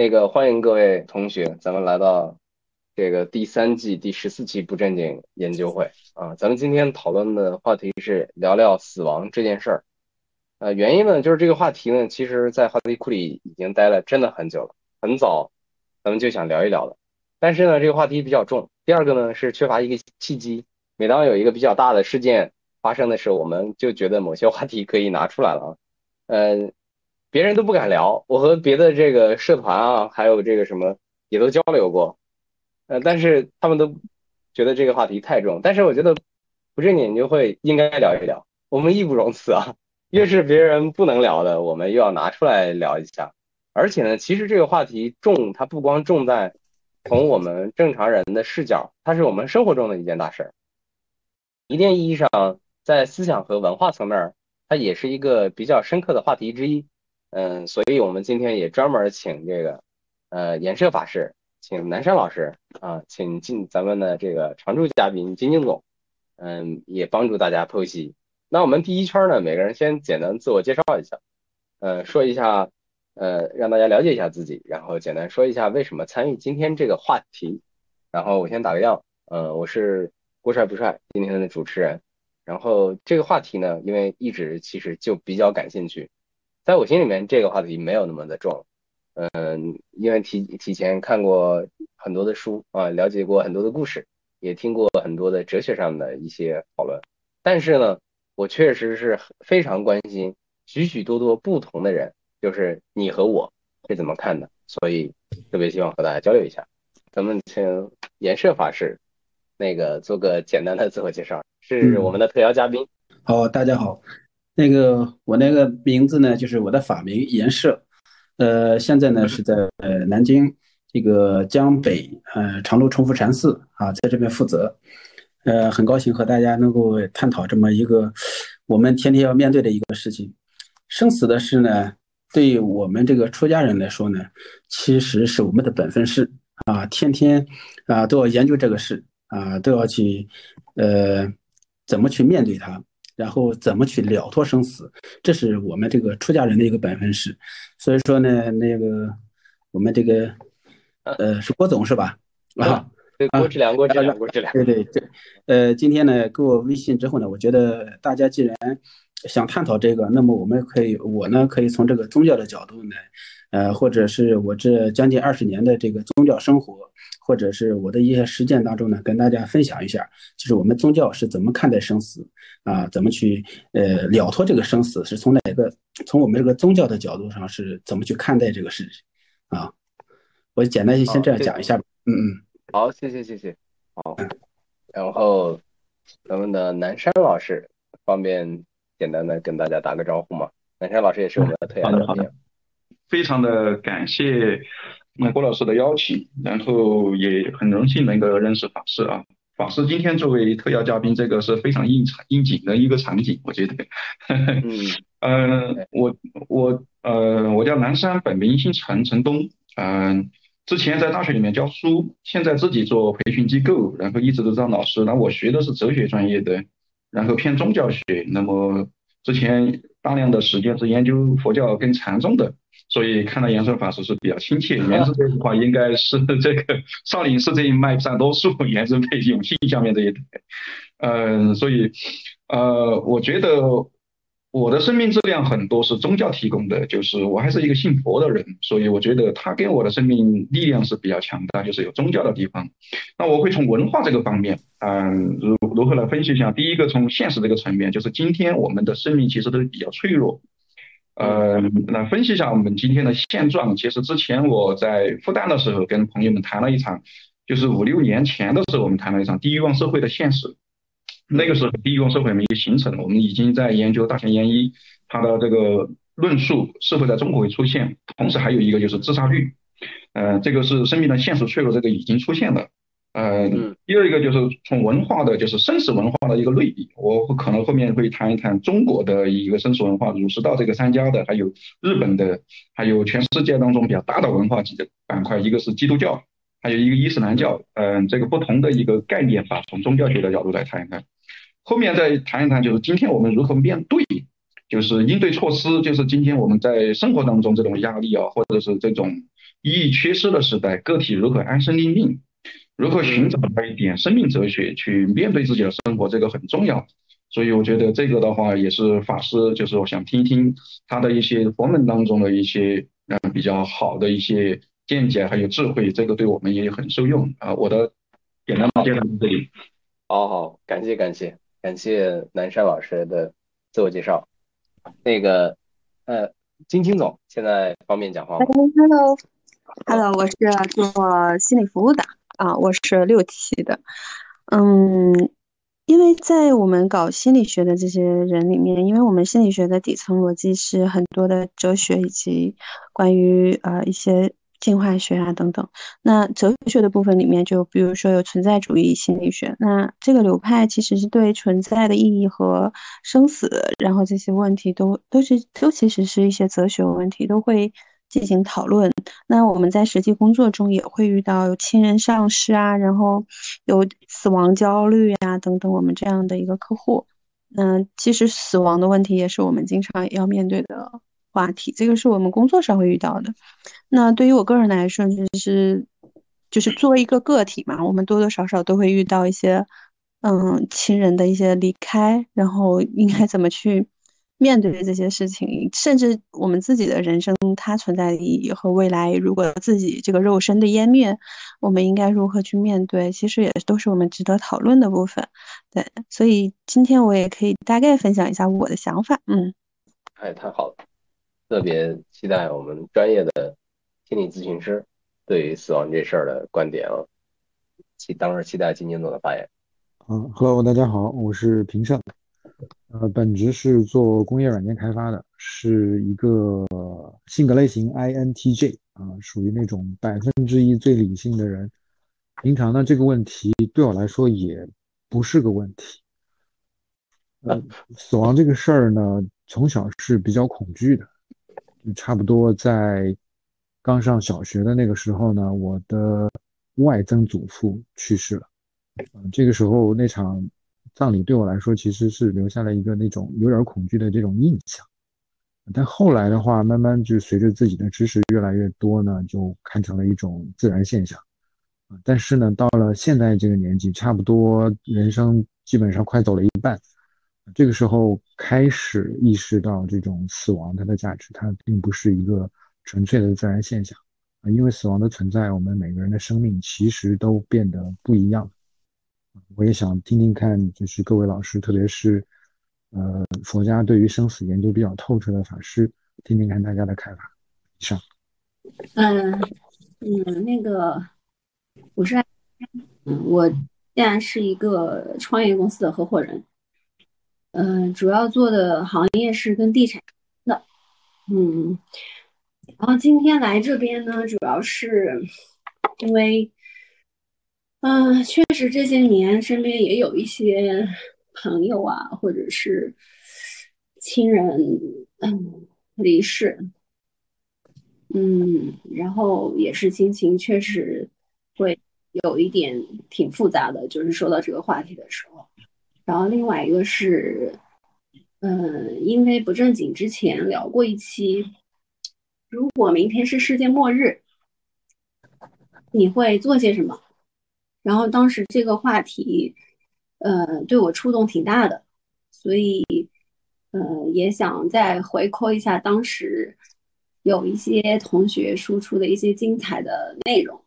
那个欢迎各位同学，咱们来到这个第三季第十四期不正经研究会啊。咱们今天讨论的话题是聊聊死亡这件事儿。呃，原因呢，就是这个话题呢，其实在话题库里已经待了真的很久了，很早咱们就想聊一聊了。但是呢，这个话题比较重。第二个呢，是缺乏一个契机。每当有一个比较大的事件发生的时候，我们就觉得某些话题可以拿出来了啊。呃。别人都不敢聊，我和别的这个社团啊，还有这个什么也都交流过，呃，但是他们都觉得这个话题太重。但是我觉得不正经就会应该聊一聊，我们义不容辞啊。越是别人不能聊的，我们又要拿出来聊一下。而且呢，其实这个话题重，它不光重在从我们正常人的视角，它是我们生活中的一件大事儿。一定意义上，在思想和文化层面，它也是一个比较深刻的话题之一。嗯，所以我们今天也专门请这个，呃，颜社法师，请南山老师啊，请进咱们的这个常驻嘉宾金金总，嗯，也帮助大家剖析。那我们第一圈呢，每个人先简单自我介绍一下，呃，说一下，呃，让大家了解一下自己，然后简单说一下为什么参与今天这个话题。然后我先打个样，嗯，我是郭帅不帅今天的主持人。然后这个话题呢，因为一直其实就比较感兴趣。在我心里面，这个话题没有那么的重，嗯，因为提提前看过很多的书啊，了解过很多的故事，也听过很多的哲学上的一些讨论，但是呢，我确实是非常关心许许多多不同的人，就是你和我是怎么看的，所以特别希望和大家交流一下。咱们请颜社法师那个做个简单的自我介绍，是我们的特邀嘉宾。好，大家好。那个我那个名字呢，就是我的法名严社，呃，现在呢是在呃南京这个江北呃长路崇福禅寺啊，在这边负责，呃，很高兴和大家能够探讨这么一个我们天天要面对的一个事情，生死的事呢，对于我们这个出家人来说呢，其实是我们的本分事。啊，天天啊都要研究这个事啊，都要去呃怎么去面对它。然后怎么去了脱生死，这是我们这个出家人的一个本分事。所以说呢，那个我们这个呃是郭总是吧？啊，对，郭志良，郭志良，郭志良。对对对，呃，今天呢给我微信之后呢，我觉得大家既然想探讨这个，那么我们可以，我呢可以从这个宗教的角度呢，呃，或者是我这将近二十年的这个宗教生活。或者是我的一些实践当中呢，跟大家分享一下，就是我们宗教是怎么看待生死啊？怎么去呃了脱这个生死？是从哪个从我们这个宗教的角度上是怎么去看待这个事情啊？我简单先这样讲一下吧。嗯嗯，好，谢谢谢谢。好，然后咱们的南山老师方便简单的跟大家打个招呼吗？南山老师也是我们的特邀嘉宾，非常的感谢。那郭老师的邀请，然后也很荣幸能够认识法师啊。法师今天作为特邀嘉宾，这个是非常应场应景的一个场景，我觉得。嗯，我我呃，我叫南山，本名姓陈，陈东。嗯，之前在大学里面教书，现在自己做培训机构，然后一直都当老师。那我学的是哲学专业的，然后偏宗教学。那么之前大量的时间是研究佛教跟禅宗的。所以看到延寿法师是比较亲切，延寿这一块应该是 这个少林寺这一脉占多数，延寿配永信下面这一代，嗯，所以呃，我觉得我的生命质量很多是宗教提供的，就是我还是一个信佛的人，所以我觉得他给我的生命力量是比较强大，就是有宗教的地方。那我会从文化这个方面，嗯，如如何来分析一下？第一个从现实这个层面，就是今天我们的生命其实都是比较脆弱。呃，来分析一下我们今天的现状。其实之前我在复旦的时候跟朋友们谈了一场，就是五六年前的时候，我们谈了一场低欲望社会的现实。那个时候低欲望社会没有形成，我们已经在研究大前研一他的这个论述是否在中国会出现。同时还有一个就是自杀率，呃，这个是生命的现实脆弱，这个已经出现了。嗯，第二一个就是从文化的，就是生死文化的一个类比，我可能后面会谈一谈中国的一个生死文化，儒释道这个三家的，还有日本的，还有全世界当中比较大的文化几个板块，一个是基督教，还有一个伊斯兰教，嗯，这个不同的一个概念吧，从宗教学的角度来谈一谈，后面再谈一谈就是今天我们如何面对，就是应对措施，就是今天我们在生活当中这种压力啊，或者是这种。意义缺失的时代，个体如何安身立命，如何寻找到一点生命哲学去面对自己的生活，这个很重要。所以我觉得这个的话也是法师，就是我想听听他的一些佛门当中的一些嗯比较好的一些见解还有智慧，这个对我们也很受用啊。我的简单的介绍到这里。好好，感谢感谢感谢南山老师的自我介绍。那个呃，金青总现在方便讲话吗？Hello，Hello，我是做心理服务的啊，我是六七的，嗯。因为在我们搞心理学的这些人里面，因为我们心理学的底层逻辑是很多的哲学以及关于呃一些进化学啊等等。那哲学的部分里面，就比如说有存在主义心理学，那这个流派其实是对存在的意义和生死，然后这些问题都都是都其实是一些哲学问题，都会。进行讨论。那我们在实际工作中也会遇到有亲人丧失啊，然后有死亡焦虑呀等等，我们这样的一个客户。嗯，其实死亡的问题也是我们经常要面对的话题，这个是我们工作上会遇到的。那对于我个人来说，就是就是作为一个个体嘛，我们多多少少都会遇到一些嗯亲人的一些离开，然后应该怎么去。面对这些事情，甚至我们自己的人生，它存在的意义和未来，如果自己这个肉身的湮灭，我们应该如何去面对？其实也都是我们值得讨论的部分。对，所以今天我也可以大概分享一下我的想法。嗯，哎，太好了，特别期待我们专业的心理咨询师对于死亡这事儿的观点啊，期当然期待金金总的发言。嗯，Hello，大家好，我是平胜。呃，本职是做工业软件开发的，是一个性格类型 INTJ 啊，属于那种百分之一最理性的人。平常呢，这个问题对我来说也不是个问题。呃，死亡这个事儿呢，从小是比较恐惧的。差不多在刚上小学的那个时候呢，我的外曾祖父去世了。嗯，这个时候那场。葬礼对我来说其实是留下了一个那种有点恐惧的这种印象，但后来的话，慢慢就随着自己的知识越来越多呢，就看成了一种自然现象。但是呢，到了现在这个年纪，差不多人生基本上快走了一半，这个时候开始意识到这种死亡它的价值，它并不是一个纯粹的自然现象，因为死亡的存在，我们每个人的生命其实都变得不一样。我也想听听看，就是各位老师，特别是呃佛家对于生死研究比较透彻的法师，听听看大家的看法。以上。嗯嗯，那个我是，我现在是一个创业公司的合伙人，嗯，主要做的行业是跟地产的，嗯，然后今天来这边呢，主要是因为。嗯，确实这些年身边也有一些朋友啊，或者是亲人嗯离世，嗯，然后也是心情确实会有一点挺复杂的，就是说到这个话题的时候。然后另外一个是，嗯，因为不正经之前聊过一期，如果明天是世界末日，你会做些什么？然后当时这个话题，呃，对我触动挺大的，所以，呃，也想再回扣一下当时有一些同学输出的一些精彩的内容，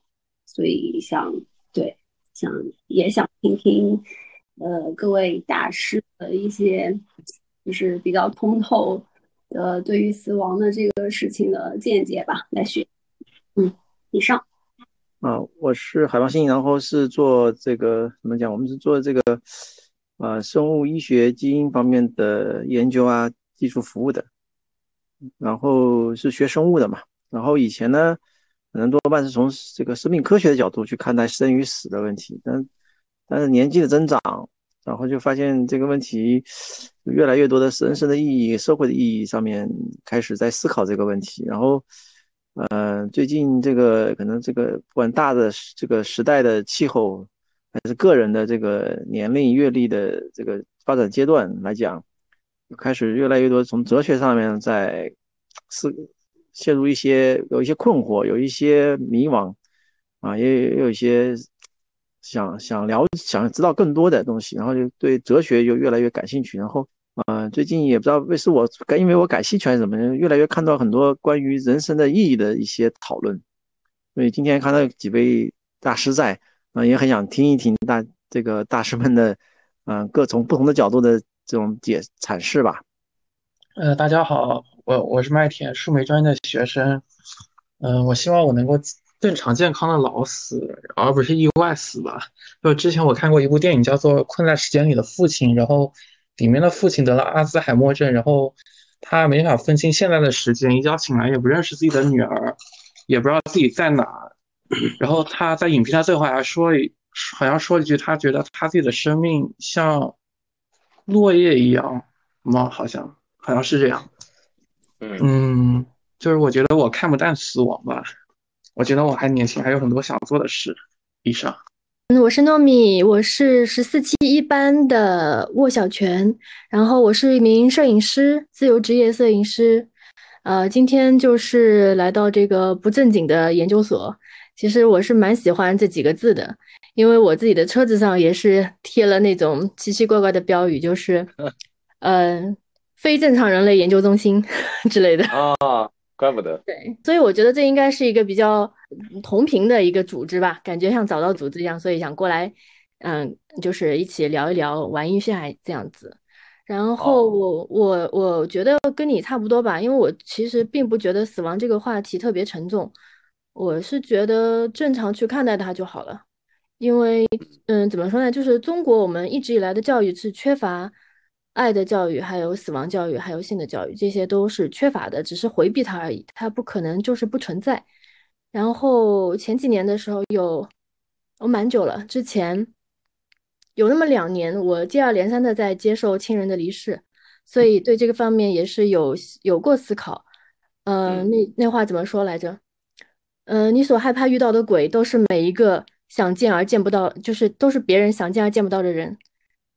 所以想对，想也想听听，呃，各位大师的一些就是比较通透的对于死亡的这个事情的见解吧，来学，嗯，以上。啊，我是海王星，然后是做这个怎么讲？我们是做这个啊生物医学基因方面的研究啊，技术服务的。然后是学生物的嘛，然后以前呢，可能多半是从这个生命科学的角度去看待生与死的问题。但但是年纪的增长，然后就发现这个问题越来越多的人生的意义、社会的意义上面开始在思考这个问题，然后。呃，最近这个可能这个不管大的这个时代的气候，还是个人的这个年龄阅历的这个发展阶段来讲，开始越来越多从哲学上面在思陷入一些有一些困惑，有一些迷茫，啊，也有一些想想了想知道更多的东西，然后就对哲学就越来越感兴趣，然后嗯，最近也不知道为是我因为我感兴趣还是怎么，越来越看到很多关于人生的意义的一些讨论，所以今天看到几位大师在，啊，也很想听一听大这个大师们的，嗯，各从不同的角度的这种解阐释吧。呃，大家好，我我是麦田树莓专业的学生，嗯，我希望我能够正常健康的老死，而不是意外死吧。就之前我看过一部电影叫做《困在时间里的父亲》，然后里面的父亲得了阿兹海默症，然后他没法分清现在的时间，一觉醒来也不认识自己的女儿，也不知道自己在哪。然后他在影片的最后还说，好像说了一句，他觉得他自己的生命像落叶一样吗？好像。好像是这样，嗯，就是我觉得我看不淡死亡吧，我觉得我还年轻，还有很多想做的事。以上，嗯，我是糯米，我是十四期一班的沃小泉，然后我是一名摄影师，自由职业摄影师，呃，今天就是来到这个不正经的研究所。其实我是蛮喜欢这几个字的，因为我自己的车子上也是贴了那种奇奇怪怪的标语，就是，嗯。非正常人类研究中心 之类的啊，怪不得。对，所以我觉得这应该是一个比较同频的一个组织吧，感觉像找到组织一样，所以想过来，嗯，就是一起聊一聊，玩一下这样子。然后我我我觉得跟你差不多吧，因为我其实并不觉得死亡这个话题特别沉重，我是觉得正常去看待它就好了。因为，嗯，怎么说呢？就是中国我们一直以来的教育是缺乏。爱的教育，还有死亡教育，还有性的教育，这些都是缺乏的，只是回避它而已。它不可能就是不存在。然后前几年的时候有，我蛮久了，之前有那么两年，我接二连三的在接受亲人的离世，所以对这个方面也是有有过思考。嗯，那那话怎么说来着？嗯，你所害怕遇到的鬼，都是每一个想见而见不到，就是都是别人想见而见不到的人。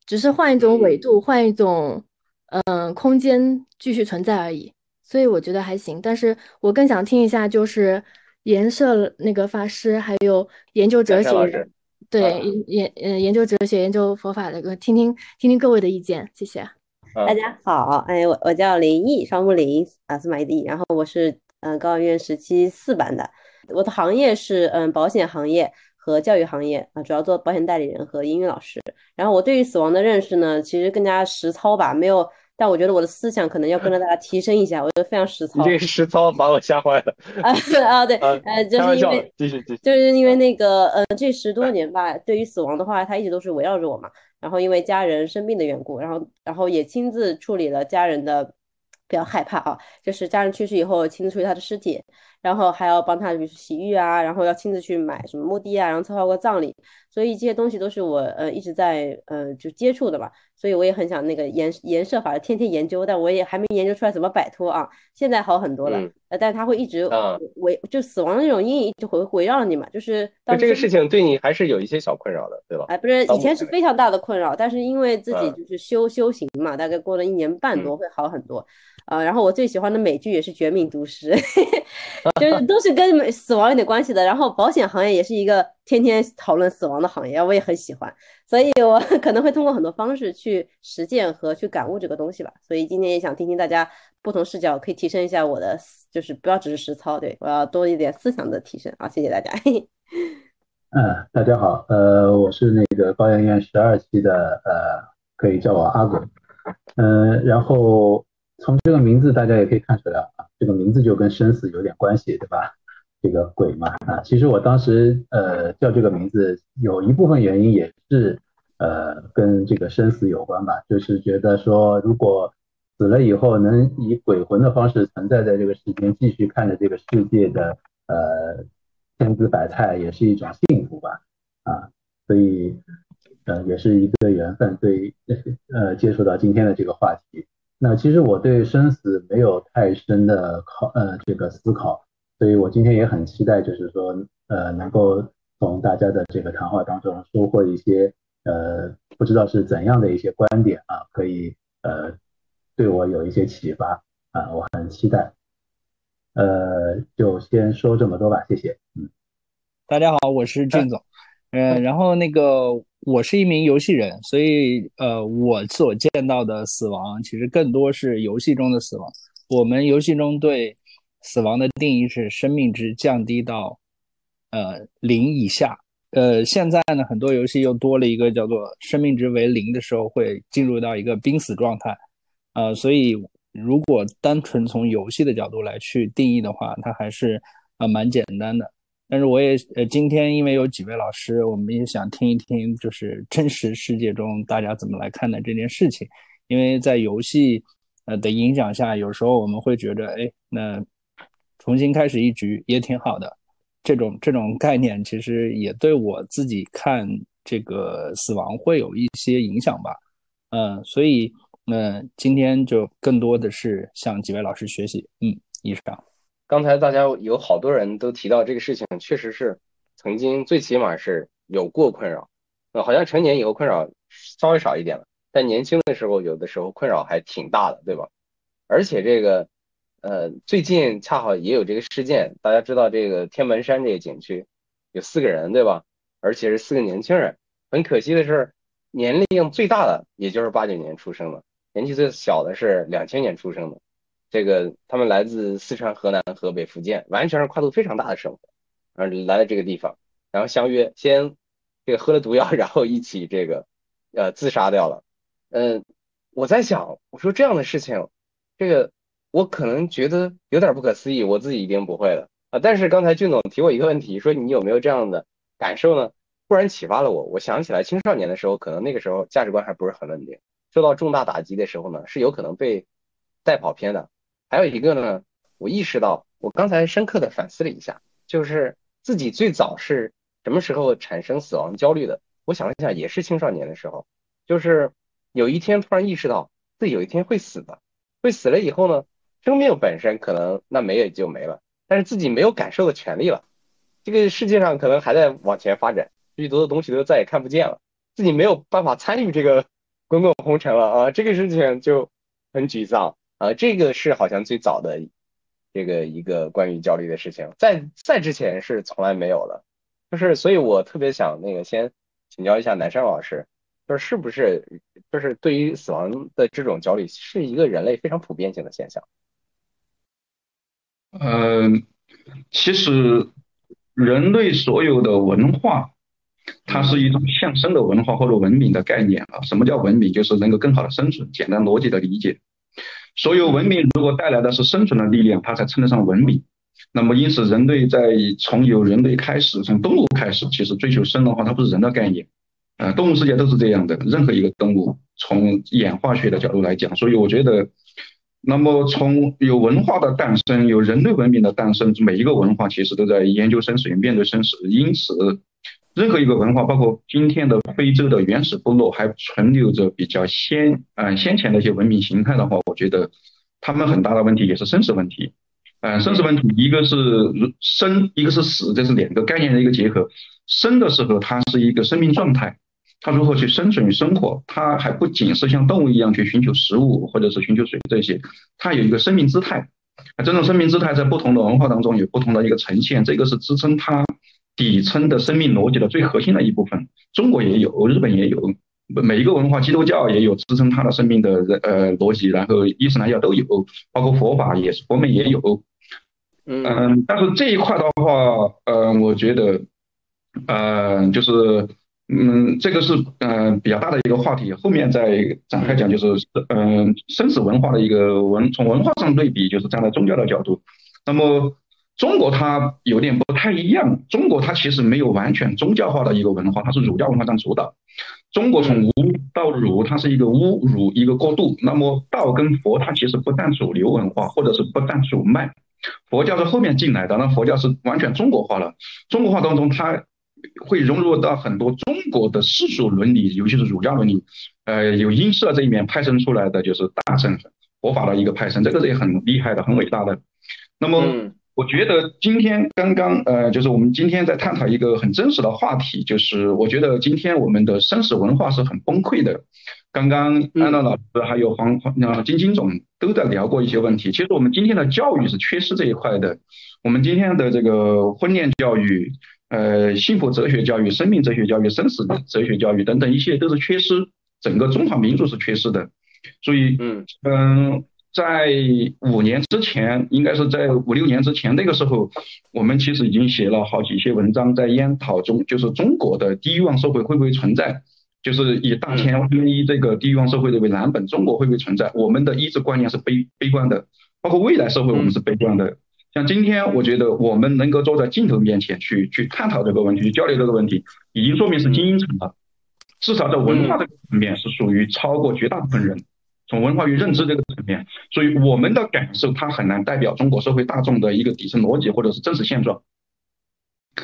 只是换一种纬度，换一种嗯空间继续存在而已，所以我觉得还行。但是我更想听一下，就是颜色那个法师，还有研究哲学，对研嗯研究哲学、研究佛法的，听听听听各位的意见，谢谢。大家好，哎，我我叫林毅，双木林啊，司马懿的毅，然后我是嗯高院十七四班的，我的行业是嗯保险行业。和教育行业啊，主要做保险代理人和英语老师。然后我对于死亡的认识呢，其实更加实操吧，没有。但我觉得我的思想可能要跟着大家 提升一下，我觉得非常实操。你这个实操把我吓坏了。啊啊对，呃，就是因为继续继续，就是因为那个呃，这十多年吧，对于死亡的话，它一直都是围绕着我嘛。然后因为家人生病的缘故，然后然后也亲自处理了家人的。比较害怕啊！就是家人去世以后，亲自处理他的尸体，然后还要帮他，比如洗浴啊，然后要亲自去买什么墓地啊，然后策划过葬礼，所以这些东西都是我呃一直在呃就接触的嘛。所以我也很想那个研研设法，天天研究，但我也还没研究出来怎么摆脱啊。现在好很多了，呃，但是他会一直围，就死亡的那种阴影就回围绕着你嘛。就是这个事情对你还是有一些小困扰的，对吧？哎，不是，以前是非常大的困扰，但是因为自己就是修修行嘛，大概过了一年半多会好很多。啊，然后我最喜欢的美剧也是《绝命毒师》，就是都是跟死亡有点关系的。然后保险行业也是一个天天讨论死亡的行业，我也很喜欢，所以我可能会通过很多方式去实践和去感悟这个东西吧。所以今天也想听听大家不同视角，可以提升一下我的，就是不要只是实操，对我要多一点思想的提升啊！谢谢大家。嗯，大家好，呃，我是那个高圆圆十二期的，呃，可以叫我阿鬼，嗯，然后。从这个名字，大家也可以看出来啊，这个名字就跟生死有点关系，对吧？这个鬼嘛，啊，其实我当时呃叫这个名字，有一部分原因也是呃跟这个生死有关吧，就是觉得说，如果死了以后能以鬼魂的方式存在在这个世间，继续看着这个世界的呃千姿百态，也是一种幸福吧，啊，所以呃也是一个缘分，对呃接触到今天的这个话题。那其实我对生死没有太深的考呃这个思考，所以我今天也很期待，就是说呃能够从大家的这个谈话当中收获一些呃不知道是怎样的一些观点啊，可以呃对我有一些启发啊，我很期待。呃，就先说这么多吧，谢谢。嗯，大家好，我是俊总。嗯，然后那个我是一名游戏人，所以呃，我所见到的死亡其实更多是游戏中的死亡。我们游戏中对死亡的定义是生命值降低到呃零以下。呃，现在呢，很多游戏又多了一个叫做生命值为零的时候会进入到一个濒死状态。呃，所以如果单纯从游戏的角度来去定义的话，它还是呃蛮简单的。但是我也呃，今天因为有几位老师，我们也想听一听，就是真实世界中大家怎么来看待这件事情。因为在游戏呃的影响下，有时候我们会觉得，哎，那重新开始一局也挺好的。这种这种概念其实也对我自己看这个死亡会有一些影响吧。嗯，所以那今天就更多的是向几位老师学习。嗯，以上。刚才大家有好多人都提到这个事情，确实是曾经最起码是有过困扰，呃，好像成年以后困扰稍微少一点了，但年轻的时候有的时候困扰还挺大的，对吧？而且这个，呃，最近恰好也有这个事件，大家知道这个天门山这个景区有四个人，对吧？而且是四个年轻人，很可惜的是，年龄最大的也就是八九年出生的，年纪最小的是两千年出生的。这个他们来自四川、河南、河北、福建，完全是跨度非常大的生活，然后来了这个地方，然后相约先这个喝了毒药，然后一起这个呃自杀掉了。嗯，我在想，我说这样的事情，这个我可能觉得有点不可思议，我自己一定不会的啊。但是刚才俊总提我一个问题，说你有没有这样的感受呢？忽然启发了我，我想起来青少年的时候，可能那个时候价值观还不是很稳定，受到重大打击的时候呢，是有可能被带跑偏的。还有一个呢，我意识到，我刚才深刻的反思了一下，就是自己最早是什么时候产生死亡焦虑的？我想了想，也是青少年的时候，就是有一天突然意识到自己有一天会死的，会死了以后呢，生命本身可能那没也就没了，但是自己没有感受的权利了。这个世界上可能还在往前发展，许多的东西都再也看不见了，自己没有办法参与这个 滚滚红尘了啊，这个事情就很沮丧。啊，这个是好像最早的这个一个关于焦虑的事情，在在之前是从来没有的，就是所以我特别想那个先请教一下南山老师，就是是不是就是对于死亡的这种焦虑是一个人类非常普遍性的现象？嗯，其实人类所有的文化，它是一种向生的文化或者文明的概念啊。什么叫文明？就是能够更好的生存，简单逻辑的理解。所有文明如果带来的是生存的力量，它才称得上文明。那么，因此人类在从有人类开始，从动物开始，其实追求生的话，它不是人的概念。呃，动物世界都是这样的，任何一个动物从演化学的角度来讲，所以我觉得，那么从有文化的诞生，有人类文明的诞生，每一个文化其实都在研究生死与，面对生死。因此。任何一个文化，包括今天的非洲的原始部落，还存留着比较先嗯先前的一些文明形态的话，我觉得他们很大的问题也是生死问题。嗯，生死问题一个是生，一个是死，这是两个概念的一个结合。生的时候，它是一个生命状态，它如何去生存与生活，它还不仅是像动物一样去寻求食物或者是寻求水这些，它有一个生命姿态。这种生命姿态在不同的文化当中有不同的一个呈现，这个是支撑它。底层的生命逻辑的最核心的一部分，中国也有，日本也有，每一个文化，基督教也有支撑它的生命的呃逻辑，然后伊斯兰教都有，包括佛法也是，佛门也有。嗯，但是这一块的话，呃，我觉得，呃，就是，嗯，这个是嗯比较大的一个话题，后面再展开讲，就是嗯生死文化的一个文，从文化上对比，就是站在宗教的角度，那么。中国它有点不太一样，中国它其实没有完全宗教化的一个文化，它是儒家文化占主导。中国从无到儒，它是一个巫儒一个过渡。那么道跟佛它其实不占主流文化，或者是不占主脉。佛教是后面进来的，那佛教是完全中国化了。中国化当中，它会融入到很多中国的世俗伦理，尤其是儒家伦理。呃，有音色这一面派生出来的就是大乘佛法的一个派生，这个是也很厉害的，很伟大的。那么。我觉得今天刚刚呃，就是我们今天在探讨一个很真实的话题，就是我觉得今天我们的生死文化是很崩溃的。刚刚安娜老师还有黄黄呃金金总都在聊过一些问题。其实我们今天的教育是缺失这一块的。我们今天的这个婚恋教育、呃幸福哲学教育、生命哲学教育、生死哲学教育等等一系列都是缺失，整个中华民族是缺失的。所以，嗯嗯。在五年之前，应该是在五六年之前，那个时候，我们其实已经写了好几些文章，在研讨中，就是中国的低欲望社会会不会存在？就是以大前以这个低欲望社会的为蓝本，中国会不会存在？我们的意志观念是悲悲观的，包括未来社会我们是悲观的。像今天，我觉得我们能够坐在镜头面前去去探讨这个问题，去交流这个问题，已经说明是精英层了。至少在文化这个层面是属于超过绝大部分人。从文化与认知这个层面，所以我们的感受它很难代表中国社会大众的一个底层逻辑或者是真实现状。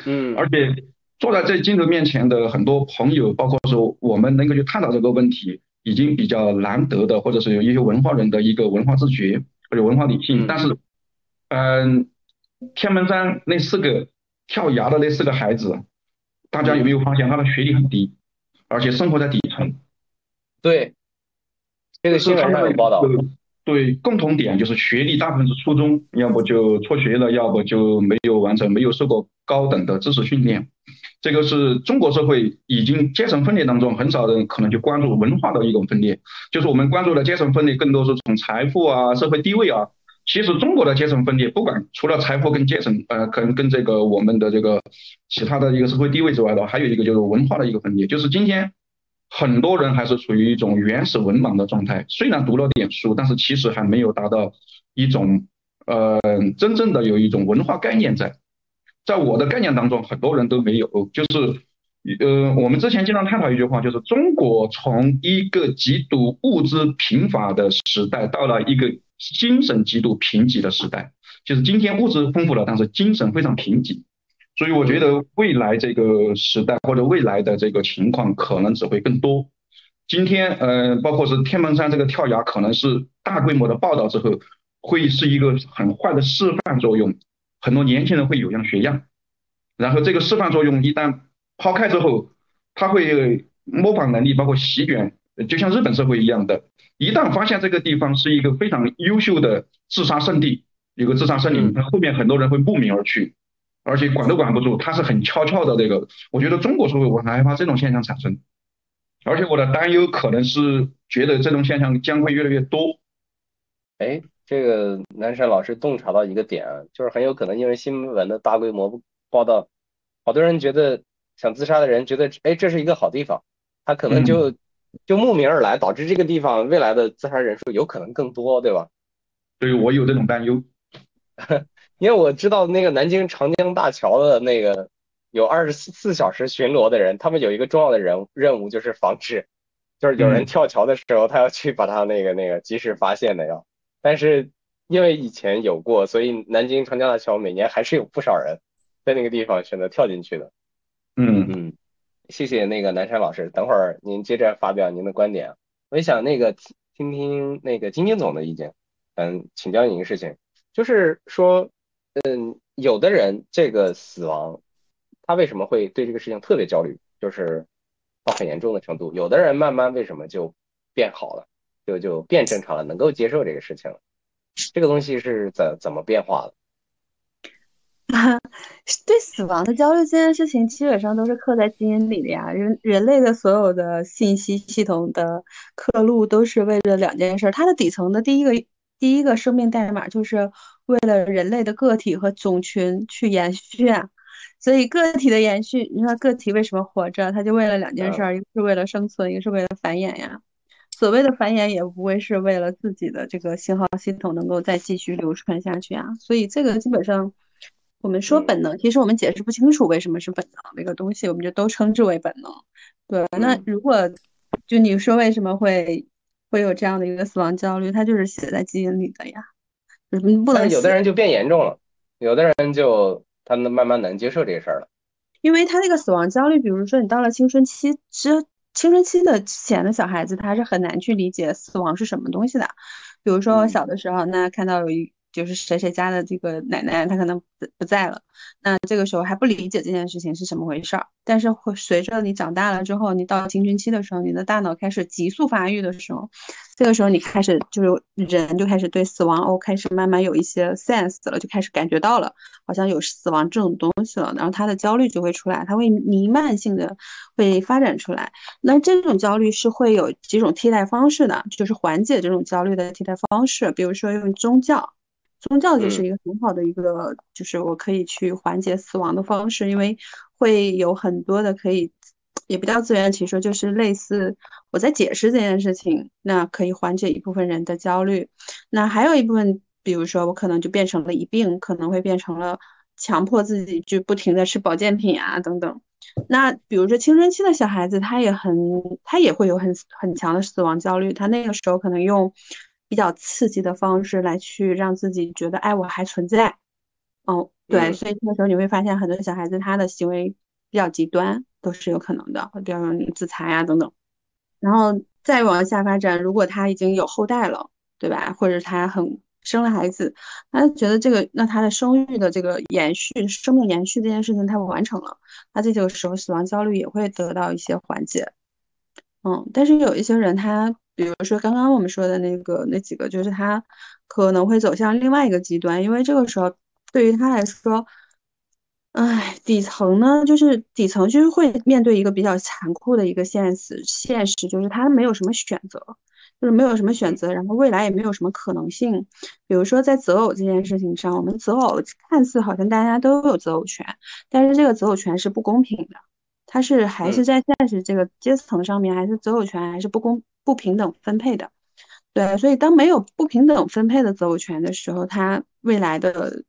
嗯，而且坐在这镜头面前的很多朋友，包括说我们能够去探讨这个问题，已经比较难得的，或者是有一些文化人的一个文化自觉或者文化理性。但是，嗯，天门山那四个跳崖的那四个孩子，大家有没有发现他的学历很低，而且生活在底层？对。这个新闻上有报道，对共同点就是学历大部分是初中，要不就辍学了，要不就没有完成，没有受过高等的知识训练。这个是中国社会已经阶层分裂当中，很少人可能就关注文化的一种分裂。就是我们关注的阶层分裂，更多是从财富啊、社会地位啊。其实中国的阶层分裂，不管除了财富跟阶层，呃，可能跟这个我们的这个其他的一个社会地位之外的话，还有一个就是文化的一个分裂，就是今天。很多人还是处于一种原始文盲的状态，虽然读了点书，但是其实还没有达到一种呃真正的有一种文化概念在。在我的概念当中，很多人都没有。就是呃，我们之前经常探讨一句话，就是中国从一个极度物质贫乏的时代，到了一个精神极度贫瘠的时代。就是今天物质丰富了，但是精神非常贫瘠。所以我觉得未来这个时代或者未来的这个情况可能只会更多。今天，呃，包括是天门山这个跳崖，可能是大规模的报道之后，会是一个很坏的示范作用。很多年轻人会有样学样，然后这个示范作用一旦抛开之后，他会模仿能力，包括席卷，就像日本社会一样的。一旦发现这个地方是一个非常优秀的自杀圣地，有个自杀圣地，那后面很多人会慕名而去。而且管都管不住，它是很悄悄的。这个，我觉得中国社会我很害怕这种现象产生，而且我的担忧可能是觉得这种现象将会越来越多。哎，这个南山老师洞察到一个点，就是很有可能因为新闻的大规模报道，好多人觉得想自杀的人觉得，哎，这是一个好地方，他可能就就慕名而来，导致这个地方未来的自杀人数有可能更多，对吧？对，我有这种担忧。因为我知道那个南京长江大桥的那个有二十四小时巡逻的人，他们有一个重要的人任务就是防止，就是有人跳桥的时候，他要去把他那个那个及时发现的要。但是因为以前有过，所以南京长江大桥每年还是有不少人在那个地方选择跳进去的。嗯嗯，谢谢那个南山老师，等会儿您接着发表您的观点。我也想那个听听那个金金总的意见，嗯，请教你一个事情，就是说。嗯，有的人这个死亡，他为什么会对这个事情特别焦虑，就是到很严重的程度？有的人慢慢为什么就变好了，就就变正常了，能够接受这个事情了？这个东西是怎怎么变化的？对死亡的焦虑这件事情，基本上都是刻在基因里的呀。人人类的所有的信息系统的刻录，都是为了两件事。它的底层的第一个第一个生命代码就是。为了人类的个体和种群去延续啊，所以个体的延续，你说个体为什么活着？他就为了两件事儿，一个是为了生存，一个是为了繁衍呀。所谓的繁衍也不会是为了自己的这个信号系统能够再继续流传下去啊。所以这个基本上，我们说本能，其实我们解释不清楚为什么是本能这个东西，我们就都称之为本能。对，那如果就你说为什么会会有这样的一个死亡焦虑，它就是写在基因里的呀。不能有的人就变严重了，有的人就他们慢慢能接受这个事儿了。因为他那个死亡焦虑，比如说你到了青春期之青春期的前的小孩子，他是很难去理解死亡是什么东西的。比如说小的时候，那看到有一就是谁谁家的这个奶奶她可能不在了，那这个时候还不理解这件事情是什么回事儿。但是会随着你长大了之后，你到青春期的时候，你的大脑开始急速发育的时候，这个时候你开始就是人就开始对死亡哦开始慢慢有一些 sense 了，就开始感觉到了好像有死亡这种东西了，然后他的焦虑就会出来，他会弥漫性的会发展出来。那这种焦虑是会有几种替代方式的，就是缓解这种焦虑的替代方式，比如说用宗教，宗教就是一个很好的一个，就是我可以去缓解死亡的方式，因为会有很多的可以，也不叫自圆其说，就是类似我在解释这件事情，那可以缓解一部分人的焦虑。那还有一部分，比如说我可能就变成了一病，可能会变成了强迫自己去不停的吃保健品啊等等。那比如说青春期的小孩子，他也很，他也会有很很强的死亡焦虑，他那个时候可能用比较刺激的方式来去让自己觉得，哎，我还存在。哦，对，所以这个时候你会发现很多小孩子他的行为比较极端，都是有可能的，比较容易自残呀等等。然后再往下发展，如果他已经有后代了，对吧？或者他很生了孩子，他觉得这个那他的生育的这个延续、生命延续这件事情他完成了，他这个时候死亡焦虑也会得到一些缓解。嗯，但是有一些人他，比如说刚刚我们说的那个那几个，就是他可能会走向另外一个极端，因为这个时候。对于他来说，哎，底层呢，就是底层就是会面对一个比较残酷的一个现实，现实就是他没有什么选择，就是没有什么选择，然后未来也没有什么可能性。比如说在择偶这件事情上，我们择偶看似好像大家都有择偶权，但是这个择偶权是不公平的，它是还是在现实这个阶层上面，还是择偶权还是不公不平等分配的。对，所以当没有不平等分配的择偶权的时候，他未来的。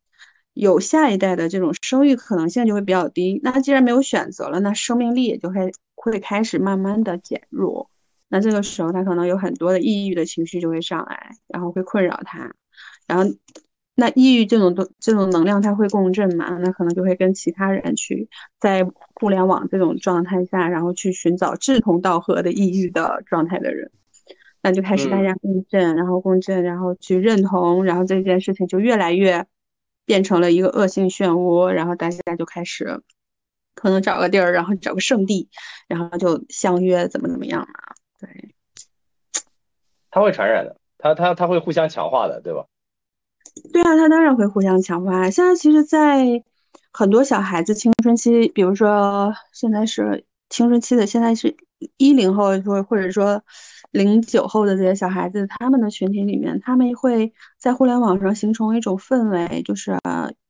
有下一代的这种生育可能性就会比较低，那既然没有选择了，那生命力也就会会开始慢慢的减弱。那这个时候他可能有很多的抑郁的情绪就会上来，然后会困扰他。然后那抑郁这种东这种能量它会共振嘛，那可能就会跟其他人去在互联网这种状态下，然后去寻找志同道合的抑郁的状态的人，那就开始大家共振，然后共振，然后去认同，然后这件事情就越来越。变成了一个恶性漩涡，然后大家就开始可能找个地儿，然后找个圣地，然后就相约怎么怎么样嘛。对，它会传染的，它它它会互相强化的，对吧？对啊，他当然会互相强化。现在其实，在很多小孩子青春期，比如说现在是青春期的，现在是一零后，或或者说。零九后的这些小孩子，他们的群体里面，他们会在互联网上形成一种氛围，就是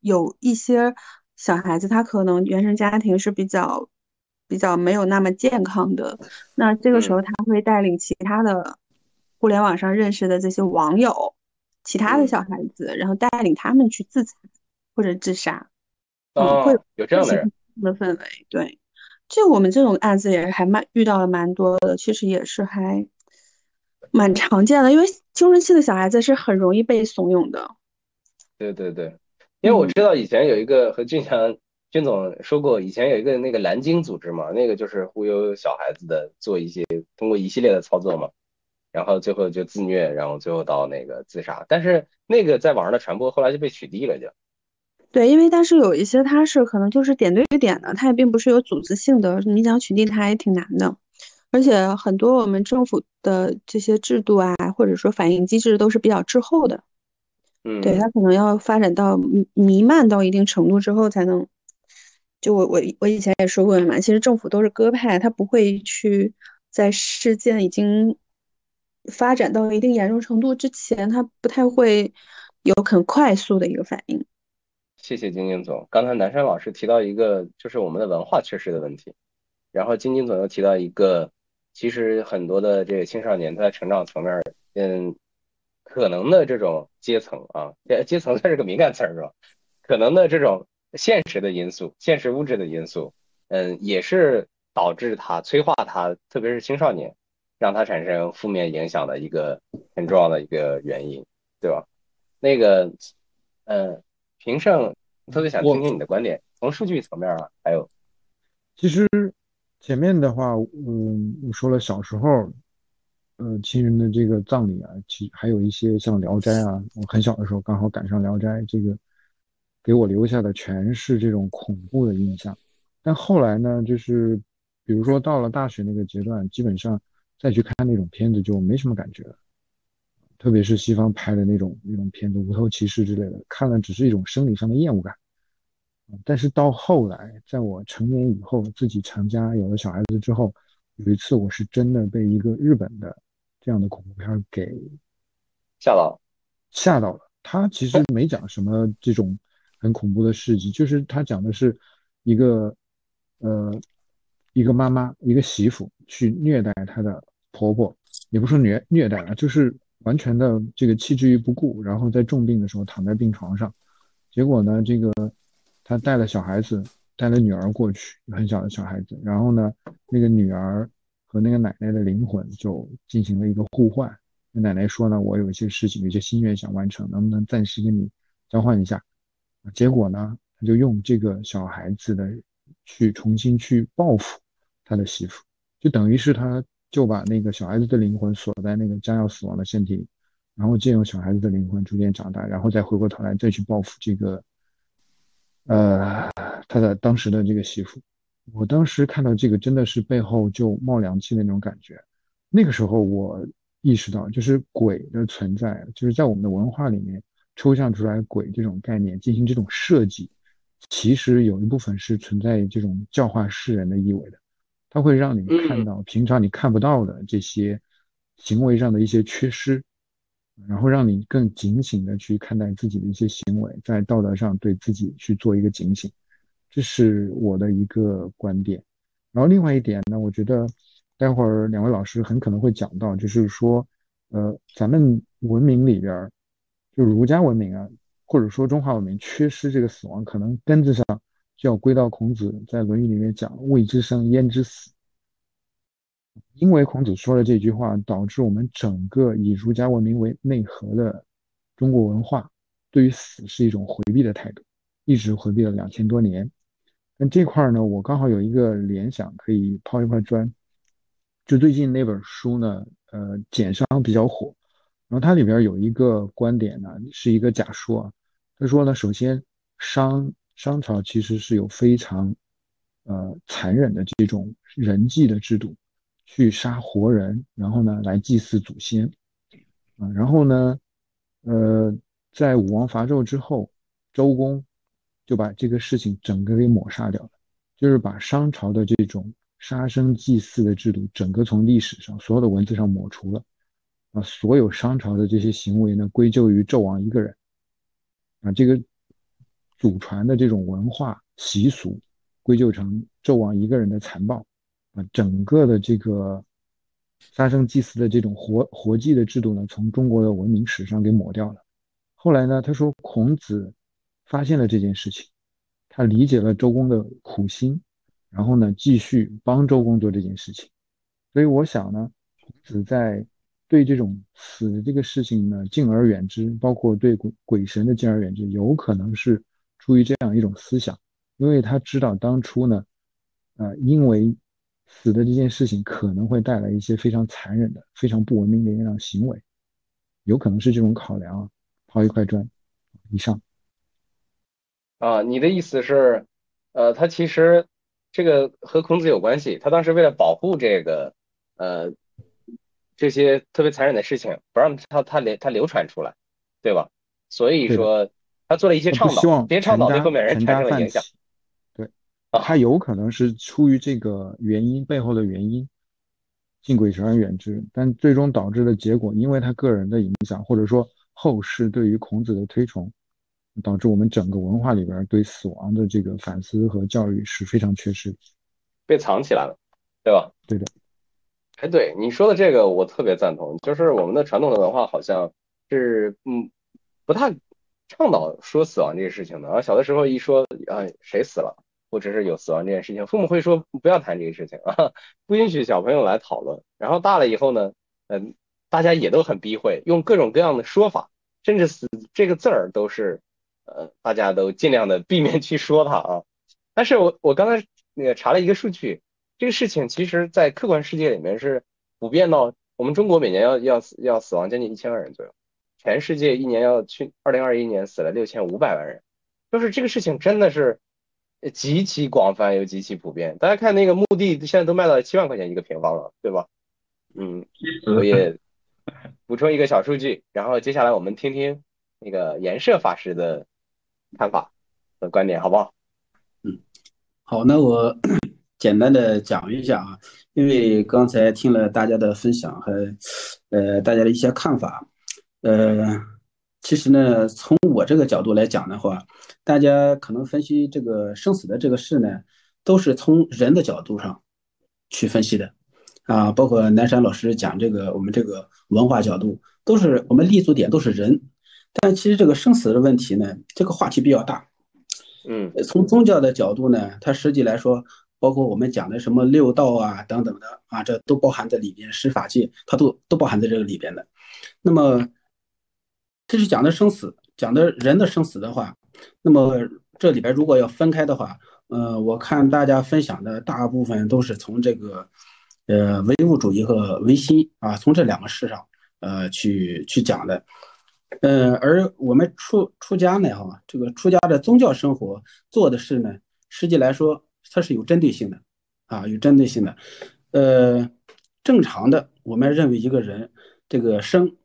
有一些小孩子，他可能原生家庭是比较比较没有那么健康的，那这个时候他会带领其他的互联网上认识的这些网友，其他的小孩子，然后带领他们去自残或者自杀，嗯，会有这样的人。的氛围，对，就我们这种案子也还蛮遇到了蛮多的，其实也是还。蛮常见的，因为青春期的小孩子是很容易被怂恿的。对对对，因为我知道以前有一个和俊强俊总说过，以前有一个那个蓝鲸组织嘛，那个就是忽悠小孩子的，做一些通过一系列的操作嘛，然后最后就自虐，然后最后到那个自杀。但是那个在网上的传播后来就被取缔了，就。对，因为但是有一些他是可能就是点对点的，他也并不是有组织性的，你想取缔他也挺难的。而且很多我们政府的这些制度啊，或者说反应机制都是比较滞后的。嗯，对，它可能要发展到弥漫到一定程度之后才能。就我我我以前也说过嘛，其实政府都是鸽派，他不会去在事件已经发展到一定严重程度之前，他不太会有很快速的一个反应。谢谢晶晶总，刚才南山老师提到一个就是我们的文化缺失的问题，然后晶晶总又提到一个。其实很多的这个青少年，他在成长层面，嗯，可能的这种阶层啊，阶层 算是个敏感词儿是吧？可能的这种现实的因素，现实物质的因素，嗯，也是导致他催化他，特别是青少年，让它产生负面影响的一个很重要的一个原因，对吧？那个，嗯，平胜特别想听听你的观点，从数据层面啊，还有，其实。前面的话，嗯，我说了小时候，嗯亲人的这个葬礼啊，其还有一些像《聊斋》啊，我很小的时候刚好赶上《聊斋》，这个给我留下的全是这种恐怖的印象。但后来呢，就是比如说到了大学那个阶段，基本上再去看那种片子就没什么感觉了。特别是西方拍的那种那种片子，无头骑士之类的，看了只是一种生理上的厌恶感。但是到后来，在我成年以后，自己成家有了小孩子之后，有一次我是真的被一个日本的这样的恐怖片给吓到，吓到了。他其实没讲什么这种很恐怖的事迹，就是他讲的是一个呃一个妈妈一个媳妇去虐待她的婆婆，也不说虐虐待啊，就是完全的这个弃之于不顾，然后在重病的时候躺在病床上，结果呢这个。他带了小孩子，带了女儿过去，很小的小孩子。然后呢，那个女儿和那个奶奶的灵魂就进行了一个互换。那奶奶说呢：“我有一些事情，有一些心愿想完成，能不能暂时跟你交换一下？”结果呢，他就用这个小孩子的去重新去报复他的媳妇，就等于是他就把那个小孩子的灵魂锁在那个将要死亡的身体里，然后借用小孩子的灵魂逐渐长大，然后再回过头来再去报复这个。呃，他的当时的这个媳妇，我当时看到这个真的是背后就冒凉气的那种感觉。那个时候我意识到，就是鬼的存在，就是在我们的文化里面抽象出来鬼这种概念进行这种设计，其实有一部分是存在这种教化世人的意味的。它会让你看到平常你看不到的这些行为上的一些缺失。然后让你更警醒的去看待自己的一些行为，在道德上对自己去做一个警醒，这是我的一个观点。然后另外一点呢，我觉得待会儿两位老师很可能会讲到，就是说，呃，咱们文明里边，就儒家文明啊，或者说中华文明缺失这个死亡，可能根子上就要归到孔子在《论语》里面讲“未之生，焉知死”。因为孔子说了这句话，导致我们整个以儒家文明为内核的中国文化，对于死是一种回避的态度，一直回避了两千多年。那这块呢，我刚好有一个联想，可以抛一块砖。就最近那本书呢，呃，简商比较火，然后它里边有一个观点呢，是一个假说啊。他说呢，首先商商朝其实是有非常呃残忍的这种人祭的制度。去杀活人，然后呢，来祭祀祖先，啊，然后呢，呃，在武王伐纣之后，周公就把这个事情整个给抹杀掉了，就是把商朝的这种杀生祭祀的制度整个从历史上所有的文字上抹除了，啊，所有商朝的这些行为呢，归咎于纣王一个人，啊，这个祖传的这种文化习俗归咎成纣王一个人的残暴。啊，整个的这个杀生祭祀的这种活活祭的制度呢，从中国的文明史上给抹掉了。后来呢，他说孔子发现了这件事情，他理解了周公的苦心，然后呢，继续帮周公做这件事情。所以我想呢，孔子在对这种死的这个事情呢，敬而远之，包括对鬼鬼神的敬而远之，有可能是出于这样一种思想，因为他知道当初呢，呃，因为死的这件事情可能会带来一些非常残忍的、非常不文明的一样行为，有可能是这种考量啊。抛一块砖，以上。啊，你的意思是，呃，他其实这个和孔子有关系。他当时为了保护这个，呃，这些特别残忍的事情，不让他他流他流传出来，对吧？所以说他做了一些倡导，这些倡导对后面人产生了影响。对他有可能是出于这个原因背后的原因，敬鬼神而远之，但最终导致的结果，因为他个人的影响，或者说后世对于孔子的推崇，导致我们整个文化里边对死亡的这个反思和教育是非常缺失，被藏起来了，对吧？对的。哎，对你说的这个我特别赞同，就是我们的传统的文化好像是嗯不太倡导说死亡这个事情的，然后小的时候一说啊谁死了。或者是有死亡这件事情，父母会说不要谈这个事情 啊，不允许小朋友来讨论。然后大了以后呢，嗯，大家也都很避讳，用各种各样的说法，甚至“死”这个字儿都是，呃，大家都尽量的避免去说它啊。但是我我刚才那个查了一个数据，这个事情其实在客观世界里面是普遍到我们中国每年要要要死亡将近一千万人左右，全世界一年要去二零二一年死了六千五百万人，就是这个事情真的是极其广泛又极其普遍。大家看那个墓地现在都卖到七万块钱一个平方了，对吧？嗯，我也补充一个小数据，然后接下来我们听听那个颜社法师的看法和观点，好不好？嗯，好，那我 简单的讲一下啊，因为刚才听了大家的分享和呃大家的一些看法，呃，其实呢，从我这个角度来讲的话，大家可能分析这个生死的这个事呢，都是从人的角度上去分析的。啊，包括南山老师讲这个，我们这个文化角度都是我们立足点都是人，但其实这个生死的问题呢，这个话题比较大。嗯，从宗教的角度呢，它实际来说，包括我们讲的什么六道啊等等的啊，这都包含在里边，十法界它都都包含在这个里边的。那么，这是讲的生死，讲的人的生死的话，那么这里边如果要分开的话，呃，我看大家分享的大部分都是从这个。呃，唯物主义和唯心啊，从这两个事上，呃，去去讲的，呃，而我们出出家呢，哈，这个出家的宗教生活做的事呢，实际来说，它是有针对性的，啊，有针对性的，呃，正常的，我们认为一个人这个生，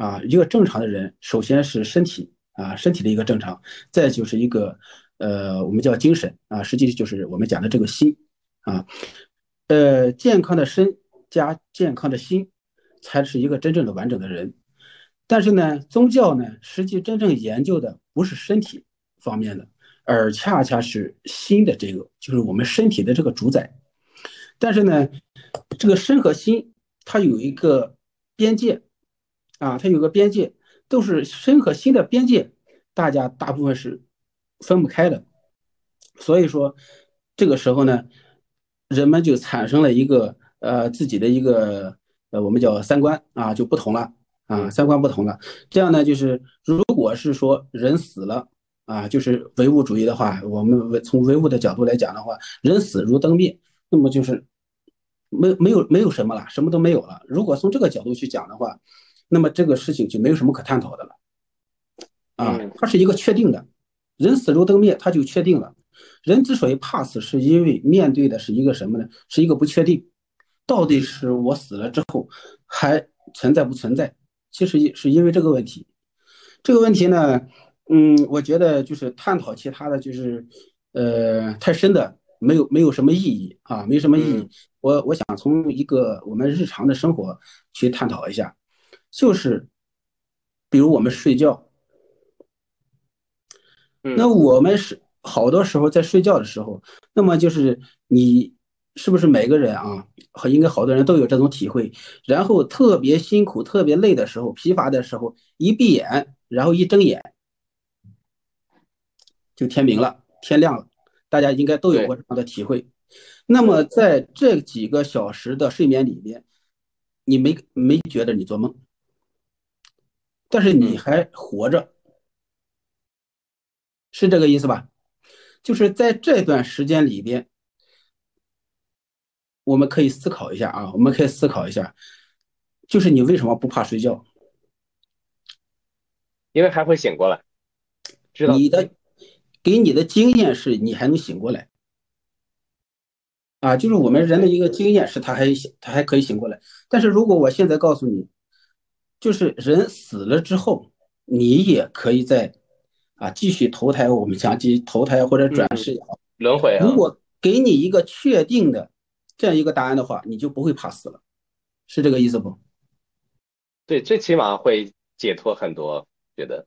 啊，一个正常的人，首先是身体啊，身体的一个正常，再就是一个，呃，我们叫精神啊，实际就是我们讲的这个心啊。呃，健康的身加健康的心，才是一个真正的完整的人。但是呢，宗教呢，实际真正研究的不是身体方面的，而恰恰是心的这个，就是我们身体的这个主宰。但是呢，这个身和心它有一个边界啊，它有个边界，都是身和心的边界，大家大部分是分不开的。所以说，这个时候呢。人们就产生了一个呃自己的一个呃我们叫三观啊就不同了啊三观不同了，这样呢就是如果是说人死了啊就是唯物主义的话，我们从唯物的角度来讲的话，人死如灯灭，那么就是没没有没有什么了，什么都没有了。如果从这个角度去讲的话，那么这个事情就没有什么可探讨的了啊，它是一个确定的，人死如灯灭，它就确定了。人之所以怕死，是因为面对的是一个什么呢？是一个不确定，到底是我死了之后还存在不存在？其实是因为这个问题。这个问题呢，嗯，我觉得就是探讨其他的就是，呃，太深的没有没有什么意义啊，没什么意义。我我想从一个我们日常的生活去探讨一下，就是比如我们睡觉，那我们是。好多时候在睡觉的时候，那么就是你是不是每个人啊，应该好多人都有这种体会。然后特别辛苦、特别累的时候、疲乏的时候，一闭眼，然后一睁眼，就天明了，天亮了。大家应该都有过这样的体会。那么在这几个小时的睡眠里面，你没没觉得你做梦，但是你还活着，是这个意思吧？就是在这段时间里边，我们可以思考一下啊，我们可以思考一下，就是你为什么不怕睡觉？因为还会醒过来。知道你的给你的经验是你还能醒过来啊，就是我们人的一个经验是他还他还可以醒过来。但是如果我现在告诉你，就是人死了之后，你也可以在。啊，继续投胎，我们讲继投胎或者转世也好，轮回。如果给你一个确定的这样一个答案的话，你就不会怕死了，是这个意思不？对，最起码会解脱很多，觉得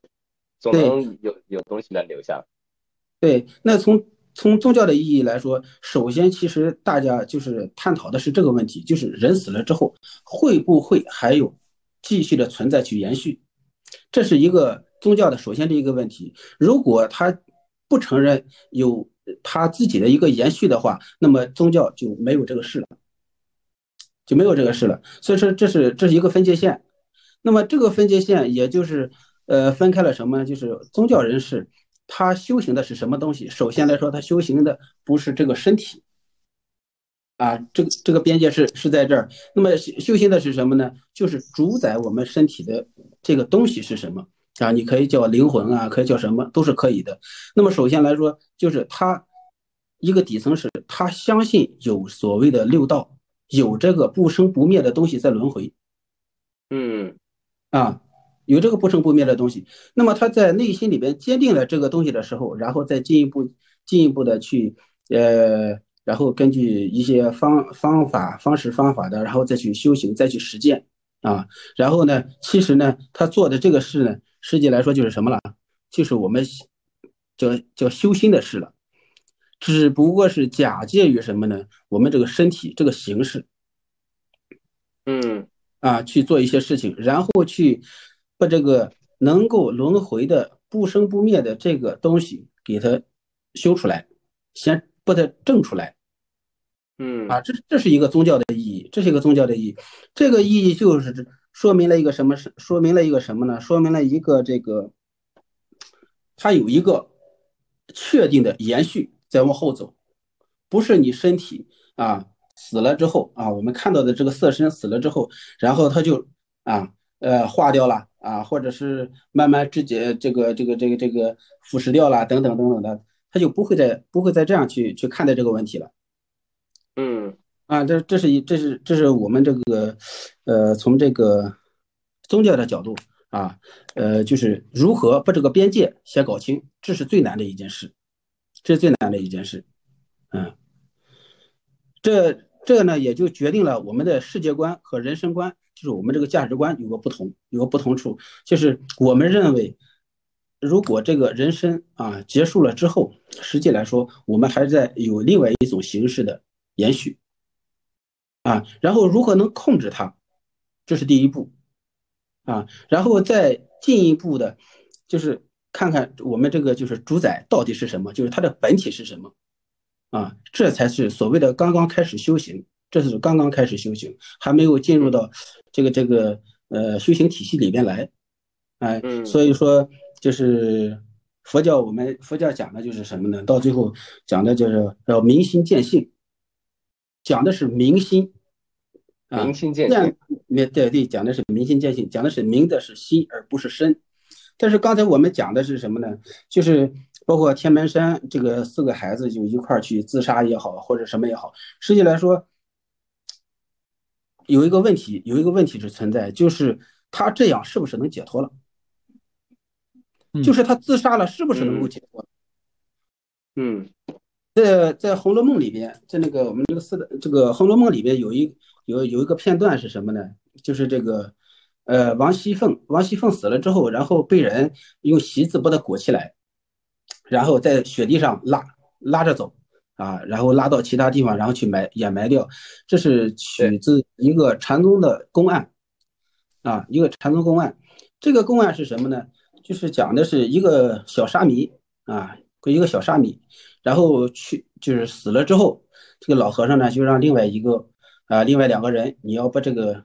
总能有有东西能留下。对，那从从宗教的意义来说，首先其实大家就是探讨的是这个问题，就是人死了之后会不会还有继续的存在去延续，这是一个。宗教的首先这一个问题，如果他不承认有他自己的一个延续的话，那么宗教就没有这个事了，就没有这个事了。所以说这是这是一个分界线。那么这个分界线也就是呃分开了什么呢？就是宗教人士他修行的是什么东西？首先来说，他修行的不是这个身体啊，这个这个边界是是在这儿。那么修修行的是什么呢？就是主宰我们身体的这个东西是什么啊？你可以叫灵魂啊，可以叫什么都是可以的。那么首先来说，就是他一个底层是他相信有所谓的六道，有这个不生不灭的东西在轮回。嗯啊，有这个不生不灭的东西。那么他在内心里边坚定了这个东西的时候，然后再进一步进一步的去呃。然后根据一些方方法、方式、方法的，然后再去修行，再去实践啊。然后呢，其实呢，他做的这个事呢，实际来说就是什么了？就是我们叫叫修心的事了。只不过是假借于什么呢？我们这个身体这个形式，嗯啊，去做一些事情，然后去把这个能够轮回的不生不灭的这个东西给它修出来，先。把它证出来，嗯啊，这这是一个宗教的意义，这是一个宗教的意义。这个意义就是说明了一个什么？是说明了一个什么呢？说明了一个这个，它有一个确定的延续在往后走，不是你身体啊死了之后啊，我们看到的这个色身死了之后，然后它就啊呃化掉了啊，或者是慢慢直接这个这个这个这个腐蚀掉了等等等等的。他就不会再不会再这样去去看待这个问题了，嗯啊，这这是一这是这是我们这个呃从这个宗教的角度啊，呃就是如何把这个边界先搞清，这是最难的一件事，这是最难的一件事，嗯，这这呢也就决定了我们的世界观和人生观，就是我们这个价值观有个不同，有个不同处，就是我们认为。如果这个人生啊结束了之后，实际来说，我们还在有另外一种形式的延续，啊，然后如何能控制它，这是第一步，啊，然后再进一步的，就是看看我们这个就是主宰到底是什么，就是它的本体是什么，啊，这才是所谓的刚刚开始修行，这是刚刚开始修行，还没有进入到这个这个呃修行体系里边来，哎，所以说。就是佛教，我们佛教讲的就是什么呢？到最后讲的就是要明心见性，讲的是明心啊，明心见性。对对，讲的是明心见性，讲的是明的是心，而不是身。但是刚才我们讲的是什么呢？就是包括天门山这个四个孩子就一块去自杀也好，或者什么也好，实际来说有一个问题，有一个问题是存在，就是他这样是不是能解脱了？就是他自杀了，是不是能够解脱？嗯，在在《红楼梦》里边，在那个我们这个四的这个《红楼梦》里边有一有有一个片段是什么呢？就是这个呃王熙凤，王熙凤死了之后，然后被人用席子把她裹起来，然后在雪地上拉拉着走啊，然后拉到其他地方，然后去埋掩埋掉。这是取自一个禅宗的公案啊，一个禅宗公案。这个公案是什么呢？就是讲的是一个小沙弥啊，一个小沙弥，然后去就是死了之后，这个老和尚呢就让另外一个啊，另外两个人，你要把这个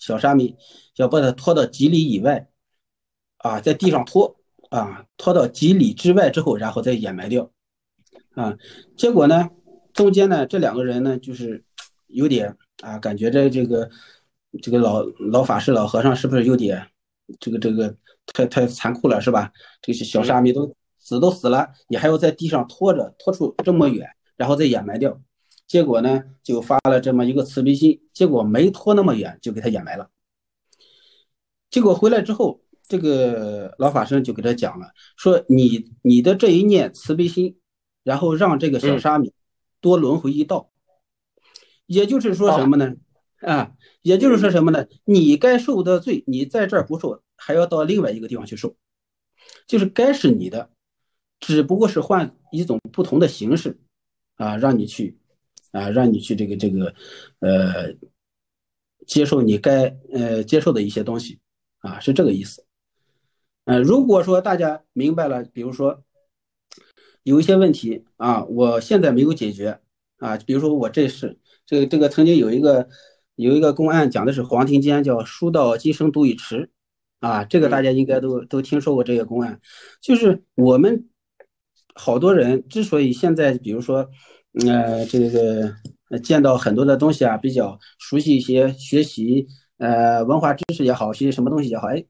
小沙弥要把他拖到几里以外啊，在地上拖啊，拖到几里之外之后，然后再掩埋掉啊。结果呢，中间呢这两个人呢就是有点啊，感觉这这个这个老老法师老和尚是不是有点这个这个。太太残酷了，是吧？这些小沙弥都死都死了，你还要在地上拖着，拖出这么远，然后再掩埋掉。结果呢，就发了这么一个慈悲心，结果没拖那么远，就给他掩埋了。结果回来之后，这个老法师就给他讲了，说你你的这一念慈悲心，然后让这个小沙弥多轮回一道，也就是说什么呢？啊，也就是说什么呢？你该受的罪，你在这儿不受。还要到另外一个地方去受，就是该是你的，只不过是换一种不同的形式，啊，让你去，啊，让你去这个这个，呃，接受你该呃接受的一些东西，啊，是这个意思。嗯，如果说大家明白了，比如说有一些问题啊，我现在没有解决啊，比如说我这是这个这个曾经有一个有一个公案讲的是黄庭坚叫书到今生读已迟。啊，这个大家应该都都听说过这个公案，就是我们好多人之所以现在，比如说，呃，这个呃见到很多的东西啊，比较熟悉一些，学习呃文化知识也好，学习什么东西也好，哎，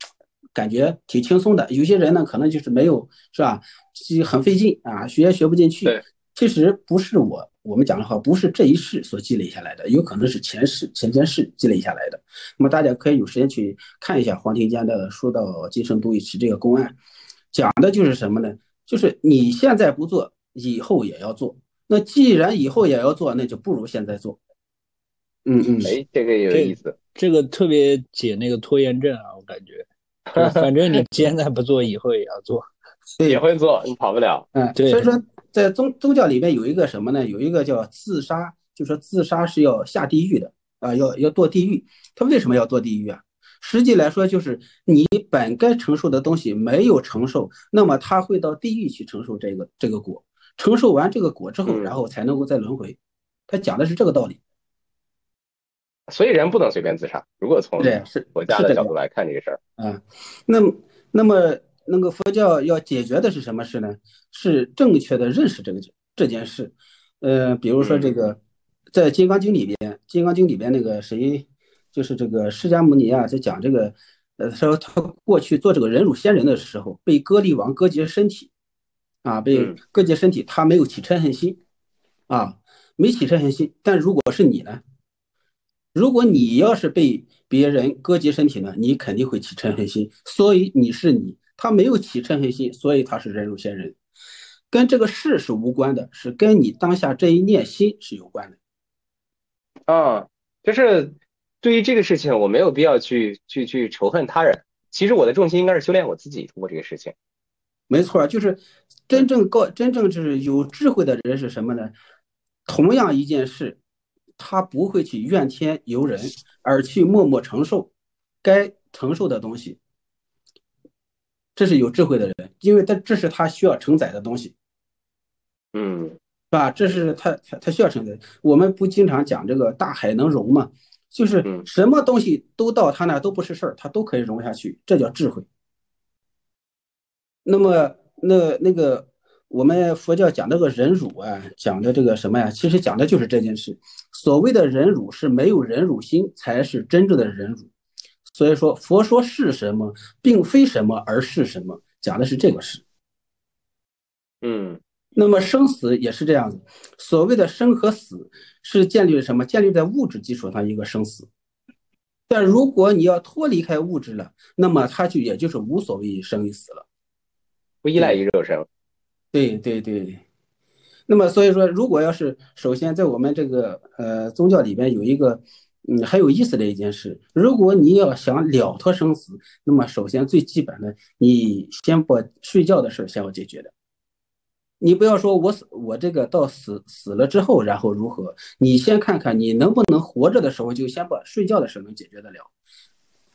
感觉挺轻松的。有些人呢，可能就是没有是吧，就很费劲啊，学也学不进去。其实不是我我们讲的话，不是这一世所积累下来的，有可能是前世前前世积累下来的。那么大家可以有时间去看一下黄庭坚的《说到今生度一时》这个公案，讲的就是什么呢？就是你现在不做，以后也要做。那既然以后也要做，那就不如现在做。嗯嗯，哎，这个有意思，这个特别解那个拖延症啊，我感觉，反正你现在不做，以后也要做，也会做，你跑不了。嗯，对。所以说。在宗宗教里面有一个什么呢？有一个叫自杀，就说自杀是要下地狱的啊，要要堕地狱。他为什么要堕地狱啊？实际来说，就是你本该承受的东西没有承受，那么他会到地狱去承受这个这个果。承受完这个果之后，然后才能够再轮回。他讲的是这个道理。所以人不能随便自杀。如果从是国家的角度来看这个事儿，啊，那么那么。那个佛教要解决的是什么事呢？是正确的认识这个这件事。呃，比如说这个，在《金刚经》里边，《金刚经》里边那个谁，就是这个释迦牟尼啊，在讲这个，呃，说他过去做这个忍辱仙人的时候，被割力王割截身体，啊，被割截身体，他没有起嗔恨心，啊，没起嗔恨心。但如果是你呢？如果你要是被别人割截身体呢，你肯定会起嗔恨心。所以你是你。他没有起嗔恨心，所以他是忍辱仙人，跟这个事是无关的，是跟你当下这一念心是有关的。啊，就是对于这个事情，我没有必要去去去仇恨他人。其实我的重心应该是修炼我自己，通过这个事情。没错，就是真正告真正就是有智慧的人是什么呢？同样一件事，他不会去怨天尤人，而去默默承受该承受的东西。这是有智慧的人，因为他这是他需要承载的东西，嗯，是吧？这是他他他需要承载。我们不经常讲这个大海能容吗？就是什么东西都到他那都不是事儿，他都可以融下去，这叫智慧。那么那那个我们佛教讲这个忍辱啊，讲的这个什么呀？其实讲的就是这件事。所谓的忍辱是没有忍辱心，才是真正的忍辱。所以说，佛说是什么，并非什么，而是什么，讲的是这个事。嗯，那么生死也是这样子。所谓的生和死，是建立于什么？建立在物质基础上一个生死。但如果你要脱离开物质了，那么它就也就是无所谓生与死了，不依赖于肉身。对对对。那么所以说，如果要是首先在我们这个呃宗教里边有一个。嗯，很有意思的一件事，如果你要想了脱生死，那么首先最基本的，你先把睡觉的事先要解决的。你不要说我死，我这个到死死了之后，然后如何？你先看看你能不能活着的时候就先把睡觉的事能解决得了。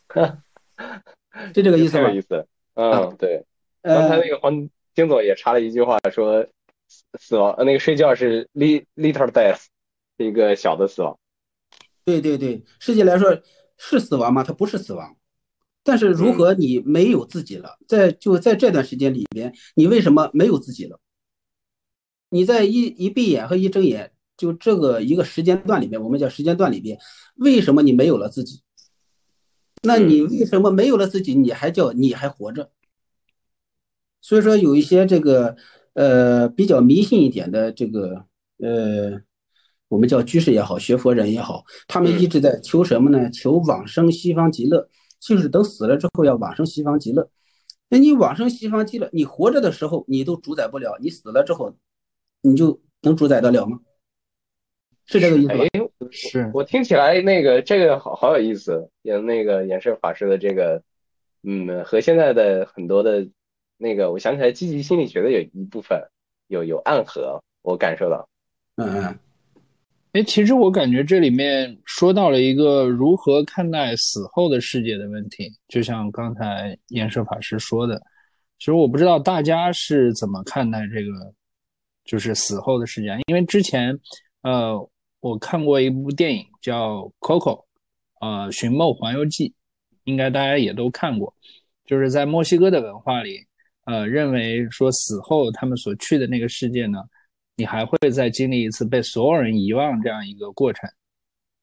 就这个意思吧？意思。嗯，对。刚才那个黄金总也插了一句话，说死亡，那个睡觉是 little death，是一个小的死亡。对对对，实际来说是死亡吗？它不是死亡，但是如何你没有自己了，在就在这段时间里边，你为什么没有自己了？你在一一闭眼和一睁眼，就这个一个时间段里面，我们叫时间段里边，为什么你没有了自己？那你为什么没有了自己？你还叫你还活着？所以说有一些这个呃比较迷信一点的这个呃。我们叫居士也好，学佛人也好，他们一直在求什么呢？求往生西方极乐，就是等死了之后要往生西方极乐。那你往生西方极乐，你活着的时候你都主宰不了，你死了之后，你就能主宰得了吗？是这个意思吧？是我听起来那个这个好好有意思，也那个延世法师的这个，嗯，和现在的很多的那个，我想起来积极心理学的有一部分有有暗合，我感受到，嗯嗯。哎，其实我感觉这里面说到了一个如何看待死后的世界的问题，就像刚才延寿法师说的，其实我不知道大家是怎么看待这个，就是死后的世界。因为之前，呃，我看过一部电影叫《Coco》，呃，《寻梦环游记》，应该大家也都看过。就是在墨西哥的文化里，呃，认为说死后他们所去的那个世界呢，你还会再经历一次被所有人遗忘这样一个过程。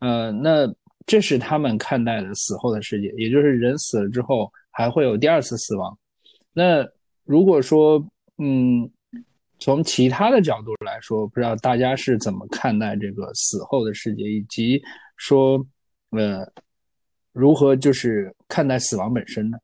呃，那这是他们看待的死后的世界，也就是人死了之后还会有第二次死亡。那如果说，嗯，从其他的角度来说，不知道大家是怎么看待这个死后的世界，以及说，呃，如何就是看待死亡本身呢？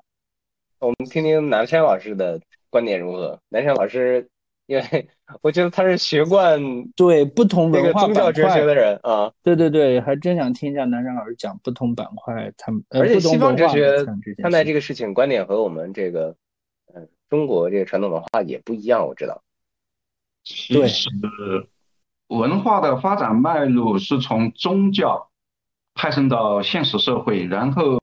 我们听听南山老师的观点如何？南山老师，因为 我觉得他是学贯对不同文化宗教哲学的人啊，对对对，还真想听一下南山老师讲不同板块他们，而且西方哲学看待这个事情观点和我们这个，嗯，中国这个传统文化也不一样，我知道。其实文化的发展脉络是从宗教派生到现实社会，然后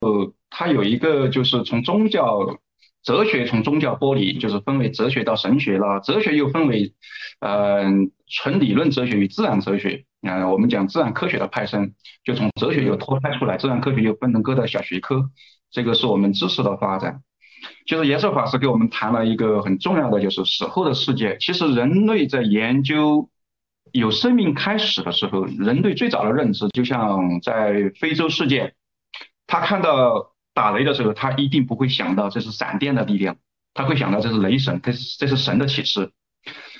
它有一个就是从宗教。哲学从宗教剥离，就是分为哲学到神学了。哲学又分为，呃，纯理论哲学与自然哲学。啊，我们讲自然科学的派生，就从哲学又脱胎出来，自然科学又分成各的小学科。这个是我们知识的发展。就是延寿法师给我们谈了一个很重要的，就是死后的世界。其实人类在研究有生命开始的时候，人类最早的认知，就像在非洲世界，他看到。打雷的时候，他一定不会想到这是闪电的力量，他会想到这是雷神，这是这是神的启示。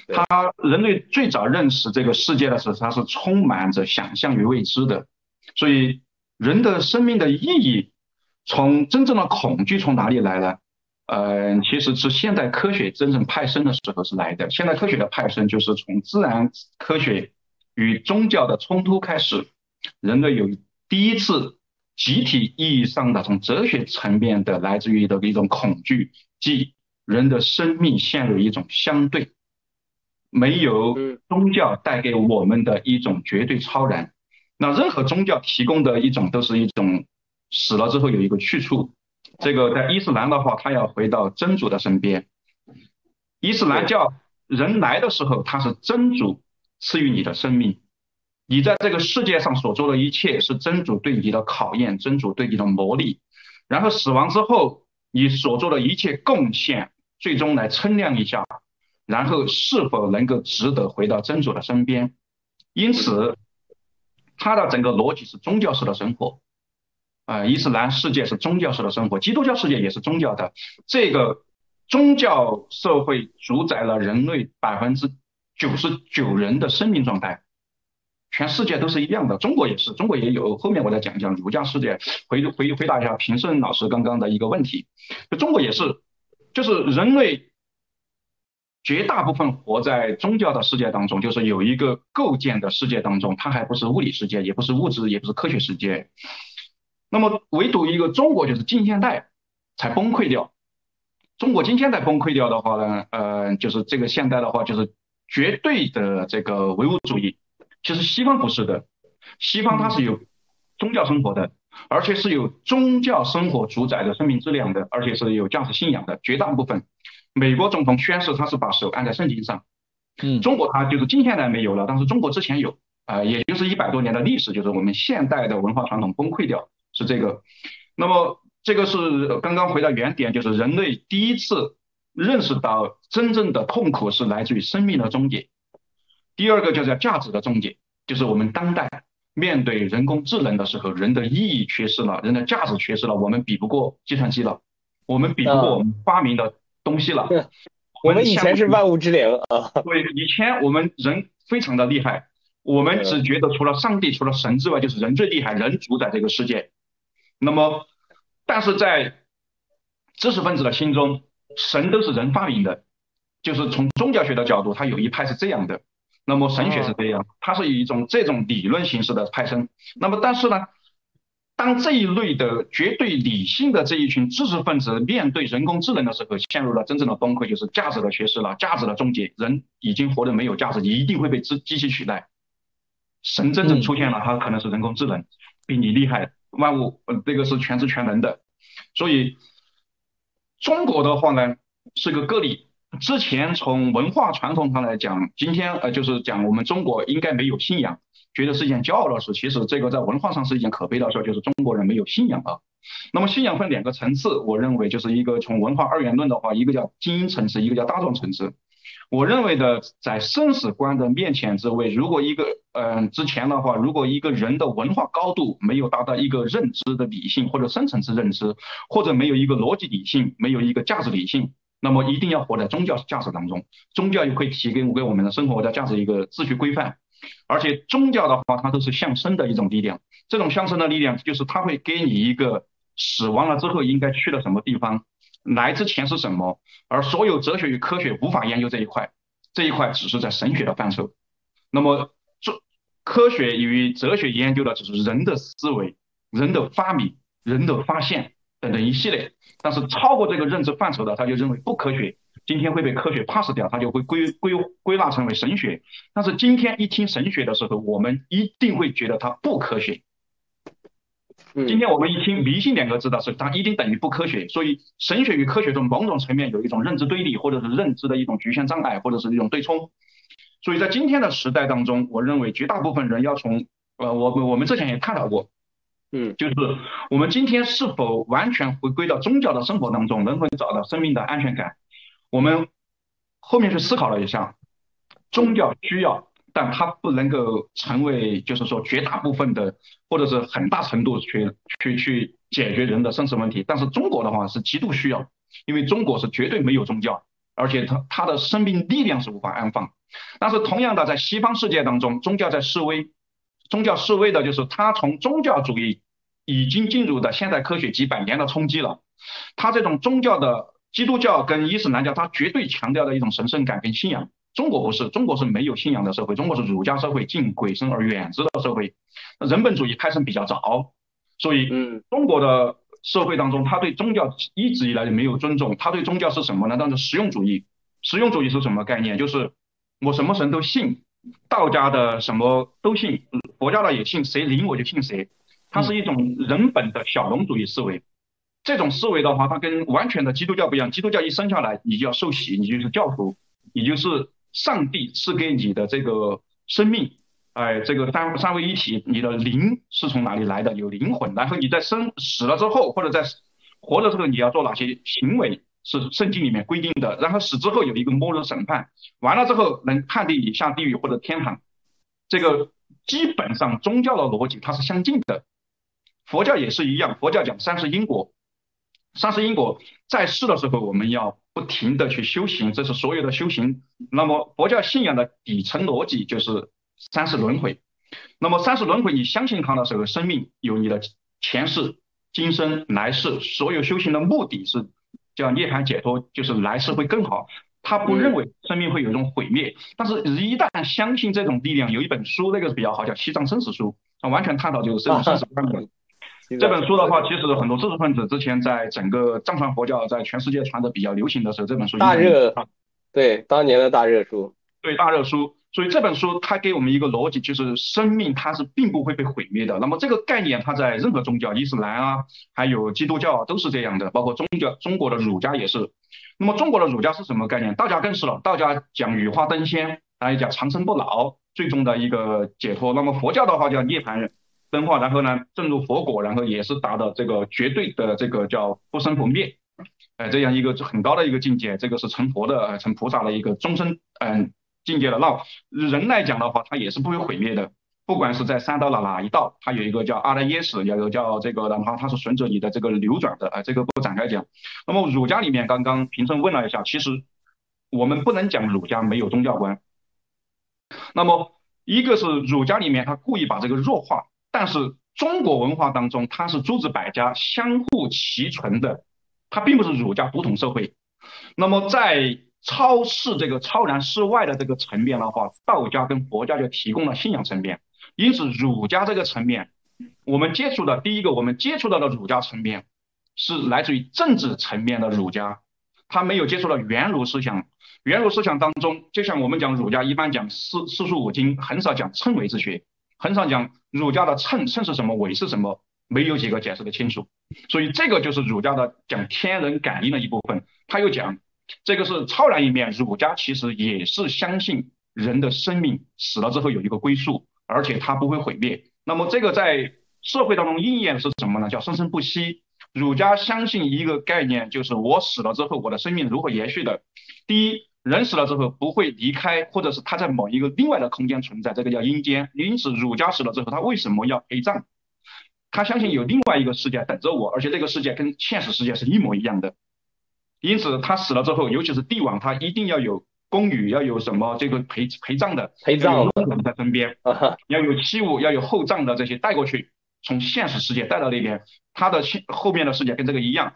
他人类最早认识这个世界的时候，他是充满着想象与未知的。所以人的生命的意义，从真正的恐惧从哪里来呢？呃，其实是现代科学真正派生的时候是来的。现代科学的派生就是从自然科学与宗教的冲突开始，人类有第一次。集体意义上的从哲学层面的来自于的一种恐惧，即人的生命陷入一种相对，没有宗教带给我们的一种绝对超然。那任何宗教提供的一种都是一种死了之后有一个去处。这个在伊斯兰的话，他要回到真主的身边。伊斯兰教人来的时候，他是真主赐予你的生命。你在这个世界上所做的一切是真主对你的考验，真主对你的磨砺。然后死亡之后，你所做的一切贡献，最终来称量一下，然后是否能够值得回到真主的身边。因此，他的整个逻辑是宗教式的生活。啊，伊斯兰世界是宗教式的生活，基督教世界也是宗教的。这个宗教社会主宰了人类百分之九十九人的生命状态。全世界都是一样的，中国也是，中国也有。后面我再讲讲儒家世界，回回回答一下平胜老师刚刚的一个问题。就中国也是，就是人类绝大部分活在宗教的世界当中，就是有一个构建的世界当中，它还不是物理世界，也不是物质，也不是科学世界。那么唯独一个中国就是近现代才崩溃掉。中国近现代崩溃掉的话呢，呃，就是这个现代的话就是绝对的这个唯物主义。其实西方不是的，西方它是有宗教生活的，而且是有宗教生活主宰的生命质量的，而且是有价值信仰的。绝大部分美国总统宣誓他是把手按在圣经上，嗯，中国它就是近现代没有了，但是中国之前有啊，也就是一百多年的历史，就是我们现代的文化传统崩溃掉是这个。那么这个是刚刚回到原点，就是人类第一次认识到真正的痛苦是来自于生命的终结。第二个就叫价值的终结，就是我们当代面对人工智能的时候，人的意义缺失了，人的价值缺失了，我们比不过计算机了，我们比不过我们发明的东西了。我们以前是万物之灵啊。对，以前我们人非常的厉害，我们只觉得除了上帝、除了神之外，就是人最厉害，人主宰这个世界。那么，但是在知识分子的心中，神都是人发明的，就是从宗教学的角度，他有一派是这样的。那么神学是这样，它是以一种这种理论形式的派生。那么但是呢，当这一类的绝对理性的这一群知识分子面对人工智能的时候，陷入了真正的崩溃，就是价值的缺失了，价值的终结，人已经活得没有价值，一定会被机机器取代。神真正出现了，它可能是人工智能，比你厉害，万物呃这个是全知全能的。所以中国的话呢，是个个例。之前从文化传统上来讲，今天呃就是讲我们中国应该没有信仰，觉得是一件骄傲的事。其实这个在文化上是一件可悲的事，就是中国人没有信仰啊。那么信仰分两个层次，我认为就是一个从文化二元论的话，一个叫精英层次，一个叫大众层次。我认为的，在生死观的面前之位，如果一个嗯之前的话，如果一个人的文化高度没有达到一个认知的理性或者深层次认知，或者没有一个逻辑理性，没有一个价值理性，那么一定要活在宗教价值当中。宗教也会提供给我们的生活的价值一个秩序规范，而且宗教的话，它都是向生的一种力量。这种向生的力量，就是它会给你一个死亡了之后应该去到什么地方。来之前是什么？而所有哲学与科学无法研究这一块，这一块只是在神学的范畴。那么，这科学与哲学研究的只是人的思维、人的发明、人的发现等等一系列。但是超过这个认知范畴的，他就认为不科学，今天会被科学 pass 掉，他就会归归归纳成为神学。但是今天一听神学的时候，我们一定会觉得它不科学。今天我们一听迷信两个字的时候，它一定等于不科学。所以神学与科学中某种层面有一种认知对立，或者是认知的一种局限障碍，或者是一种对冲。所以在今天的时代当中，我认为绝大部分人要从呃，我我们之前也探讨过，嗯，就是我们今天是否完全回归到宗教的生活当中，能否找到生命的安全感？我们后面去思考了一下，宗教需要。但它不能够成为，就是说绝大部分的，或者是很大程度去去去解决人的生死问题。但是中国的话是极度需要，因为中国是绝对没有宗教，而且它它的生命力量是无法安放。但是同样的，在西方世界当中，宗教在示威，宗教示威的就是它从宗教主义已经进入的现代科学几百年的冲击了。它这种宗教的基督教跟伊斯兰教，它绝对强调的一种神圣感跟信仰。中国不是，中国是没有信仰的社会，中国是儒家社会，敬鬼神而远之的社会，人本主义开生比较早，所以，嗯，中国的社会当中，他对宗教一直以来就没有尊重，他对宗教是什么呢？当是实用主义，实用主义是什么概念？就是我什么神都信，道家的什么都信，佛教的也信，谁灵我就信谁，它是一种人本的小农主义思维，这种思维的话，它跟完全的基督教不一样，基督教一生下来你就要受洗，你就是教徒，你就是。上帝赐给你的这个生命，哎，这个三三位一体，你的灵是从哪里来的？有灵魂，然后你在生死了之后，或者在活的时候，你要做哪些行为是圣经里面规定的？然后死之后有一个末日审判，完了之后能判定你下地狱或者天堂。这个基本上宗教的逻辑它是相近的，佛教也是一样，佛教讲三世因果，三世因果在世的时候我们要。不停的去修行，这是所有的修行。那么佛教信仰的底层逻辑就是三世轮回。那么三世轮回，你相信它的时候，生命有你的前世、今生、来世，所有修行的目的是叫涅槃解脱，就是来世会更好。他不认为生命会有一种毁灭，但是一旦相信这种力量，有一本书那个是比较好，叫《西藏生死书》，它完全探讨就是这种生死。这本书的话，其实很多知识分子之前在整个藏传佛教在全世界传的比较流行的时候，这本书大热，对当年的大热书，对大热书。所以这本书它给我们一个逻辑，就是生命它是并不会被毁灭的。那么这个概念它在任何宗教，伊斯兰啊，还有基督教啊，都是这样的，包括宗教中国的儒家也是。那么中国的儒家是什么概念？道家更是了，道家讲羽化登仙，还讲长生不老，最终的一个解脱。那么佛教的话叫涅槃。分化，然后呢，正入佛果，然后也是达到这个绝对的这个叫不生不灭，哎，这样一个很高的一个境界，这个是成佛的、成菩萨的一个终身嗯境界了。那人来讲的话，他也是不会毁灭的，不管是在三道的哪一道，它有一个叫阿赖耶识，有一个叫这个的话，它是顺着你的这个流转的，啊，这个不展开讲。那么儒家里面，刚刚平生问了一下，其实我们不能讲儒家没有宗教观。那么一个是儒家里面，他故意把这个弱化。但是中国文化当中，它是诸子百家相互齐存的，它并不是儒家独统社会。那么在超世这个超然世外的这个层面的话，道家跟佛家就提供了信仰层面。因此，儒家这个层面，我们接触的第一个，我们接触到的儒家层面是来自于政治层面的儒家，他没有接触到元儒思想。元儒思想当中，就像我们讲儒家一般讲四四书五经，很少讲称谓之学。很少讲儒家的称称是什么，伪是什么，没有几个解释的清楚。所以这个就是儒家的讲天人感应的一部分。他又讲这个是超然一面，儒家其实也是相信人的生命死了之后有一个归宿，而且它不会毁灭。那么这个在社会当中应验是什么呢？叫生生不息。儒家相信一个概念，就是我死了之后，我的生命如何延续的？第一，人死了之后不会离开，或者是他在某一个另外的空间存在，这个叫阴间。因此，儒家死了之后，他为什么要陪葬？他相信有另外一个世界等着我，而且这个世界跟现实世界是一模一样的。因此，他死了之后，尤其是帝王，他一定要有宫女，要有什么这个陪陪葬的，陪葬的在身边，要有器物，要有厚葬的这些带过去，从现实世界带到那边。他的现后面的世界跟这个一样。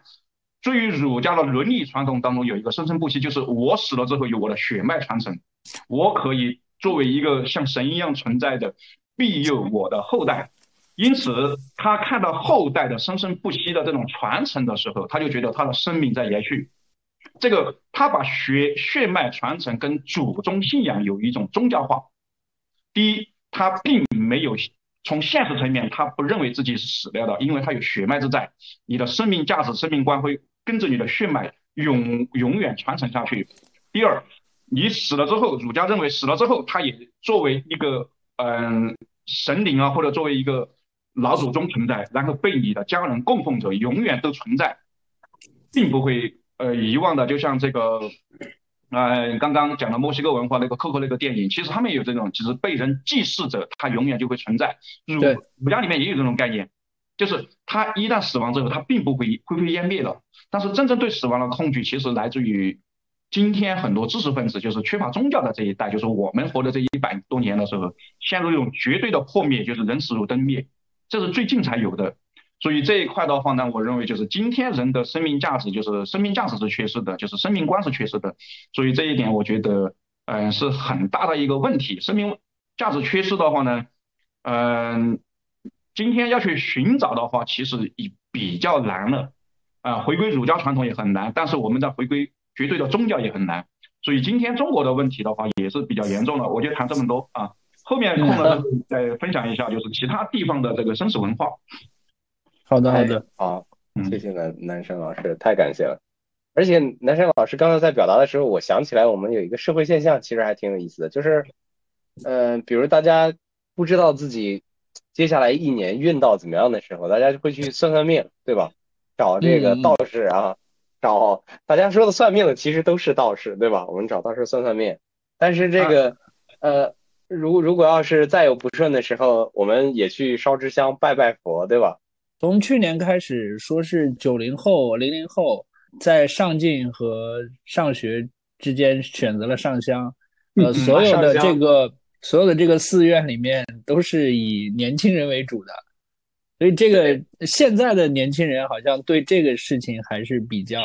对于儒家的伦理传统当中有一个生生不息，就是我死了之后有我的血脉传承，我可以作为一个像神一样存在的庇佑我的后代。因此，他看到后代的生生不息的这种传承的时候，他就觉得他的生命在延续。这个他把血血脉传承跟祖宗信仰有一种宗教化。第一，他并没有从现实层面，他不认为自己是死掉的，因为他有血脉之在，你的生命价值、生命光辉。跟着你的血脉永永远传承下去。第二，你死了之后，儒家认为死了之后，他也作为一个嗯神灵啊，或者作为一个老祖宗存在，然后被你的家人供奉着，永远都存在，并不会呃遗忘的。就像这个呃刚刚讲的墨西哥文化那个 Coco 那个电影，其实他们有这种，其实被人祭祀者，他永远就会存在。儒儒家里面也有这种概念。就是他一旦死亡之后，他并不会灰飞烟灭的。但是真正对死亡的恐惧，其实来自于今天很多知识分子，就是缺乏宗教的这一代，就是我们活的这一百多年的时候，陷入一种绝对的破灭，就是人死如灯灭，这是最近才有的。所以这一块的话呢，我认为就是今天人的生命价值，就是生命价值是缺失的，就是生命观是缺失的。所以这一点，我觉得，嗯，是很大的一个问题。生命价值缺失的话呢，嗯。今天要去寻找的话，其实已比较难了，啊，回归儒家传统也很难，但是我们在回归绝对的宗教也很难，所以今天中国的问题的话也是比较严重的。我就谈这么多啊，后面空了再分享一下，就是其他地方的这个生死文化。好的，好的，好，谢谢南南山老师，太感谢了。而且南山老师刚才在表达的时候，我想起来我们有一个社会现象，其实还挺有意思的，就是，嗯，比如大家不知道自己。接下来一年运到怎么样的时候，大家就会去算算命，对吧？找这个道士啊，找大家说的算命的其实都是道士，对吧？我们找道士算算命。但是这个呃，如如果要是再有不顺的时候，我们也去烧支香拜拜佛，对吧？从去年开始，说是九零后、零零后在上进和上学之间选择了上香，呃，所有的这个。所有的这个寺院里面都是以年轻人为主的，所以这个现在的年轻人好像对这个事情还是比较，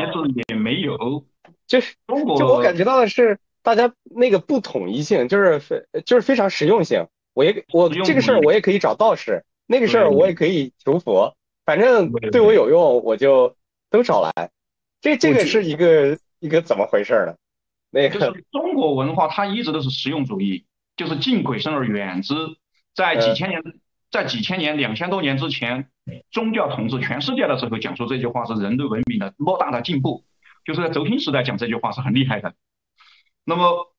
也没有，就是就我感觉到的是大家那个不统一性，就是非就是非常实用性。我也我这个事儿我也可以找道士，那个事儿我也可以求佛，反正对我有用我就都找来。这这个是一个一个怎么回事呢？那个中国文化它一直都是实用主义。就是敬鬼神而远之，在几千年，在几千年、两千多年之前，宗教统治全世界的时候，讲出这句话是人类文明的莫大的进步。就是在轴心时代讲这句话是很厉害的。那么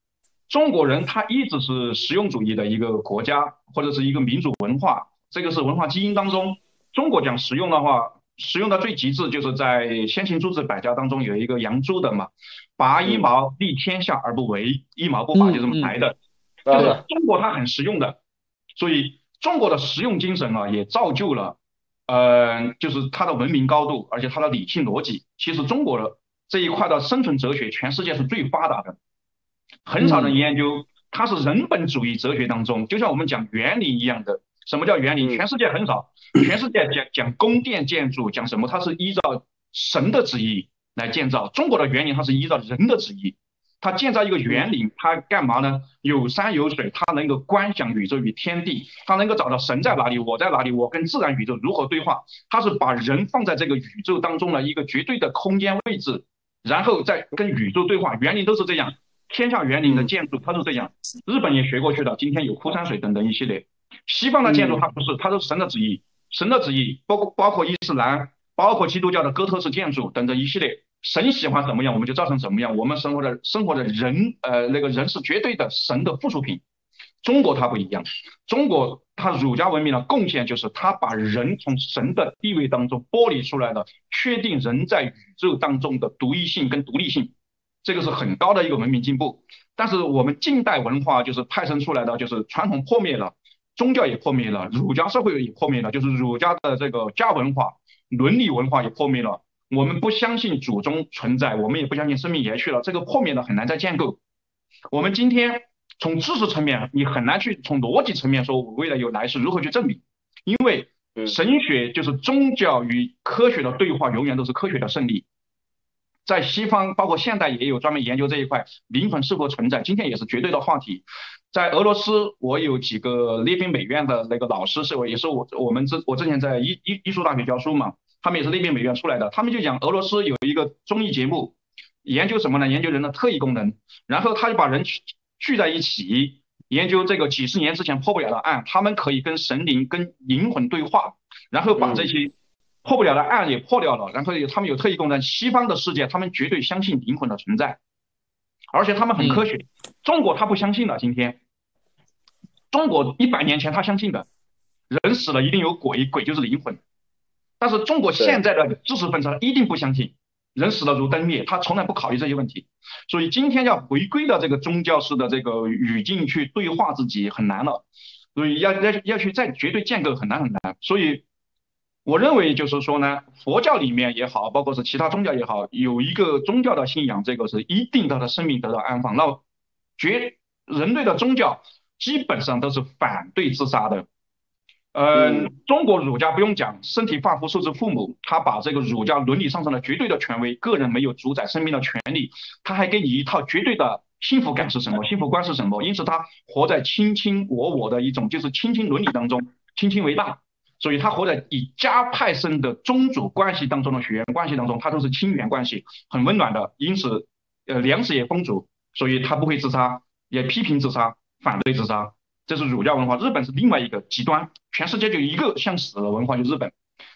中国人他一直是实用主义的一个国家，或者是一个民族文化，这个是文化基因当中。中国讲实用的话，实用的最极致就是在先秦诸子百家当中有一个杨朱的嘛，拔一毛利天下而不为，一毛不拔就这么来的。就是中国它很实用的，所以中国的实用精神啊，也造就了，呃，就是它的文明高度，而且它的理性逻辑。其实中国的这一块的生存哲学，全世界是最发达的，很少人研究。它是人本主义哲学当中，就像我们讲园林一样的。什么叫园林？全世界很少，全世界讲讲宫殿建筑，讲什么？它是依照神的旨意来建造。中国的园林，它是依照人的旨意。它建造一个园林，它干嘛呢？有山有水，它能够观想宇宙与天地，它能够找到神在哪里，我在哪里，我跟自然宇宙如何对话。它是把人放在这个宇宙当中的一个绝对的空间位置，然后再跟宇宙对话。园林都是这样，天下园林的建筑它是这样。日本也学过去的，今天有枯山水等等一系列。西方的建筑它不是，它都是神的旨意，神的旨意包括包括伊斯兰，包括基督教的哥特式建筑等等一系列。神喜欢怎么样，我们就造成怎么样。我们生活的生活的人，呃，那个人是绝对的神的附属品。中国它不一样，中国它儒家文明的贡献就是它把人从神的地位当中剥离出来了，确定人在宇宙当中的独一性跟独立性。这个是很高的一个文明进步。但是我们近代文化就是派生出来的，就是传统破灭了，宗教也破灭了，儒家社会也破灭了，就是儒家的这个家文化、伦理文化也破灭了。我们不相信祖宗存在，我们也不相信生命延续了，这个破灭的很难再建构。我们今天从知识层面，你很难去从逻辑层面说我未来有来世如何去证明，因为神学就是宗教与科学的对话，永远都是科学的胜利。在西方，包括现代也有专门研究这一块灵魂是否存在，今天也是绝对的话题。在俄罗斯，我有几个列宾美院的那个老师，是我也是我我们之我之前在艺艺艺术大学教书嘛，他们也是那边美院出来的，他们就讲俄罗斯有一个综艺节目，研究什么呢？研究人的特异功能，然后他就把人聚聚在一起，研究这个几十年之前破不了的案，他们可以跟神灵、跟灵魂对话，然后把这些。破不了的案也破掉了，然后有他们有特异功能。西方的世界，他们绝对相信灵魂的存在，而且他们很科学。中国他不相信了。今天，中国一百年前他相信的，人死了一定有鬼，鬼就是灵魂。但是中国现在的知识分子一定不相信，人死了如灯灭，他从来不考虑这些问题。所以今天要回归到这个宗教式的这个语境去对话自己很难了，所以要要要去再绝对建构很难很难。所以。我认为就是说呢，佛教里面也好，包括是其他宗教也好，有一个宗教的信仰，这个是一定他的生命得到安放。那绝人类的宗教基本上都是反对自杀的。嗯，中国儒家不用讲，身体发肤受之父母，他把这个儒家伦理上升的绝对的权威，个人没有主宰生命的权利，他还给你一套绝对的幸福感是什么，幸福观是什么？因此他活在卿卿我我的一种就是卿卿伦理当中，卿卿为大。所以他活在以家派生的宗主关系当中的血缘关系当中，他都是亲缘关系，很温暖的。因此，呃，粮食也丰足，所以他不会自杀，也批评自杀，反对自杀。这是儒家文化。日本是另外一个极端，全世界就一个向死的文化，就日本。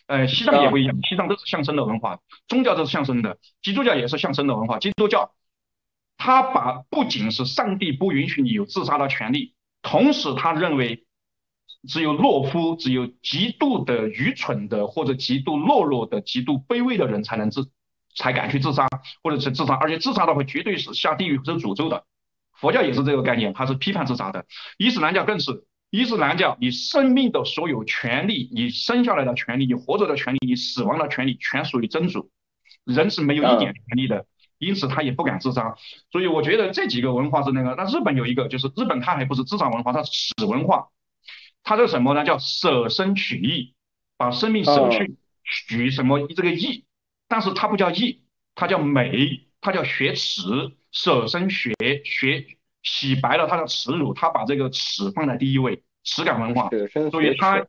呃，西藏也不一样，西藏都是向生的文化，宗教都是向生的，基督教也是向生的文化。基督教，他把不仅是上帝不允许你有自杀的权利，同时他认为。只有懦夫，只有极度的愚蠢的，或者极度懦弱的、极度卑微的人才能自，才敢去自杀，或者是自杀，而且自杀的话，绝对是下地狱受诅咒的。佛教也是这个概念，它是批判自杀的。伊斯兰教更是，伊斯兰教你生命的所有权利，你生下来的权利，你活着的权利，你死亡的权利，全属于真主，人是没有一点权利的，因此他也不敢自杀。所以我觉得这几个文化是那个，那日本有一个，就是日本它还不是自杀文化，它是死文化。它叫什么呢？叫舍生取义，把生命舍去，取什么这个义？但是它不叫义，它叫美，它叫学耻，舍生学学洗白了他的耻辱，他把这个耻放在第一位，耻感文化。所以他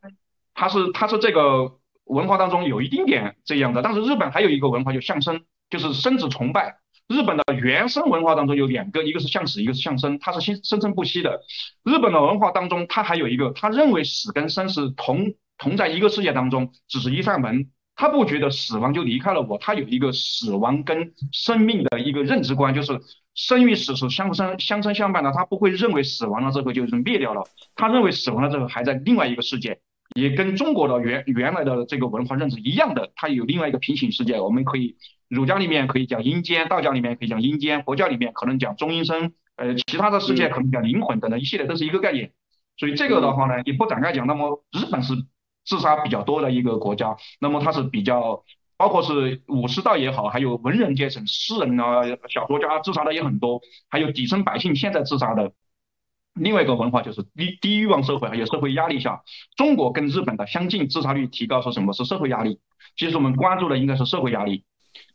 他是他是这个文化当中有一丁点这样的。但是日本还有一个文化就相生，就是生子崇拜。日本的原生文化当中有两个，一个是向死，一个是向生，它是生生生不息的。日本的文化当中，它还有一个，他认为死跟生是同同在一个世界当中，只是一扇门。他不觉得死亡就离开了我，他有一个死亡跟生命的一个认知观，就是生与死是相生相生相伴的。他不会认为死亡了之后就是灭掉了，他认为死亡了之后还在另外一个世界，也跟中国的原原来的这个文化认知一样的，它有另外一个平行世界，我们可以。儒家里面可以讲阴间，道教里面可以讲阴间，佛教里面可能讲中阴身，呃，其他的世界可能讲灵魂等等一系列都是一个概念。所以这个的话呢，也不展开讲。那么日本是自杀比较多的一个国家，那么它是比较，包括是武士道也好，还有文人阶层、诗人啊、小说家自杀的也很多，还有底层百姓现在自杀的。另外一个文化就是低低欲望社会，还有社会压力下，中国跟日本的相近，自杀率提高是什么？是社会压力。其实我们关注的应该是社会压力。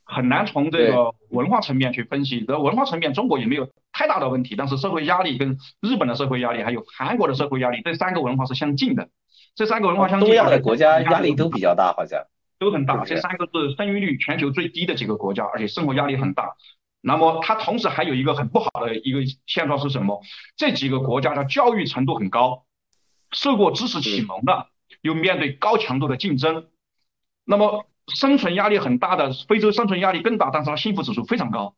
很难从这个文化层面去分析，这文化层面中国也没有太大的问题，但是社会压力跟日本的社会压力，还有韩国的社会压力，这三个文化是相近的。这三个文化相近，东亚的国家压力都比较大，好像都很大。这三个是生育率全球最低的几个国家，而且生活压力很大。那么它同时还有一个很不好的一个现状是什么？这几个国家的教育程度很高，受过知识启蒙的，又面对高强度的竞争，那么。生存压力很大的非洲，生存压力更大，但是它幸福指数非常高。